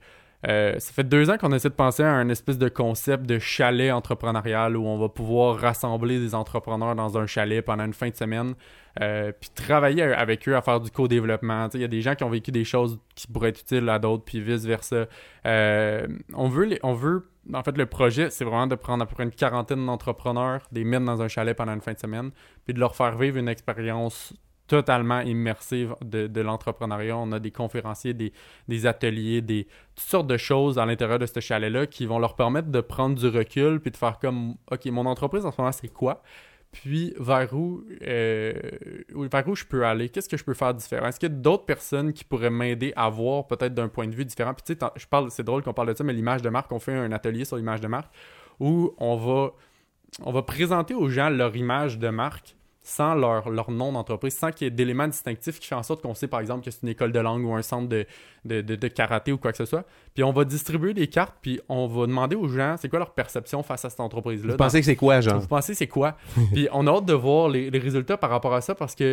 euh, ça fait deux ans qu'on essaie de penser à un espèce de concept de chalet entrepreneurial où on va pouvoir rassembler des entrepreneurs dans un chalet pendant une fin de semaine, euh, puis travailler avec eux à faire du co-développement. Il y a des gens qui ont vécu des choses qui pourraient être utiles à d'autres, puis vice-versa. Euh, on veut, les, on veut, en fait, le projet, c'est vraiment de prendre à peu près une quarantaine d'entrepreneurs, des mettre dans un chalet pendant une fin de semaine, puis de leur faire vivre une expérience totalement immersive de, de l'entrepreneuriat. On a des conférenciers, des, des ateliers, des toutes sortes de choses à l'intérieur de ce chalet-là qui vont leur permettre de prendre du recul puis de faire comme OK, mon entreprise en ce moment, c'est quoi? Puis vers où, euh, vers je peux aller? Qu'est-ce que je peux faire différent? Est-ce qu'il y a d'autres personnes qui pourraient m'aider à voir peut-être d'un point de vue différent? Puis tu sais, je parle, c'est drôle qu'on parle de ça, mais l'image de marque, on fait un atelier sur l'image de marque où on va, on va présenter aux gens leur image de marque sans leur, leur nom d'entreprise, sans qu'il y ait d'éléments distinctifs qui font en sorte qu'on sait par exemple que c'est une école de langue ou un centre de, de, de- de karaté ou quoi que ce soit. Puis on va distribuer des cartes, puis on va demander aux gens c'est quoi leur perception face à cette entreprise-là. Vous pensez que c'est quoi, genre? Vous pensez c'est quoi? Puis on a hâte de voir les, les résultats par rapport à ça parce que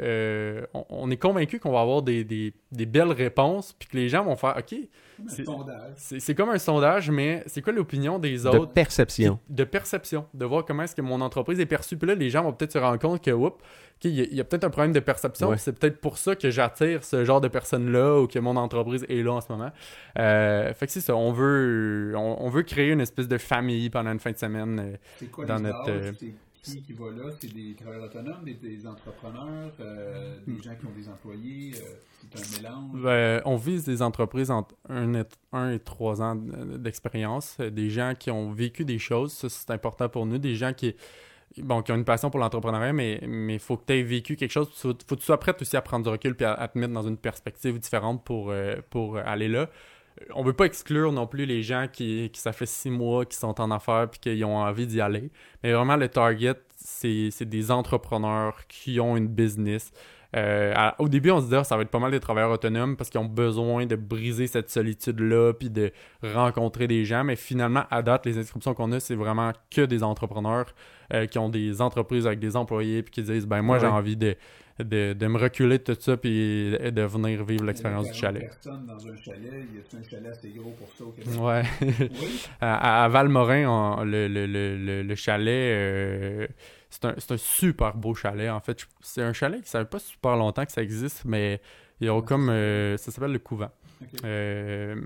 euh, on, on est convaincu qu'on va avoir des, des- des belles réponses puis que les gens vont faire OK, C'est- sondage. c'est c'est comme un sondage, mais c'est quoi l'opinion des De autres? perception. de perception, de voir comment est-ce que mon entreprise est perçue. Puis là, les gens vont peut-être se rendre compte que, oups, il y a, peut-être un problème de perception. Ouais. C'est peut-être pour ça que j'attire ce genre de personnes-là ou que mon entreprise est là en ce moment. Euh, fait que c'est ça. On veut, on, on veut créer une espèce de famille pendant une fin de semaine. euh, C'est quoi dans notre, euh, qui qui va là? C'est des travailleurs autonomes, des, des entrepreneurs, euh, Hmm. des gens qui ont des employés? euh, c'est un mélange? Euh, on vise des entreprises entre 1 et, 1 et 3 ans d- d'expérience, euh, des gens qui ont vécu des choses, ça c'est important pour nous, des gens qui, bon, qui ont une passion pour l'entrepreneuriat, mais il faut que tu aies vécu quelque chose, il faut, faut que tu sois prêt aussi à prendre du recul et à, à te mettre dans une perspective différente pour, euh, pour aller là. On veut pas exclure non plus les gens qui, qui ça fait six mois, qui sont en affaires puis qui ont envie d'y aller. Mais vraiment, le target, c'est des entrepreneurs qui ont une business, euh, à- au début, on se disait ah, ça va être pas mal des travailleurs autonomes parce qu'ils ont besoin de briser cette solitude-là puis de rencontrer des gens. Mais finalement, à date, les inscriptions qu'on a, c'est vraiment que des entrepreneurs euh, qui ont des entreprises avec des employés puis qui disent ben moi, j'ai envie de, de, de me reculer de tout ça puis de venir vivre l'expérience du 40 chalet. dans un chalet, y a un chalet assez gros pour ça au Québec? Ouais. Oui. à, à Valmorin, le, le, le, le, le chalet, euh, c'est un, un super beau chalet. En fait, c'est un chalet qui ne savait pas super longtemps que ça existe, mais ils ont comme. euh, ça s'appelle le couvent. Euh,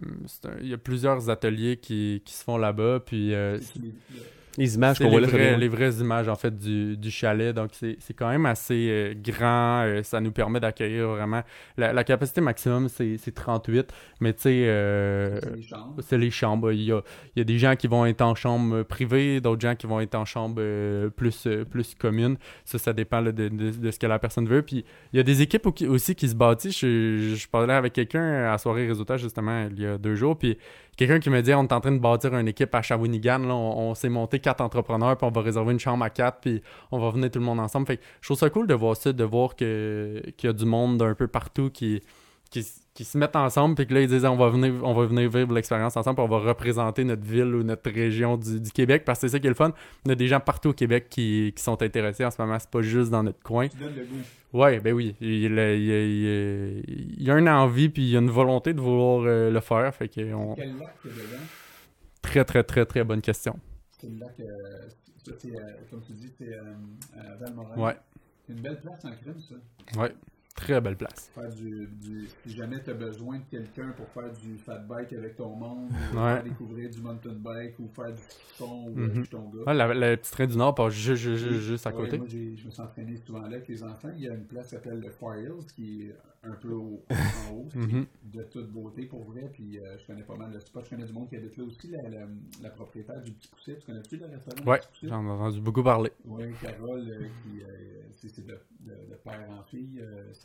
un- il y a plusieurs ateliers qui, qui se font là-bas. Puis euh, les- le- Les images qu'on les, voit là, les vraies images en fait du, du chalet. Donc c'est c'est quand même assez euh, grand. euh, ça nous permet d'accueillir vraiment. La, la capacité maximum, c'est c'est 38. Mais tu sais. euh, c'est les chambres. c'est les chambres. Il y, a, il y a des gens qui vont être en chambre privée, d'autres gens qui vont être en chambre euh, plus, euh, plus commune. Ça, ça dépend là, de, de- de ce que la personne veut. Puis il y a des équipes au- qui- aussi qui se bâtissent. Je, je parlais avec quelqu'un à soirée réseautage justement il y a deux jours. Puis quelqu'un qui me dit on est en train de bâtir une équipe à Shawinigan. Là, on, s'est monté quatre entrepreneurs, puis on va réserver une chambre à quatre, puis on va venir tout le monde ensemble. Fait que je trouve ça cool de voir ça, de voir qu'il y a du monde d'un peu partout qui qui, qui se mettent ensemble puis que là ils disent on va venir on va venir vivre l'expérience ensemble puis on va représenter notre ville ou notre région du, du Québec parce que c'est ça qui est le fun on a des gens partout au Québec qui, qui sont intéressés en ce moment c'est pas juste dans notre coin Tu donnes le goût. ouais ben oui il, y a- il y il y il y une envie puis il y a une volonté de vouloir euh, le faire fait que on... Quel lac il y dedans? très très très très bonne question C'est le lac, euh, c'est, euh, comme tu dis, c'est Valmorin. ouais une belle place en crime, ça. ouais très belle place Faire du, du- si jamais tu as besoin de quelqu'un pour faire du fat bike avec ton monde, ou Ouais. faire découvrir du mountain bike, ou faire du de fond, ou euh, ton gars. Ouais, la, la petite train du Nord passe juste, juste, juste, juste à Ouais, côté moi, je me suis entraîné souvent là avec les enfants. Il y a une place qui s'appelle le Fire Hills, qui est un peu au- en haut, Mhm. de toute beauté pour vrai. Puis euh, je connais pas mal le spot. Je connais du monde qui habite là aussi, la, la, la propriétaire du Petit Pousset. Tu connais-tu le restaurant Pousset? j'en ai entendu beaucoup parler Oui, Carole, euh, qui, euh, c'est de, de, de père en fille,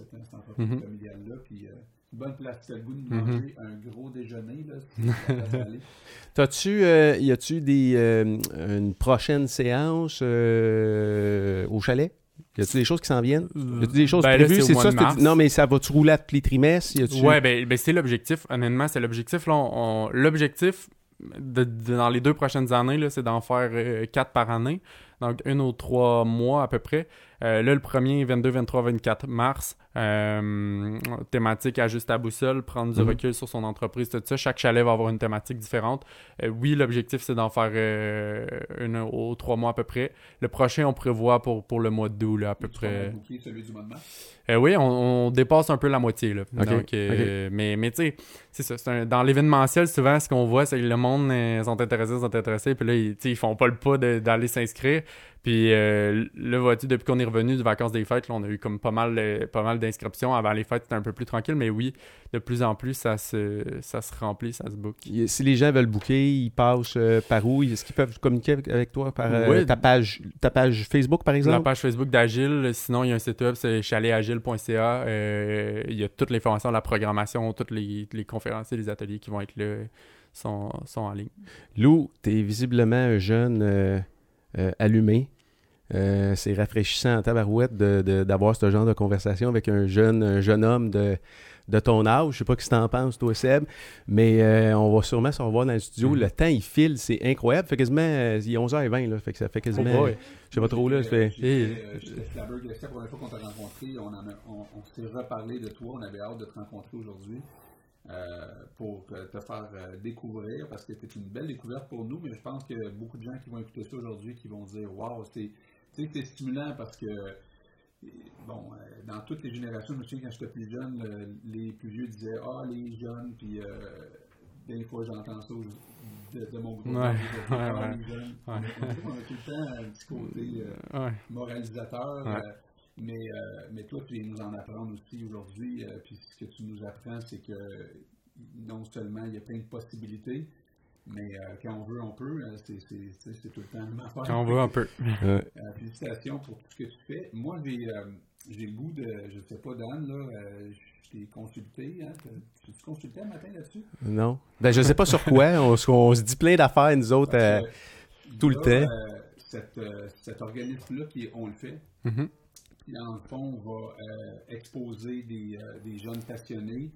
cette, cette entreprise Mhm. familiale-là. Puis, euh, bonne place. Tu as le goût de Mhm. manger un gros déjeuner, là. T'as-tu, euh, y a-tu des, euh, une prochaine séance euh, au chalet? Y a-tu des choses qui s'en viennent? Y a-tu des choses Ben là, prévues? c'est ça? mars. Non, mais ça va-tu rouler à tous les trimestres? A-tu- Ouais, ben, ben, c'est l'objectif. Honnêtement, c'est l'objectif. Là, on- on- l'objectif de- de- dans les deux prochaines années, là, c'est d'en faire euh, quatre par année. Donc, une ou trois mois à peu près. Euh, là, le premier, 22, 23, 24 mars, euh, thématique ajuste à boussole, prendre du Mhm. recul sur son entreprise, tout ça. Chaque chalet va avoir une thématique différente. Euh, oui, l'objectif, c'est d'en faire euh, une ou trois mois à peu près. Le prochain, on prévoit pour, pour le mois d'août, là, à peu Tu près. booker celui du mois de mars? Euh, oui, on, on dépasse un peu la moitié. Là. Donc, euh, Mais, mais tu sais, c'est ça. c'est un- dans l'événementiel, souvent, ce qu'on voit, c'est que le monde euh, sont intéressés, sont intéressés, puis là, ils, ils font pas le pas de- d'aller s'inscrire. Puis euh, là, vois-tu, depuis qu'on est revenu de vacances des fêtes, là, on a eu comme pas mal, euh, pas mal d'inscriptions. Avant les fêtes, c'était un peu plus tranquille, mais oui, de plus en plus, ça se, ça se remplit, ça se book. Si les gens veulent booker, ils passent euh, par où? Est-ce qu'ils peuvent communiquer avec, avec toi par euh, Oui. ta, page, ta page Facebook, par La exemple? page Facebook d'Agile, sinon il y a un site web, c'est chaletagile.ca. Euh, il y a toutes les formations, la programmation, toutes les, les conférences et les ateliers qui vont être là sont, sont en ligne. Lou, tu es visiblement un jeune allumé. Euh, c'est rafraîchissant en tabarouette d'avoir ce genre de conversation avec un jeune, un jeune homme de, de ton âge. Je sais pas ce que tu en penses, toi, Seb, mais euh, on va sûrement se revoir dans le studio. Mhm. Le temps, il file, c'est incroyable. Fait quasiment, euh, il est 11h20, là, fait que ça fait quasiment, Oh boy. je sais pas trop, là. J'étais Et- euh, flabbergasté la première fois qu'on t'a rencontré. On, on, on s'est reparlé de toi. On avait hâte de te rencontrer aujourd'hui euh, pour te faire euh, découvrir parce que c'était une belle découverte pour nous. Mais je pense que beaucoup de gens qui vont écouter ça aujourd'hui qui vont dire Waouh, c'est c'est stimulant parce que. Bon, euh, dans toutes les générations, je me souviens quand j'étais plus jeune, le- les plus vieux disaient Ah, les jeunes, puis euh, des fois j'entends ça de, de mon groupe. Ouais, Ah, ouais, ouais. les jeunes. On, a, tout le temps un petit côté euh, moralisateur, mais, euh, mais toi, tu viens nous en apprendre aussi aujourd'hui. euh, puis ce que tu nous apprends, c'est que non seulement il y a plein de possibilités, mais euh, quand on veut, on peut. hein, c'est, c'est, c'est, c'est tout le temps même affaire. Quand on veut un peu. euh, Euh, félicitations pour tout ce que tu fais. Moi, j'ai, euh, j'ai le goût de, je sais pas, Dan, là, euh, je t'ai consulté. Hein, tu t'es consulté un matin là-dessus? Non. Ben, je sais pas sur quoi. On, se- on se dit plein d'affaires, nous autres. euh, que tout le là, temps. euh, cet, euh, cet organisme-là, On le fait, Mhm. Qui dans le fond va euh, exposer des, euh, des jeunes passionnés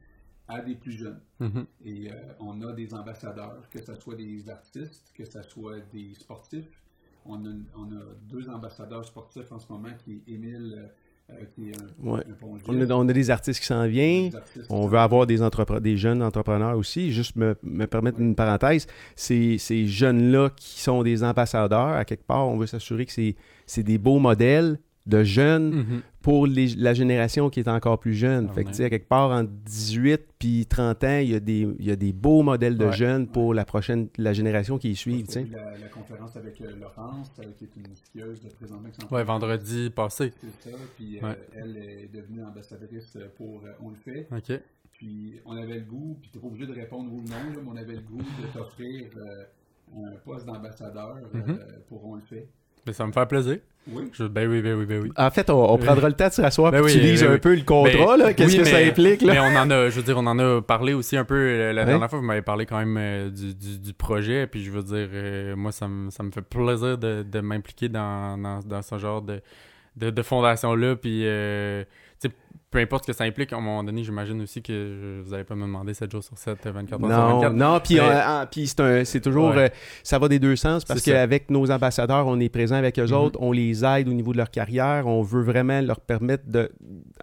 à des plus jeunes. Mhm. Et euh, on a des ambassadeurs, que ce soit des artistes, que ce soit des sportifs. On a, on a deux ambassadeurs sportifs en ce moment, qui est Émile, euh, qui est un, Ouais. un pongiste. on, a, on a des artistes qui s'en viennent. On veut avoir des, des jeunes entrepreneurs aussi. Juste me, me permettre une parenthèse. Ces, ces jeunes-là qui sont des ambassadeurs, à quelque part, on veut s'assurer que c'est des beaux modèles de jeunes Mhm. pour les- la génération qui est encore plus jeune. Ah, fait que, tu sais, quelque part, entre 18 puis 30 ans, il y, a des, il y a des beaux modèles de Ouais. jeunes pour la prochaine, la génération qui suit. tu sais. La, la conférence avec euh, Laurence, qui est une skieuse de présentement qui Ouais, vendredi passé. C'est ça. Puis euh, Ouais. elle est devenue ambassadrice pour euh, On le fait. OK. Puis on avait le goût, puis t'es pas obligé de répondre oui ou non, là, mais on avait le goût de t'offrir euh, un poste d'ambassadeur euh, Mhm. pour On le fait. Ben, ça me fait plaisir. Oui. Je- ben oui, ben oui, ben oui. En fait, on, on Oui. prendra le temps de se rasseoir Ben oui, tu lises ben un oui. peu le contrat. Ben, là. Qu'est-ce oui, que ça implique? Là? Mais on en a, je veux dire, on en a parlé aussi un peu euh, la Ouais. dernière fois. Vous m'avez parlé quand même euh, du, du, du projet. Puis je veux dire, euh, moi, ça me, ça me fait plaisir de, de m'impliquer dans, dans, dans ce genre de, de, de fondation-là. Puis, euh, peu importe ce que ça implique, à un moment donné, j'imagine aussi que je- vous n'allez pas me demander 7 jours sur 7, 24 heures sur Non, 24. non, puis Mais- euh, ah, puis c'est un- c'est toujours, Ouais. euh, ça va des deux sens parce qu'avec nos ambassadeurs, on est présent avec eux Mhm. autres, on les aide au niveau de leur carrière, on veut vraiment leur permettre de,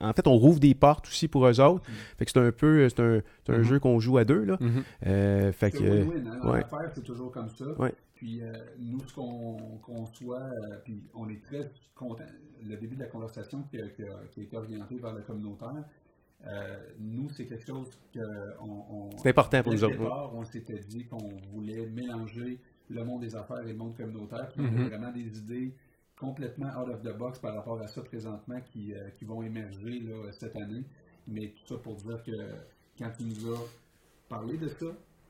en fait, on rouvre des portes aussi pour eux autres. Fait que c'est un peu, c'est un, c'est un Mhm. jeu qu'on joue à deux là. Mhm. Euh, fait que, hein, ouais. C'est toujours comme ça. Ouais. Puis euh, nous, ce qu'on qu'on soit, euh, puis on est très contents. Le début de la conversation qui a, qui a- qui a été orienté vers le communautaire, euh, nous, c'est quelque chose que on, on- c'est important pour nous autres. départ, on s'était dit qu'on voulait mélanger le monde des affaires et le monde communautaire. Puis on Mhm. a vraiment des idées complètement out of the box par rapport à ça présentement qui, qui vont émerger là, cette année. Mais tout ça pour dire que quand tu nous as parlé de ça,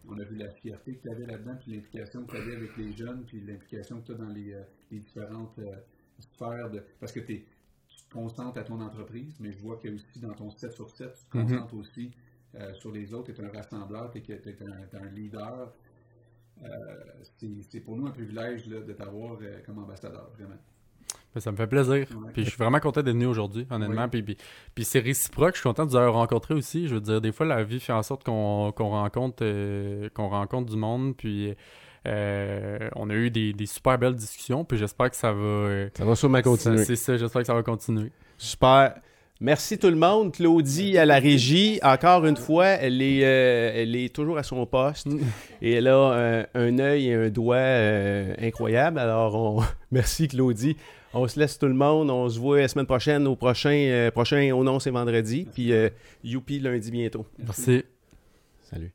on a vu la fierté que tu avais là-dedans, puis l'implication que tu avais avec les jeunes, puis l'implication que tu as dans les, euh, les différentes euh, sphères. De... Parce que t'es- tu te concentres à ton entreprise, mais je vois que aussi dans ton 7 sur 7, tu te Mhm. concentres aussi euh, sur les autres, tu es un rassembleur, tu es, un, leader. C'est pour nous un privilège là, de t'avoir comme ambassadeur, vraiment. Ben, ça me fait plaisir. Ouais. Puis je suis vraiment content d'être venu aujourd'hui, honnêtement. Oui. Puis, puis, puis c'est réciproque. Je suis content de vous avoir rencontré aussi. Je veux dire, des fois, la vie fait en sorte qu'on qu'on rencontre, euh, qu'on rencontre du monde. Puis euh, on a eu des, des super belles discussions. Puis j'espère que ça va. euh, Ça va sûrement continuer. C'est ça, j'espère que ça va continuer. Super. Merci tout le monde. Claudie à la régie, encore une fois, elle est, euh, elle est toujours à son poste et elle a euh, un œil et un doigt euh, incroyable. Alors, on... merci Claudie. On se laisse tout le monde. On se voit la semaine prochaine au prochain, euh, prochain au nom c'est vendredi. Puis euh, youpi lundi bientôt. Merci. Salut.